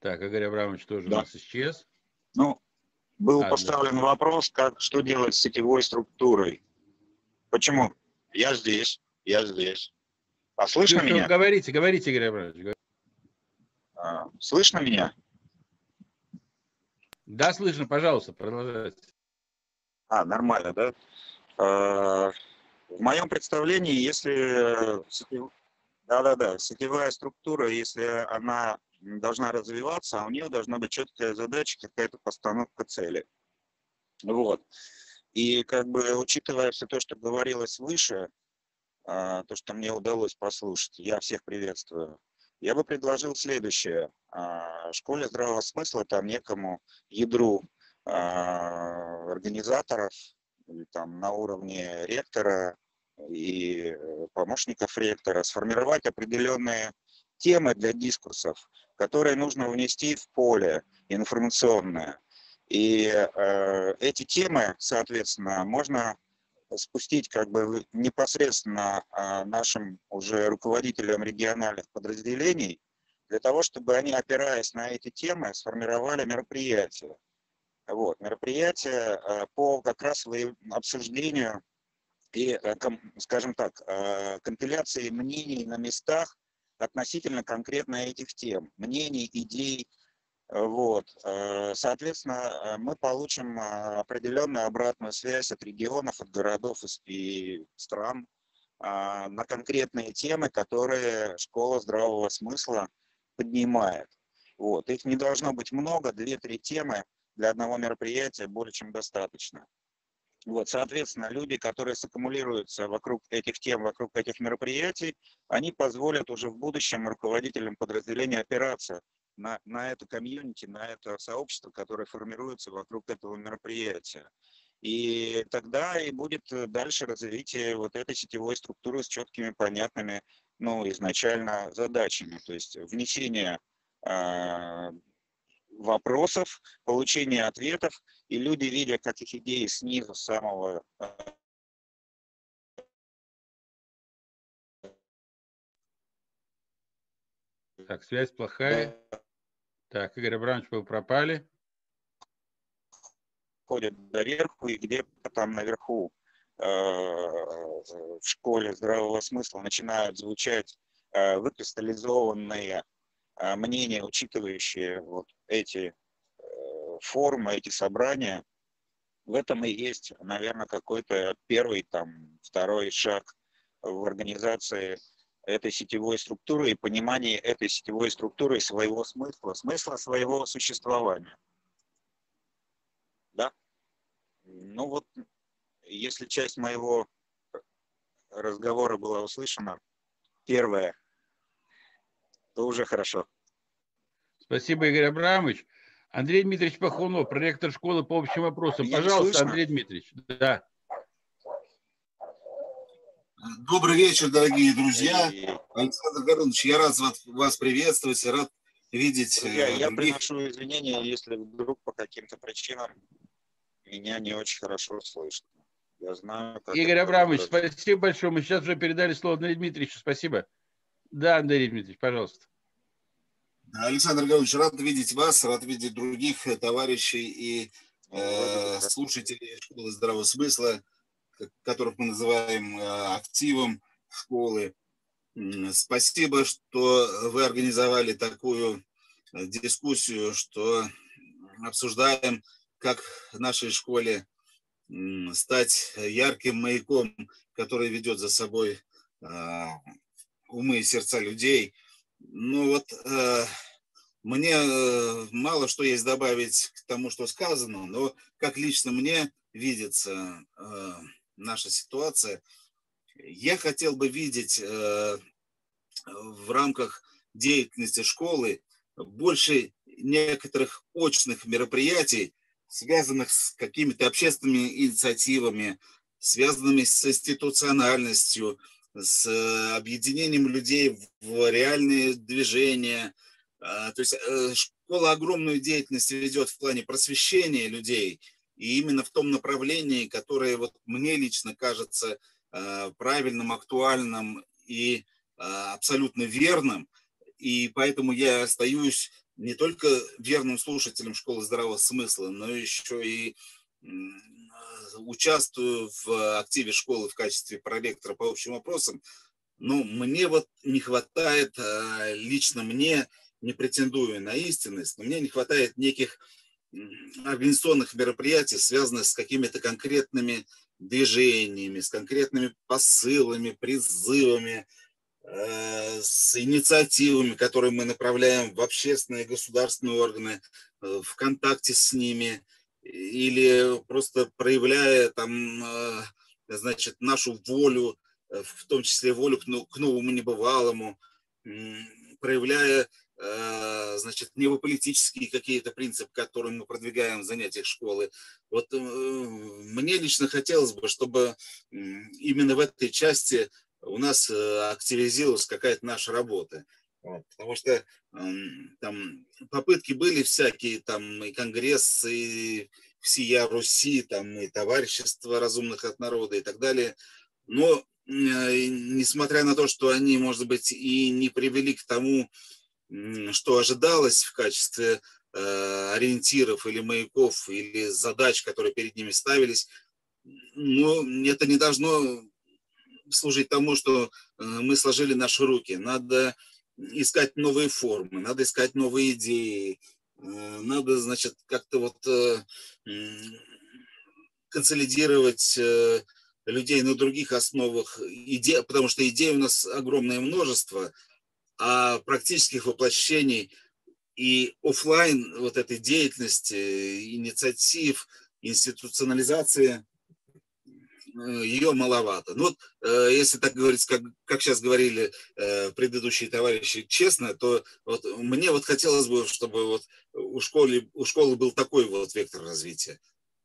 S1: Так, Игорь Абрамович тоже да. у нас исчез.
S17: Ну, был а, поставлен да. вопрос, как, что делать с сетевой структурой. Почему? Я здесь, я здесь. А слышно Вы, меня?
S1: Говорите, говорите, Игорь Абрамович.
S17: А, слышно меня?
S1: Да, слышно, пожалуйста, продолжайте.
S17: А, нормально, да? А, в моем представлении, если да-да-да, сетевая структура, если она должна развиваться, а у нее должна быть четкая задача, какая-то постановка цели. Вот. И как бы учитывая все то, что говорилось выше, а, то, что мне удалось послушать, я всех приветствую. Я бы предложил следующее. А, школе здравого смысла, там некому ядру а, организаторов, там на уровне ректора и э, помощников ректора сформировать определенные темы для дискурсов, которые нужно внести в поле информационное. И э, эти темы, соответственно, можно спустить как бы непосредственно э, нашим уже руководителям региональных подразделений, для того, чтобы они, опираясь на эти темы, сформировали мероприятия. Вот, мероприятия э, по как раз обсуждению и, э, скажем так, э, компиляции мнений на местах относительно конкретно этих тем, мнений, идей. Вот. Соответственно, мы получим определенную обратную связь от регионов, от городов и стран на конкретные темы, которые школа здравого смысла поднимает. Вот. Их не должно быть много, две-три темы – для одного мероприятия более чем достаточно. Вот, соответственно, люди, которые саккумулируются вокруг этих тем, вокруг этих мероприятий, они позволят уже в будущем руководителям подразделения опираться на, на это комьюнити, на это сообщество, которое формируется вокруг этого мероприятия. И тогда и будет дальше развитие вот этой сетевой структуры с четкими, понятными, ну, изначально задачами. То есть внесение а, вопросов, получения ответов, и люди, видя, как их идеи снизу, самого
S1: Так, связь плохая. Так, Игорь Абрамович, вы пропали.
S17: Ходят доверху, и где-то там наверху э, в школе здравого смысла начинают звучать э, выкристаллизованные мнения, учитывающие вот эти э, форумы, эти собрания, в этом и есть, наверное, какой-то первый, там, второй шаг в организации этой сетевой структуры и понимании этой сетевой структуры своего смысла, смысла своего существования. Да? Ну вот, если часть моего разговора была услышана, первое – то уже хорошо.
S1: Спасибо, Игорь Абрамович. Андрей Дмитриевич Пахунов, проректор школы по общим вопросам. Я Пожалуйста, Андрей Дмитриевич. Да.
S18: Добрый вечер, дорогие друзья. Александр Горович, я рад вас приветствовать, рад видеть.
S17: Друзья, я приношу извинения, если вдруг по каким-то причинам меня не очень хорошо слышно. Я знаю, как
S1: Игорь
S17: это
S1: Абрамович,
S17: работает.
S1: спасибо большое. Мы сейчас уже передали слово Андрею Дмитриевичу. Спасибо. Да, Андрей Дмитриевич, пожалуйста.
S18: Александр Гаврилович, рад видеть вас, рад видеть других э, товарищей и э, слушателей школы здравого смысла, которых мы называем э, активом школы. Спасибо, что вы организовали такую э, дискуссию, что обсуждаем, как в нашей школе стать ярким маяком, который ведет за собой э, умы и сердца людей. Ну вот э, мне э, мало что есть добавить к тому, что сказано, но как лично мне видится э, наша ситуация, я хотел бы видеть э, в рамках деятельности школы больше некоторых очных мероприятий, связанных с какими-то общественными инициативами, связанными с институциональностью, с э, объединением людей в реальные движения. А, То есть э, школа огромную деятельность ведет в плане просвещения людей, и именно в том направлении, которое вот мне лично кажется э, правильным, актуальным и э, абсолютно верным. И поэтому я остаюсь не только верным слушателем школы здравого смысла, но еще и участвую в активе школы в качестве проректора по общим вопросам. Но мне вот не хватает, э, лично мне, не претендую на истинность, но мне не хватает неких организационных мероприятий, связанных с какими-то конкретными движениями, с конкретными посылами, призывами, э, с инициативами, которые мы направляем в общественные государственные органы, э, в контакте с ними, или просто проявляя там, э, значит, нашу волю, э, в том числе волю к но- к новому небывалому, проявляя, э, значит, невополитические какие-то принципы, которые мы продвигаем в занятиях школы. Вот мне лично хотелось бы, чтобы именно в этой части у нас активизировалась какая-то наша работа. Потому что там попытки были всякие, там и конгресс, и всея Руси, там и товарищество разумных от народа и так далее. Но э, несмотря на то, что они, может быть, и не привели к тому, что ожидалось в качестве э, ориентиров или маяков, или задач, которые перед ними ставились, но это не должно служить тому, что э, мы сложили наши руки. Надо искать новые формы, надо искать новые идеи, э, надо, значит, как-то вот э, консолидировать э, людей на других основах, иде, потому что идей у нас огромное множество, а практических воплощений и оффлайн вот этой деятельности, инициатив, институционализации ее маловато. Ну вот, э, если так говорить, как, как сейчас говорили э, предыдущие товарищи, честно, то вот мне вот хотелось бы, чтобы вот у школы, у школы был такой вот вектор развития.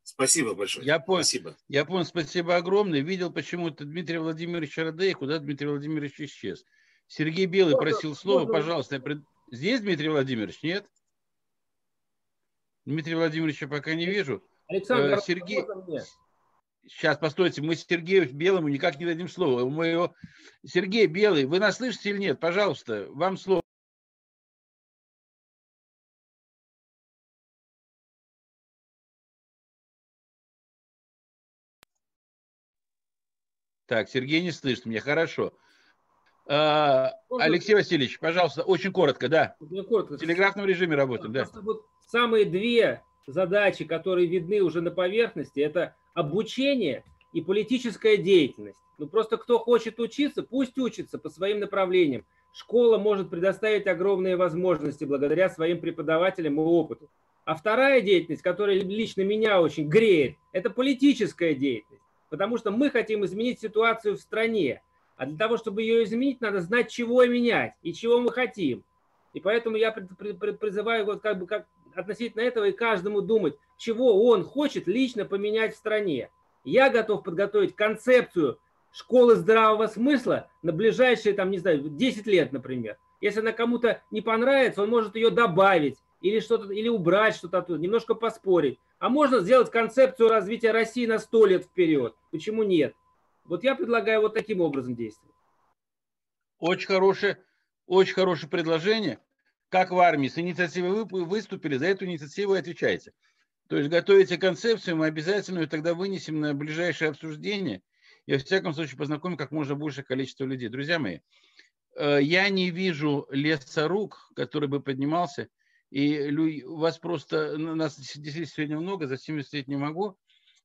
S18: Спасибо большое.
S1: Я понял.
S18: Спасибо.
S1: Я понял, спасибо огромное. Видел почему-то Дмитрия Владимировича Радея, куда Дмитрий Владимирович исчез. Сергей Белый просил слово,
S8: можно-
S1: пожалуйста. я пред- Здесь Дмитрий Владимирович, нет? Дмитрия Владимировича пока не вижу.
S8: Александр,
S1: Э, Сергей,
S8: можно мне?
S1: Сейчас, постойте, мы Сергею Белому никак не дадим слова. Мы его... Сергей Белый, вы нас слышите или нет? Пожалуйста, вам слово. Так, Сергей не слышит меня, хорошо. А,
S8: Можно-
S1: Алексей Васильевич, пожалуйста, очень коротко, да.
S8: Я коротко.
S1: В телеграфном режиме работаем, да.
S8: Вот самые две задачи, которые видны уже на поверхности, это обучение и политическая деятельность. Ну просто кто хочет учиться, пусть учится по своим направлениям. Школа может предоставить огромные возможности благодаря своим преподавателям и опыту. А вторая деятельность, которая лично меня очень греет, это политическая деятельность. Потому что мы хотим изменить ситуацию в стране. А для того, чтобы ее изменить, надо знать, чего менять и чего мы хотим. И поэтому я при- при- при- призываю вот как бы как относительно этого и каждому думать, чего он хочет лично поменять в стране. Я готов подготовить концепцию школы здравого смысла на ближайшие, там, не знаю, 10 лет, например. Если она кому-то не понравится, он может ее добавить или что-то, или убрать что-то оттуда, немножко поспорить. А можно сделать концепцию развития России на сто лет вперед. Почему нет? Вот я предлагаю вот таким образом действовать.
S1: Очень хорошее, очень хорошее предложение. Как в армии с инициативой вы выступили, за эту инициативу отвечаете. То есть готовите концепцию, мы обязательно ее тогда вынесем на ближайшее обсуждение. И, во всяком случае, познакомим как можно большее количество людей. Друзья мои, э, я не вижу лесорук, который бы поднимался – и вас просто, нас действительно сегодня много, за всеми встретить не могу.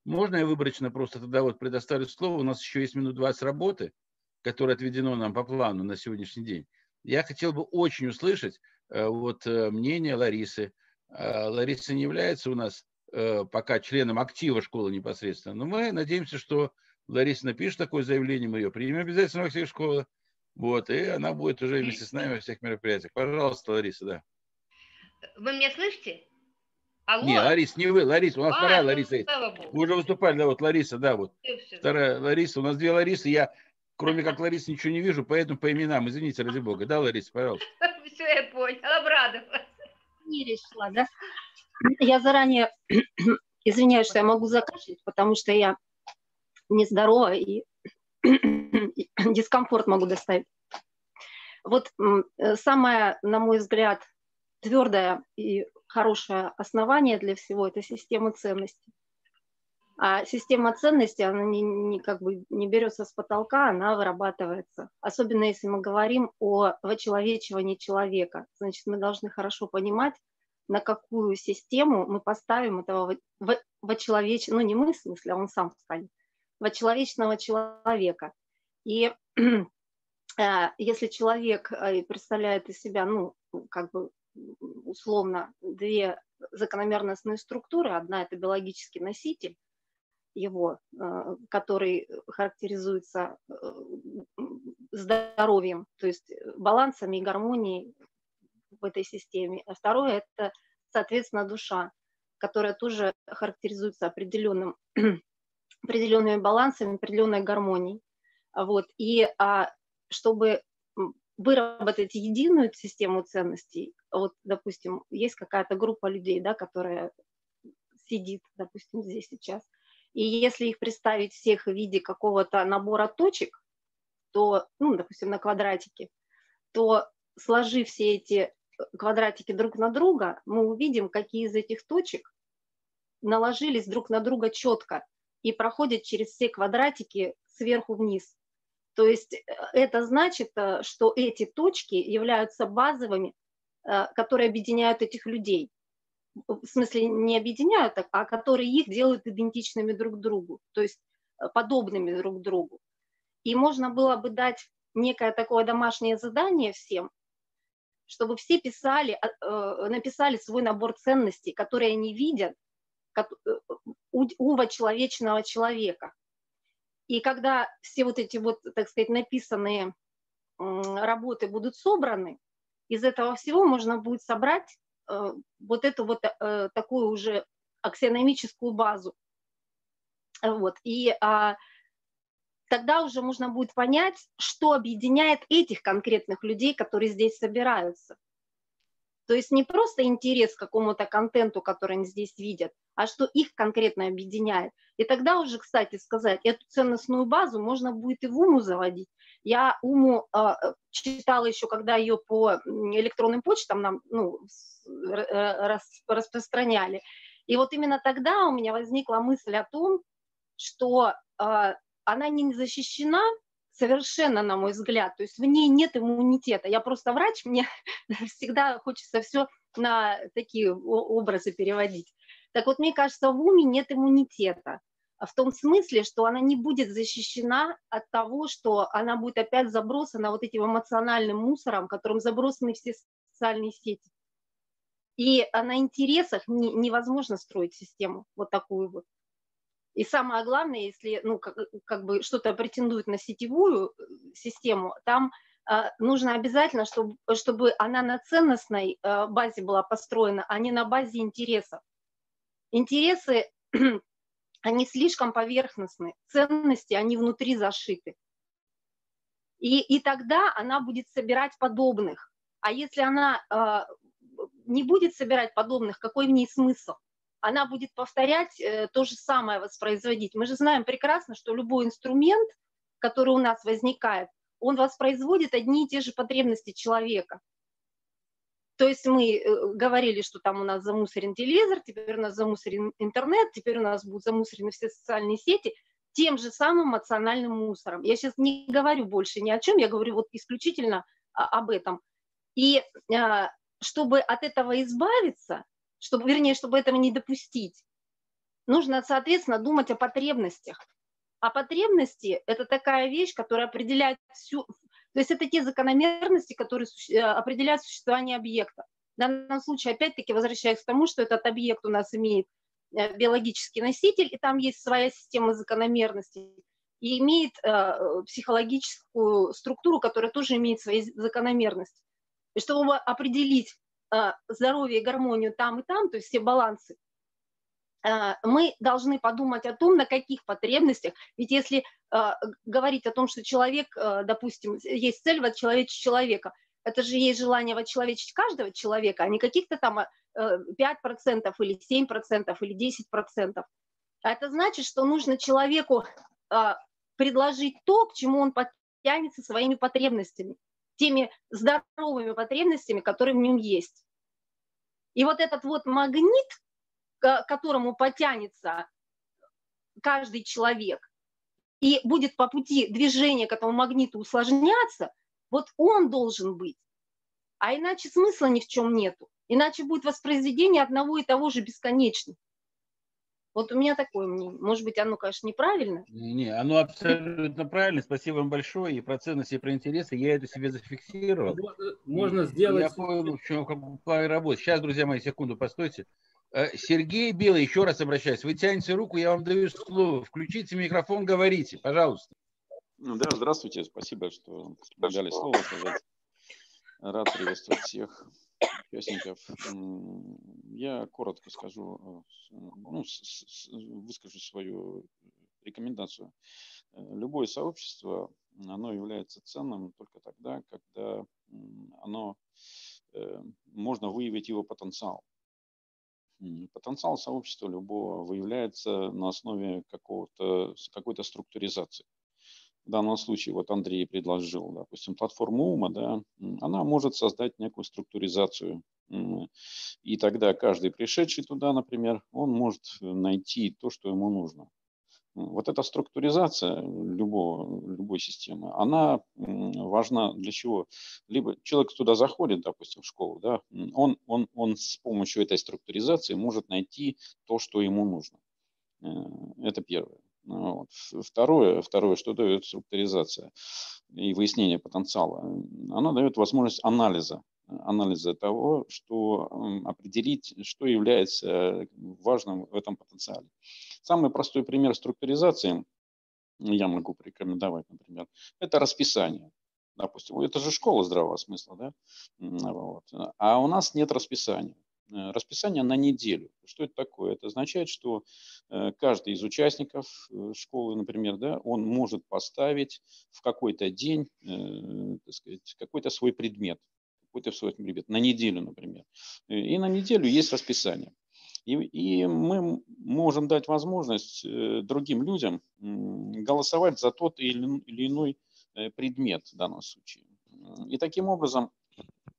S1: Можно я выборочно просто тогда вот предоставлю слово? У нас еще есть минут 20 работы, которое отведено нам по плану на сегодняшний день. Я хотел бы очень услышать вот э, мнение Ларисы. Э, Лариса не является у нас пока членом актива школы непосредственно, но мы надеемся, что Лариса напишет такое заявление, мы ее примем обязательно в актив школы. Вот, и она будет уже вместе с нами во всех мероприятиях. Пожалуйста, Лариса, да.
S6: Вы меня слышите? Алло?
S1: Не, Лариса, не вы, Лариса, у нас а, вторая ну, Лариса. Вы уже выступали, да, вот Лариса, да, вот. Все, все. Вторая Лариса, у нас две Ларисы, я кроме как Ларисы ничего не вижу, поэтому по именам, извините, ради бога. Да, Лариса, пожалуйста.
S6: Все, я поняла, обрадовалась.
S19: Не решила, да? Я заранее извиняюсь, что я могу закашлять, потому что я нездорова и дискомфорт могу доставить. Вот э, самое, на мой взгляд, твердое и хорошее основание для всего – это система ценностей. А система ценностей, она не, не, как бы не берется с потолка, она вырабатывается. Особенно если мы говорим о вочеловечивании человека. Значит, мы должны хорошо понимать, на какую систему мы поставим этого вочеловечного, ну не мы в смысле, а он сам станет, вочеловечного человека. И э, если человек э, представляет из себя, ну, как бы условно две закономерностные структуры. Одна – это биологический носитель его, э, который характеризуется э, здоровьем, то есть балансами и гармонией в этой системе. А второе – это, соответственно, душа, которая тоже характеризуется определенным, определенными балансами, определенной гармонией. Вот. И а, чтобы выработать единую систему ценностей, вот, допустим, есть какая-то группа людей, да, которая сидит, допустим, здесь сейчас, и если их представить всех в виде какого-то набора точек, то, ну, допустим, на квадратике, то сложив все эти квадратики друг на друга, мы увидим, какие из этих точек наложились друг на друга четко и проходят через все квадратики сверху вниз. То есть э, это значит, э, что эти точки являются базовыми, э, которые объединяют этих людей. В смысле не объединяют, а которые их делают идентичными друг другу, то есть подобными друг другу. И можно было бы дать некое такое домашнее задание всем, чтобы все писали, написали свой набор ценностей, которые они видят у человечного человека. И когда все вот эти вот, так сказать, написанные работы будут собраны, из этого всего можно будет собрать э, вот эту вот э, такую уже аксиономическую базу. Вот. И а, тогда уже можно будет понять, что объединяет этих конкретных людей, которые здесь собираются. То есть не просто интерес к какому-то контенту, который они здесь видят, а что их конкретно объединяет. И тогда уже, кстати, сказать, эту ценностную базу можно будет и в УМУ заводить. Я УМУ э, читала еще, когда ее по электронным почтам нам ну, рас, распространяли. И вот именно тогда у меня возникла мысль о том, что э, она не защищена совершенно, на мой взгляд. То есть в ней нет иммунитета. Я просто врач, мне всегда хочется все на такие образы переводить. Так вот, мне кажется, в уме нет иммунитета. В том смысле, что она не будет защищена от того, что она будет опять забросана вот этим эмоциональным мусором, которым забросаны все социальные сети. И на интересах невозможно строить систему вот такую вот. И самое главное, если ну, как, как бы что-то претендует на сетевую э, систему, там э, нужно обязательно, чтобы, чтобы она на ценностной э, базе была построена, а не на базе интересов. Интересы, они слишком поверхностны, ценности, они внутри зашиты. И, и тогда она будет собирать подобных. А если она э, не будет собирать подобных, какой в ней смысл? она будет повторять э, то же самое воспроизводить. Мы же знаем прекрасно, что любой инструмент, который у нас возникает, он воспроизводит одни и те же потребности человека. То есть мы э, говорили, что там у нас замусорен телевизор, теперь у нас замусорен интернет, теперь у нас будут замусорены все социальные сети тем же самым эмоциональным мусором. Я сейчас не говорю больше ни о чем, я говорю вот исключительно об этом. И а, чтобы от этого избавиться, чтобы, вернее, чтобы этого не допустить, нужно, соответственно, думать о потребностях. А потребности – это такая вещь, которая определяет всю, то есть это те закономерности, которые э, определяют существование объекта. В данном случае, опять-таки, возвращаясь к тому, что этот объект у нас имеет э, биологический носитель, и там есть своя система закономерностей, и имеет э, психологическую структуру, которая тоже имеет свои закономерности. И чтобы определить э, здоровье и гармонию там и там, то есть все балансы, мы должны подумать о том, на каких потребностях. Ведь если а, говорить о том, что человек, а, допустим, есть цель человечить человека, это же есть желание человечить каждого человека, а не каких-то там 5% а, или 7% или 10%. А это значит, что нужно человеку предложить то, к чему он потянется своими потребностями, теми здоровыми потребностями, которые в нем есть. И вот этот вот магнит, к которому потянется каждый человек, и будет по пути движения к этому магниту усложняться, вот он должен быть. А иначе смысла ни в чем нету. Иначе будет воспроизведение одного и того же бесконечно. Вот у меня такое мнение. Может быть, оно, конечно, неправильно.
S1: Не, не, оно абсолютно правильно. Спасибо вам большое. И про ценности, и про интересы. Я это себе зафиксировал.
S8: Можно, можно сделать... Я
S1: понял, в чем как работать. Сейчас, друзья мои, секунду, постойте. Э, Сергей Белый, еще раз обращаюсь. Вы тянете руку, я вам даю слово. Включите микрофон, говорите, пожалуйста.
S20: Ну да, здравствуйте. Спасибо, что дали слово сказать. Рад приветствовать всех участников. Я коротко скажу, э, ну, выскажу свою рекомендацию. Э, любое сообщество, оно является ценным только тогда, когда оно, можно выявить его потенциал. Потенциал сообщества любого выявляется на основе какого-то, какой-то структуризации. В данном случае вот Андрей предложил, допустим, платформу ума, да, она может создать некую структуризацию. И тогда каждый пришедший туда, например, он может найти то, что ему нужно. Вот эта структуризация любого, любой системы, она важна для чего? Либо человек туда заходит, допустим, в школу, да, он, он, он с помощью этой структуризации может найти то, что ему нужно. Э, это первое. Вот. Второе, второе, что дает структуризация и выяснение потенциала, она дает возможность анализа анализа того, что определить, что является важным в этом потенциале. Самый простой пример структуризации, я могу порекомендовать, например, это расписание. Допустим, это же школа здравого смысла, да? Вот. А у нас нет расписания. Э, расписание на неделю. Что это такое? Это означает, что э, каждый из участников э, школы, например, да, он может поставить в какой-то день сказать, какой-то свой предмет какой-то свой предмет, на неделю, например. И на неделю есть расписание. И, и мы можем дать возможность э, другим людям голосовать за тот или, иной э, предмет в данном случае. И таким образом,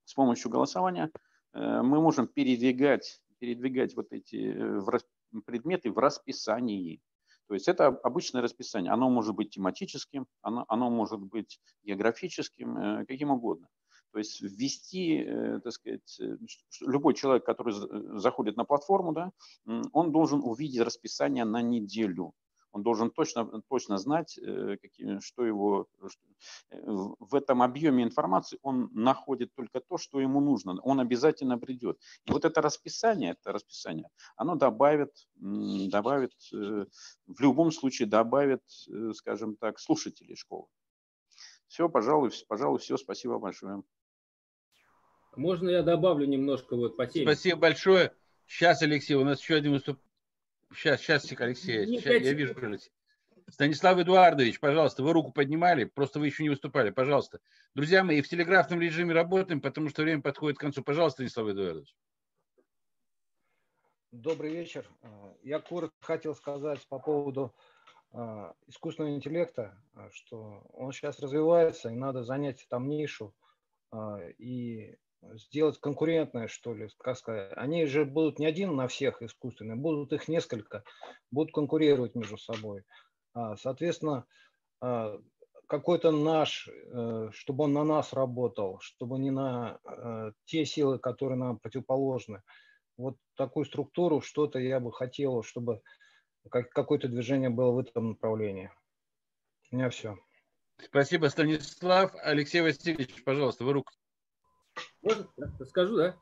S20: с помощью голосования э, мы можем передвигать, передвигать вот эти предметы в расписании. То есть это обычное расписание. Оно может быть тематическим, оно, оно может быть географическим, каким угодно. То есть ввести, э, так сказать, э, любой человек, который э, заходит на платформу, да, он должен увидеть расписание на неделю. Он должен точно, точно знать, что его в этом объеме информации он находит только то, что ему нужно. Он обязательно придет. И вот это расписание, это расписание, оно добавит, добавит в любом случае добавит, скажем так, слушателей школы. Все, пожалуй, пожалуй, все. Спасибо большое.
S8: Можно я добавлю немножко вот по теме?
S1: Спасибо большое. Сейчас, Алексей, у нас еще один выступ. Сейчас, сейчас, Алексей, сейчас, я вижу. Станислав Эдуардович, пожалуйста, вы руку поднимали, просто вы еще не выступали, пожалуйста. Друзья мои, в телеграфном режиме работаем, потому что время подходит к концу. Пожалуйста, Станислав Эдуардович.
S4: Добрый вечер. Э, я коротко хотел сказать по поводу э, искусственного интеллекта, э, что он сейчас развивается, и надо занять там нишу и сделать конкурентное, что ли, как сказать. Они же будут не один на всех искусственные, будут их несколько, будут конкурировать между собой. А, соответственно, какой-то наш, чтобы он на нас работал, чтобы не на те силы, которые нам противоположны вот такую структуру, что-то я бы хотел, чтобы какое-то движение было в этом направлении. У меня все.
S1: Спасибо, Станислав. Алексей Васильевич, пожалуйста, вы руку.
S8: Можно? Скажу, да?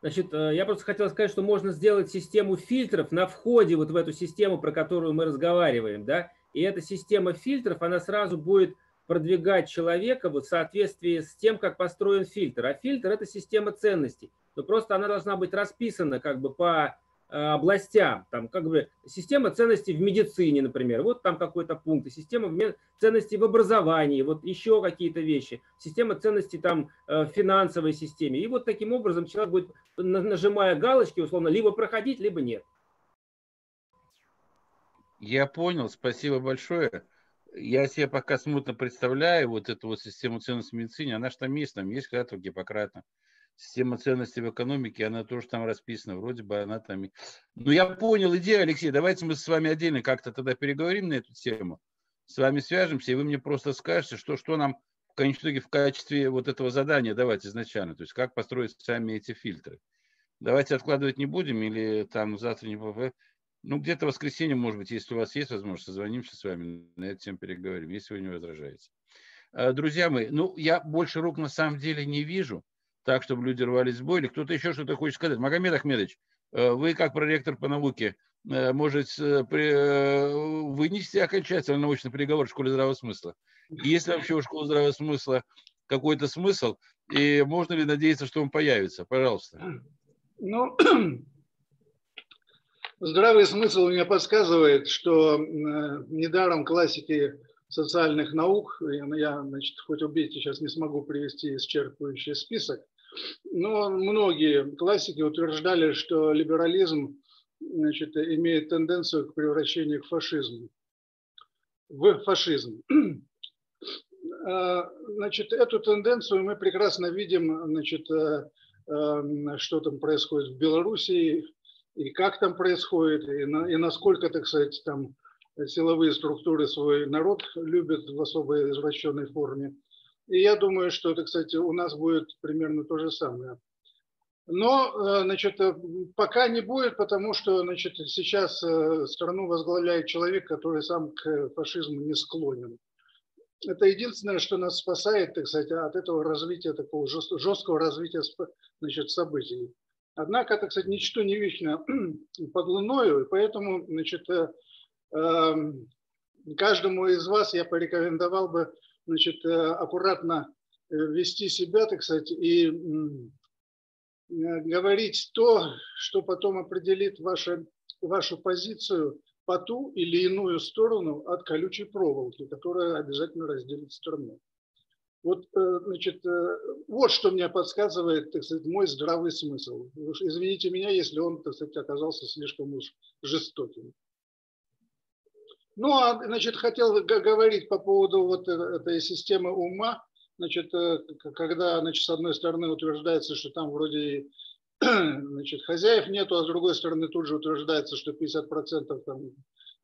S8: Значит, э, я просто хотел сказать, что можно сделать систему фильтров на входе вот в эту систему, про которую мы разговариваем, да, и эта система фильтров, она сразу будет продвигать человека вот в соответствии с тем, как построен фильтр. А фильтр – это система ценностей но просто она должна быть расписана как бы по э, областям, там как бы система ценностей в медицине, например, вот там какой-то пункт, система ценностей в образовании, вот еще какие-то вещи, система ценностей там э, в финансовой системе. И вот таким образом человек будет, нажимая галочки, условно, либо проходить, либо нет.
S1: Я понял, спасибо большое. Я себе пока смутно представляю вот эту вот систему ценностей в медицине, она же там есть, там есть клятва Гиппократа система ценностей в экономике, она тоже там расписана, вроде бы она там... Ну, я понял идею, Алексей, давайте мы с вами отдельно как-то тогда переговорим на эту тему, с вами свяжемся, и вы мне просто скажете, что, что нам в конечном итоге в качестве вот этого задания давать изначально, то есть как построить сами эти фильтры. Давайте откладывать не будем или там завтра не... Ну, где-то в воскресенье, может быть, если у вас есть возможность, созвонимся с вами, на эту тему переговорим, если вы не возражаете. А, друзья мои, ну, я больше рук на самом деле не вижу так, чтобы люди рвались в бой, или кто-то еще что-то хочет сказать. Магомед Ахмедович, э, вы как проректор по науке э, можете э, вынести окончательно научный приговор в школе здравого смысла? Есть ли вообще у школы здравого смысла какой-то смысл, и можно ли надеяться, что он появится? Пожалуйста.
S21: Ну, здравый смысл мне подсказывает, что недаром классики социальных наук, я, значит, хоть убить сейчас не смогу привести исчерпывающий список, но многие классики утверждали, что либерализм значит, имеет тенденцию к превращению к фашизму, в фашизм. А, значит, эту тенденцию мы прекрасно видим, значит, э, эм, что там происходит в Белоруссии, и как там происходит, и, на, и насколько, так сказать, там силовые структуры свой народ любят в особой извращенной форме. И я думаю, что это, кстати, у нас будет примерно то же самое. Но, э, значит, э, пока не будет, потому что, значит, сейчас э, страну возглавляет человек, который сам к фашизму не склонен. Это единственное, что нас спасает, так сказать, от этого развития, такого жесткого развития значит, событий. Однако, так сказать, ничто не вечно под луною, и поэтому, значит, эм, каждому из вас я порекомендовал бы значит, э, аккуратно э, вести себя, так сказать, и э, говорить то, что потом определит вашу, вашу позицию по ту или иную сторону от колючей проволоки, которая обязательно разделит страну. Вот, значит, вот что мне подсказывает, так сказать, мой здравый смысл. Извините меня, если он, так сказать, оказался слишком уж жестоким. Ну, а, значит, хотел говорить по поводу вот э, этой системы ума. Значит, э, когда, значит, с одной стороны утверждается, что там вроде значит, хозяев нету, а с другой стороны тут же утверждается, что 50% там,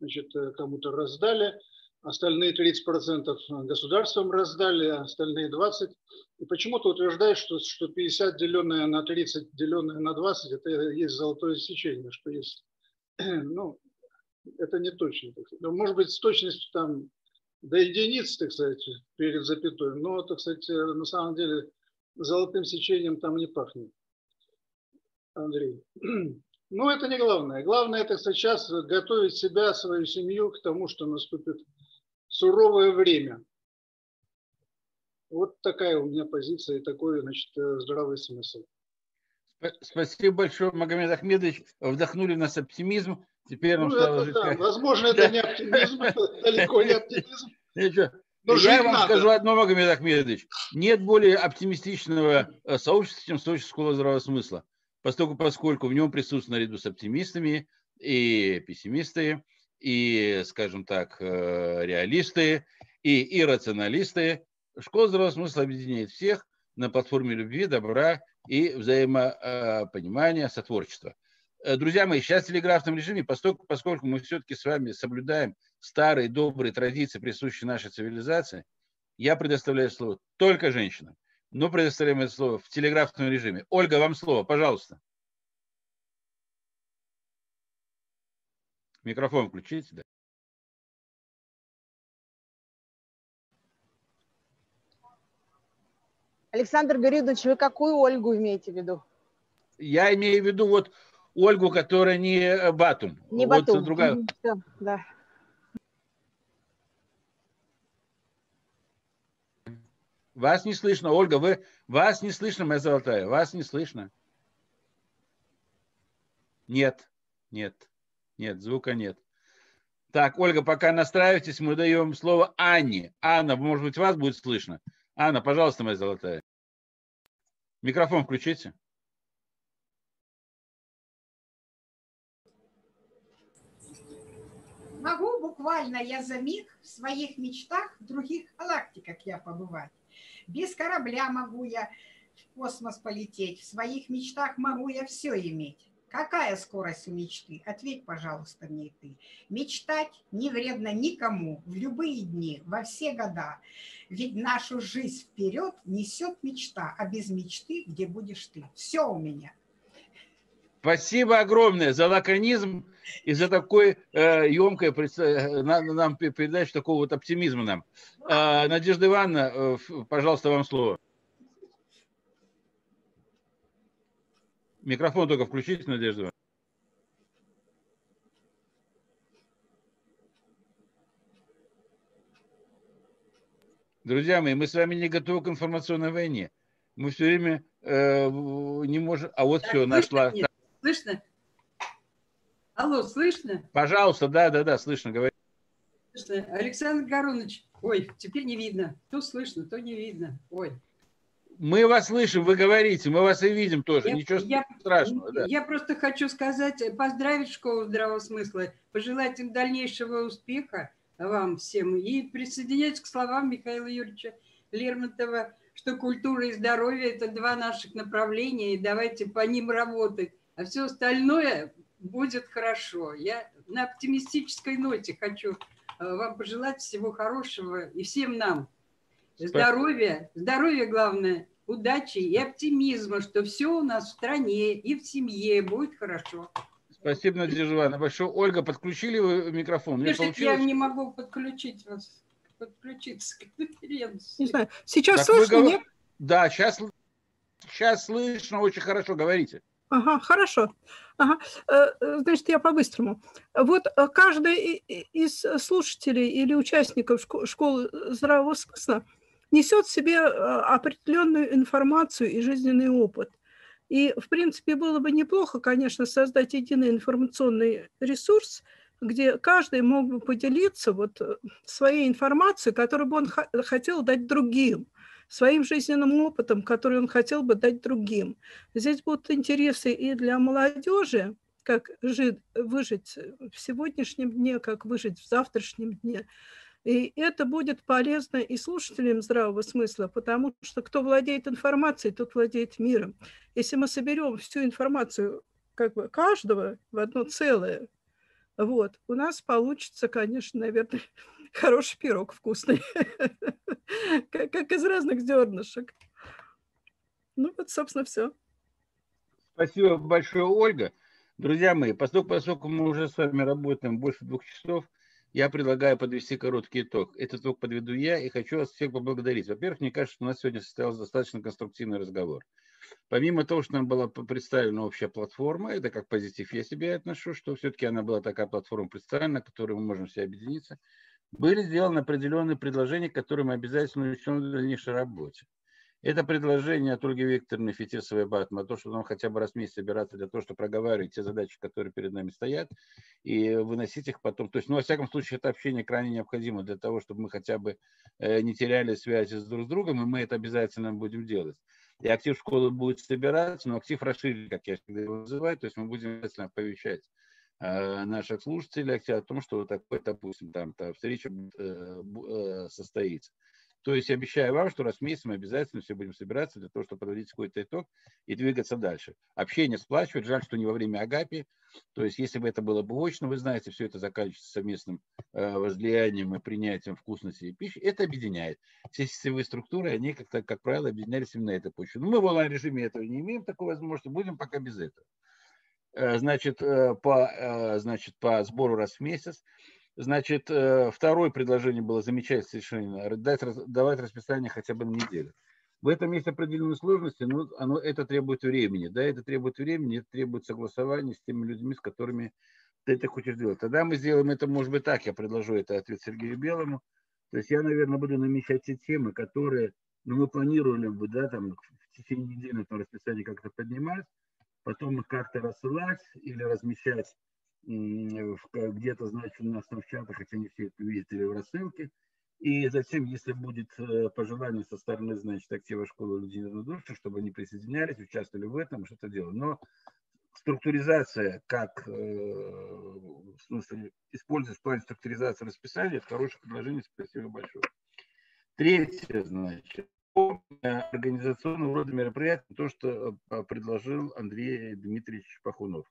S21: значит, э, кому-то раздали, остальные 30% государством раздали, а остальные 20%. И почему-то утверждает, что, что 50 деленное на 30, деленное на 20, это есть золотое сечение, что есть, ну, это не точно. Но, может быть, с точностью там до единиц, так сказать, перед запятой, но, так сказать, на самом деле золотым сечением там не пахнет. Андрей. Но это не главное. Главное это сейчас готовить себя, свою семью к тому, что наступит суровое время. Вот такая у меня позиция и такой, значит, здравый смысл.
S1: Спасибо большое, Магомед Ахмедович. Вдохнули нас оптимизм. Теперь
S21: ну, это, жить... да. Возможно, это не оптимизм, далеко не оптимизм.
S1: Но Я вам надо. скажу одно, Магомед Ахмедович. Нет более оптимистичного э, сообщества, чем сообщество школы здравого смысла. поскольку, поскольку в нем присутствуют наряду с оптимистами и пессимисты, и, скажем так, э, реалисты, и иррационалисты. Школа здравого смысла объединяет всех на платформе любви, добра и взаимопонимания, сотворчества. Э, друзья мои, сейчас в телеграфном режиме, поскольку, поскольку мы все-таки с вами соблюдаем старые добрые традиции, присущие нашей цивилизации, я предоставляю слово только женщинам. Но предоставляем это слово в телеграфном режиме. Ольга, вам слово, пожалуйста. Микрофон включите. Да.
S11: Александр Горидович, вы какую Ольгу имеете в виду?
S1: Я имею в виду вот Ольгу, которая не Батум.
S11: Не
S1: вот
S11: Батум.
S1: другая.
S11: Все, да.
S1: Вас не слышно, Ольга, вы, вас не слышно, моя золотая, вас не слышно. Нет, нет, нет, звука нет. Так, Ольга, пока настраивайтесь, мы даем слово Анне. Анна, может быть, вас будет слышно? Анна, пожалуйста, моя золотая. Микрофон включите.
S22: Могу буквально я за миг в своих мечтах в других галактиках я побывать. Без корабля могу я в космос полететь, в своих мечтах могу я все иметь. Какая скорость у мечты? Ответь, пожалуйста, мне ты. Мечтать не вредно никому в любые дни, во все года. Ведь нашу жизнь вперед несет мечта, а без мечты где будешь ты? Все у меня.
S1: Спасибо огромное за лаконизм и за такой э, емкое э, нам, нам передачу такого вот оптимизма нам. Э, Надежда Ивановна, э, пожалуйста, вам слово. Микрофон только включите, Надежда. Друзья мои, мы с вами не готовы к информационной войне. Мы все время э, не можем... А вот так, все, нашла...
S23: Нет. Слышно? Алло, слышно?
S1: Пожалуйста, да, да, да, слышно, говори.
S23: Слышно. Александр Горонович, ой, теперь не видно. То слышно, то не видно. Ой.
S1: Мы вас слышим, вы говорите, мы вас и видим тоже, я, ничего
S23: я,
S1: страшного. Да.
S23: Я просто хочу сказать, поздравить школу здравого смысла, пожелать им дальнейшего успеха вам всем и присоединяюсь к словам Михаила Юрьевича Лермонтова, что культура и здоровье – это два наших направления, и давайте по ним работать, а все остальное будет хорошо. Я на оптимистической ноте хочу э, вам пожелать всего хорошего и всем нам. Здоровья, здоровья главное, удачи и оптимизма, что все у нас в стране и в семье будет хорошо.
S1: Спасибо, Надежда Ивановна. Большое. Ольга, подключили вы микрофон?
S23: Мне получилось... Я не могу подключить вас, подключиться к конференции.
S24: Не знаю. Сейчас так слышно, вы... нет?
S1: Да, сейчас, сейчас слышно, очень хорошо, говорите.
S24: Ага, хорошо. Ага. Э, э, значит, я по-быстрому. Вот э, каждый из слушателей или участников школы здравого смысла несет в себе определенную информацию и жизненный опыт. И, в принципе, было бы неплохо, конечно, создать единый информационный ресурс, где каждый мог бы поделиться вот своей информацией, которую бы он хотел дать другим своим жизненным опытом, который он хотел бы дать другим. Здесь будут интересы и для молодежи, как жить, выжить в сегодняшнем дне, как выжить в завтрашнем дне. И это будет полезно и слушателям здравого смысла, потому что кто владеет информацией, тот владеет миром. Если мы соберем всю информацию как бы каждого в одно целое, вот, у нас получится, конечно, наверное, хороший пирог вкусный, как из разных зернышек. Ну вот, собственно, все.
S1: Спасибо большое, Ольга. Друзья мои, поскольку, поскольку мы уже с вами работаем больше двух часов, я предлагаю подвести короткий итог. Этот итог подведу я и хочу вас всех поблагодарить. Во-первых, мне кажется, что у нас сегодня состоялся достаточно конструктивный разговор. Помимо того, что нам была представлена общая платформа, это как позитив я себе отношу, что все-таки она была такая платформа представлена, на которой мы можем все объединиться были сделаны определенные предложения, которые мы обязательно учтем в дальнейшей работе. Это предложение от Ольги Викторовны Фетисовой Батма, то, что нам хотя бы раз в месяц собираться для того, чтобы проговаривать те задачи, которые перед нами стоят, и выносить их потом. То есть, ну, во всяком случае, это общение крайне необходимо для того, чтобы мы хотя бы э, не теряли связи с друг с другом, и мы это обязательно будем делать. И актив школы будет собираться, но актив расширили, как я всегда его называю, то есть мы будем обязательно оповещать наших слушателей о том, что такой, допустим, там, там встреча э, э, состоится. То есть обещаю вам, что раз в месяц мы обязательно все будем собираться для того, чтобы подводить какой-то итог и двигаться дальше. Общение сплачивает. Жаль, что не во время Агапи. То есть если бы это было бы очно, вы знаете, все это заканчивается совместным э, возлиянием и принятием вкусности и пищи. Это объединяет. Все сетевые структуры, они, как, как правило, объединялись именно этой почве. Но мы в онлайн-режиме этого не имеем такой возможности. Будем пока без этого. Э, значит, э, по, э, значит, по сбору раз в месяц Значит, второе предложение было замечательное решение, дать, давать расписание хотя бы на неделю. В этом есть определенные сложности, но оно, это требует времени. Да, это требует времени, это требует согласования с теми людьми, с которыми ты это хочешь делать. Тогда мы сделаем это, может быть, так, я предложу это ответ Сергею Белому. То есть я, наверное, буду намечать те темы, которые ну, мы планировали бы, да, там, в течение недели это расписание как-то поднимать, потом как-то рассылать или размещать где-то, значит, у нас в чатах, хотя не все это видят, или в рассылке. И затем, если будет э, пожелание со стороны, значит, актива школы людей на душу, чтобы они присоединялись, участвовали в этом, что-то делали. Но структуризация, как, э, в смысле, использовать в плане структуризации расписания, это хорошее предложение, спасибо большое. Третье, значит, организационного рода мероприятия, то, что э, предложил Андрей Дмитриевич Пахунов.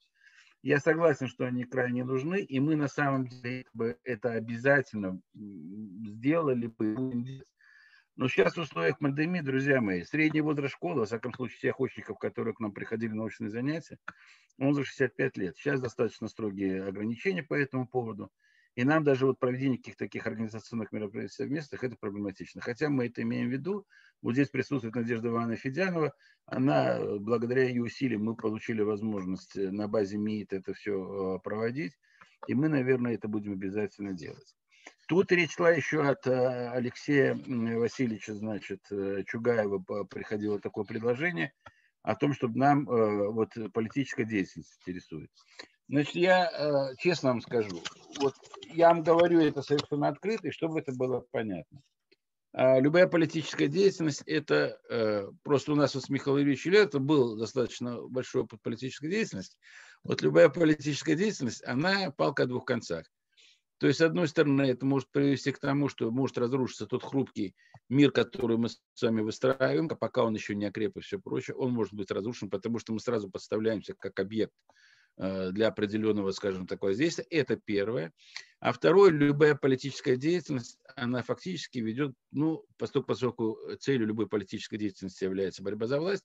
S1: Я согласен, что они крайне нужны, и мы на самом деле бы это обязательно сделали бы. Но сейчас в условиях пандемии, друзья мои, средний возраст школы, во всяком случае, тех очников, которые к нам приходили на научные занятия, он за 65 лет. Сейчас достаточно строгие ограничения по этому поводу. И нам даже вот проведение каких-то таких организационных мероприятий совместных, это проблематично. Хотя мы это имеем в виду. Вот здесь присутствует Надежда Ивановна Федянова. Она, благодаря ее усилиям, мы получили возможность на базе МИИТ это все э, проводить. И мы, наверное, это будем обязательно делать. Тут речь шла еще от э, Алексея Васильевича, значит, э, Чугаева приходило такое предложение о том, чтобы нам вот политическая деятельность интересует. Значит, я э, честно вам скажу, вот я вам говорю это совершенно открыто, и чтобы это было понятно. А любая политическая деятельность, это э, просто у нас вот с Михаилом Ильичем это был достаточно большой опыт политической деятельности. Вот любая политическая деятельность, она палка о двух концах. То есть, с одной стороны, это может привести к тому, что может разрушиться тот хрупкий мир, который мы с вами выстраиваем, а пока он еще не окреп и все прочее, он может быть разрушен, потому что мы сразу подставляемся как объект Э, для определенного, скажем так, воздействия. Это первое. А второе, любая политическая деятельность, она фактически ведет, ну, поскольку, поскольку целью любой политической деятельности является борьба за власть,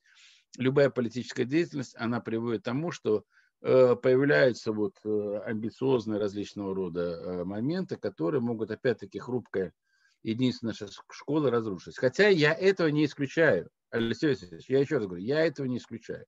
S1: любая политическая деятельность, она приводит к тому, что появляются вот э, амбициозные различного рода моменты, которые могут опять-таки хрупкая единственная школа разрушить. Хотя я этого не исключаю. Алексей Васильевич, я еще раз говорю, я этого не исключаю.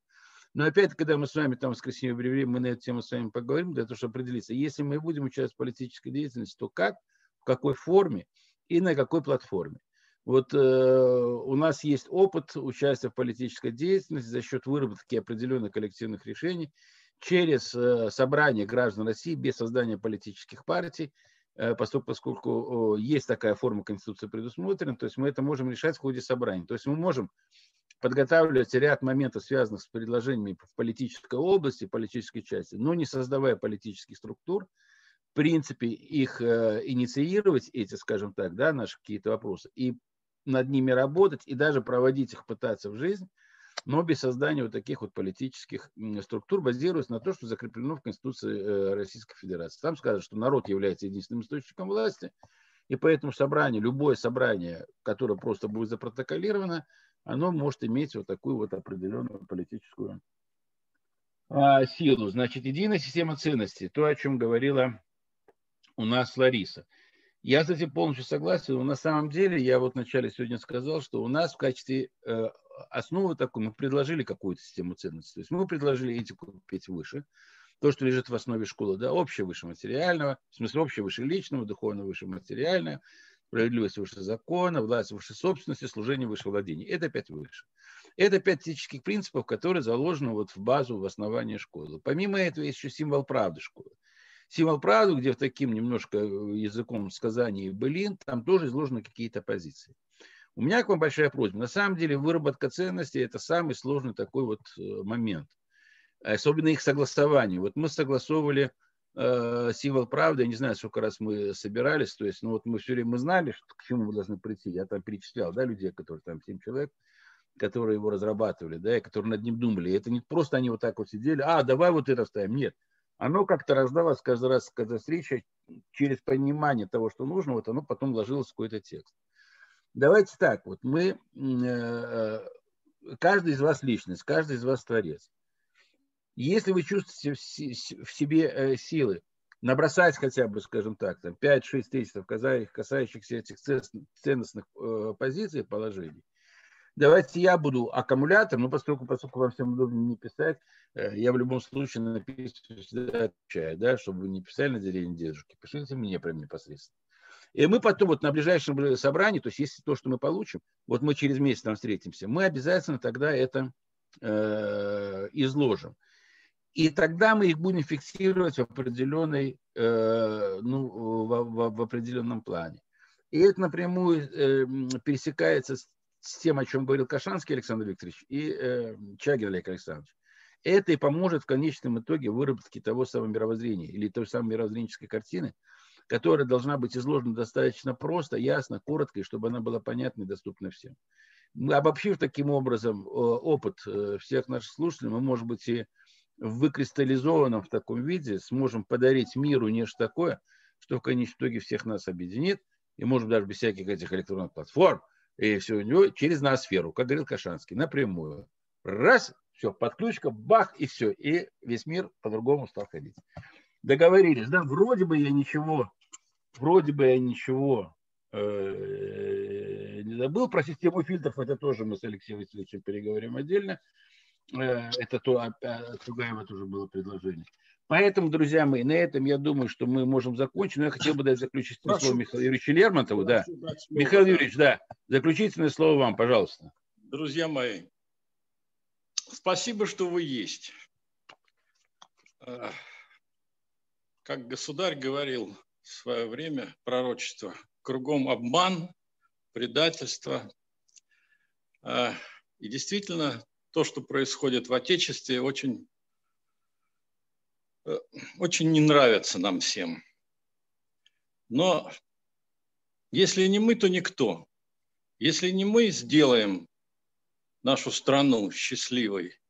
S1: Но опять, когда мы с вами там в воскресенье в мы на эту тему с вами поговорим, для того, чтобы определиться, если мы будем участвовать в политической деятельности, то как, в какой форме и на какой платформе. Вот э, у нас есть опыт участия в политической деятельности за счет выработки определенных коллективных решений через э, собрание граждан России без создания политических партий, э, поскольку, есть такая форма Конституции предусмотрена, то есть мы это можем решать в ходе собрания. То есть мы можем подготавливается ряд моментов, связанных с предложениями в политической области, политической части, но не создавая политических структур, в принципе, их э, инициировать, эти, скажем так, да, наши какие-то вопросы, и над ними работать, и даже проводить их, пытаться в жизнь, но без создания вот таких вот политических структур, базируясь на том, что закреплено в Конституции э, Российской Федерации. Там сказано, что народ является единственным источником власти, и поэтому собрание, любое собрание, которое просто будет запротоколировано, оно может иметь вот такую вот определенную политическую а, силу. Значит, единая система ценностей, то, о чем говорила у нас Лариса. Я с этим полностью согласен. Но на самом деле, я вот вначале сегодня сказал, что у нас в качестве э, основы такой, мы предложили какую-то систему ценностей. То есть мы предложили этику петь выше, то, что лежит в основе школы, да, общее выше материального, в смысле общее выше личного, духовно выше материальное, справедливость выше закона, власть выше собственности, служение выше владения. Это пять выше. Это пять этических принципов, которые заложены вот в базу, в основании школы. Помимо этого есть еще символ правды школы. Символ правды, где в таким немножко языком сказаний былин, там тоже изложены какие-то позиции. У меня к вам большая просьба. На самом деле выработка ценностей – это самый сложный такой вот э, момент. Особенно их согласование. Вот мы согласовывали э, символ правды, я не знаю, сколько раз мы собирались, то есть, ну вот мы все время мы знали, что, к чему мы должны прийти. Я там перечислял, да, людей, которые там, 7 человек, которые его разрабатывали, да, и которые над ним думали. И это не просто они вот так вот сидели, а, давай вот это ставим. Нет. Оно как-то раздалось каждый раз, когда встреча, через понимание того, что нужно, вот оно потом ложилось в какой-то текст. Давайте так, вот мы, э, каждый из вас личность, каждый из вас творец. Если вы чувствуете в себе э, силы набросать хотя бы, скажем так, там 5-6 тезисов, касающихся этих ценностных э, позиций, положений, давайте я буду аккумулятором, но поскольку, поскольку вам всем удобно не писать, э, я в любом случае напишу, всегда отвечаю, да, чтобы вы не писали на деревне дедушки, пишите мне прям непосредственно. И мы потом вот на ближайшем собрании, то есть если то, что мы получим, вот мы через месяц там встретимся, мы обязательно тогда это э, изложим. И тогда мы их будем фиксировать в определенной, э, ну, в, в, в определенном плане. И это напрямую э, пересекается с с тем, о чем говорил Кашанский Александр Викторович и э, Чагин Олег Александрович. Это и поможет в конечном итоге выработке того самого мировоззрения или той самой мировоззренческой картины, которая должна быть изложена достаточно просто, ясно, коротко, и чтобы она была понятна и доступна всем. Обобщив таким образом э, опыт э, всех наших слушателей, мы, может быть, и в выкристаллизованном в таком виде сможем подарить миру нечто такое, что в конечном итоге всех нас объединит, и, может даже без всяких этих электронных платформ, и все у него через ноосферу, как говорил Кашанский, напрямую. Раз, все, подключка, бах, и все. И весь мир по-другому стал ходить. Договорились, да, вроде бы я ничего, вроде бы я ничего э, не забыл. Про систему фильтров это тоже мы с Алексеем Васильевичем переговорим отдельно. Э, это то, а, а, Тугаева тоже было предложение. Поэтому, друзья мои, на этом я думаю, что мы можем закончить. Но я хотел бы дать заключительное слово Михаилу Юрьевичу Лермонтову. Да. Михаил Юрьевич, да, заключительное слово вам, пожалуйста.
S5: Друзья мои, спасибо, что вы есть. Как государь говорил в свое время, пророчество, кругом обман, предательство. И действительно, то, что происходит в Отечестве, очень Э, очень не нравится нам всем. Но если не мы, то никто. Если не мы сделаем нашу страну счастливой,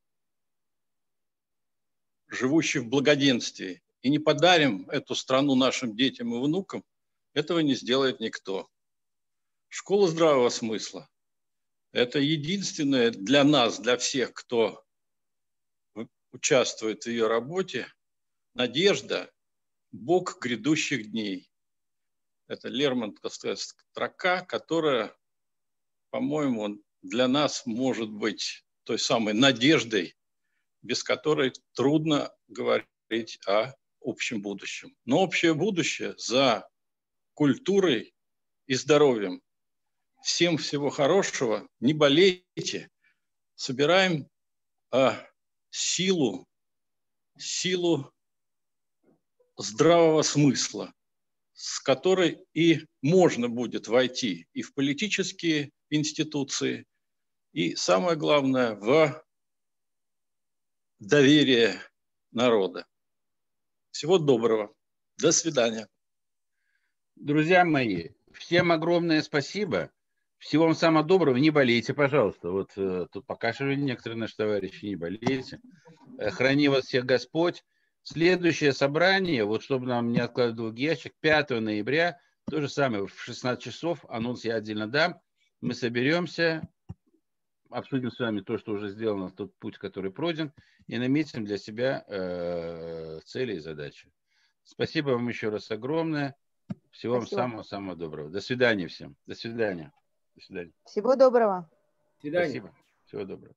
S5: живущей в благоденствии, и не подарим эту страну нашим детям и внукам, этого не сделает никто. Школа здравого смысла – это единственное для нас, для всех, кто участвует в ее работе – Надежда – Бог грядущих дней. Это Лермонтовская строка, которая, по-моему, для нас может быть той самой надеждой, без которой трудно говорить о общем будущем. Но общее будущее за культурой и здоровьем. Всем всего хорошего, не болейте, собираем а, силу, силу здравого смысла, с которой и можно будет войти и в политические институции, и самое главное, в доверие народа. Всего доброго. До свидания.
S1: Друзья мои, всем огромное спасибо. Всего вам самого доброго. Не болейте, пожалуйста. Вот э, тут покашивали некоторые наши товарищи. Не болейте. Э, храни вас всех Господь. Следующее собрание, вот чтобы нам не откладывал ящик, 5 ноября, то же самое, в 16 часов, анонс я отдельно дам. Мы соберемся, обсудим с вами то, что уже сделано, тот путь, который пройден, и наметим для себя э, цели и задачи. Спасибо вам еще раз огромное. Всего Спасибо. вам самого-самого доброго. До свидания всем. До свидания. До свидания.
S11: Всего доброго.
S1: До свидания. Спасибо. Всего доброго.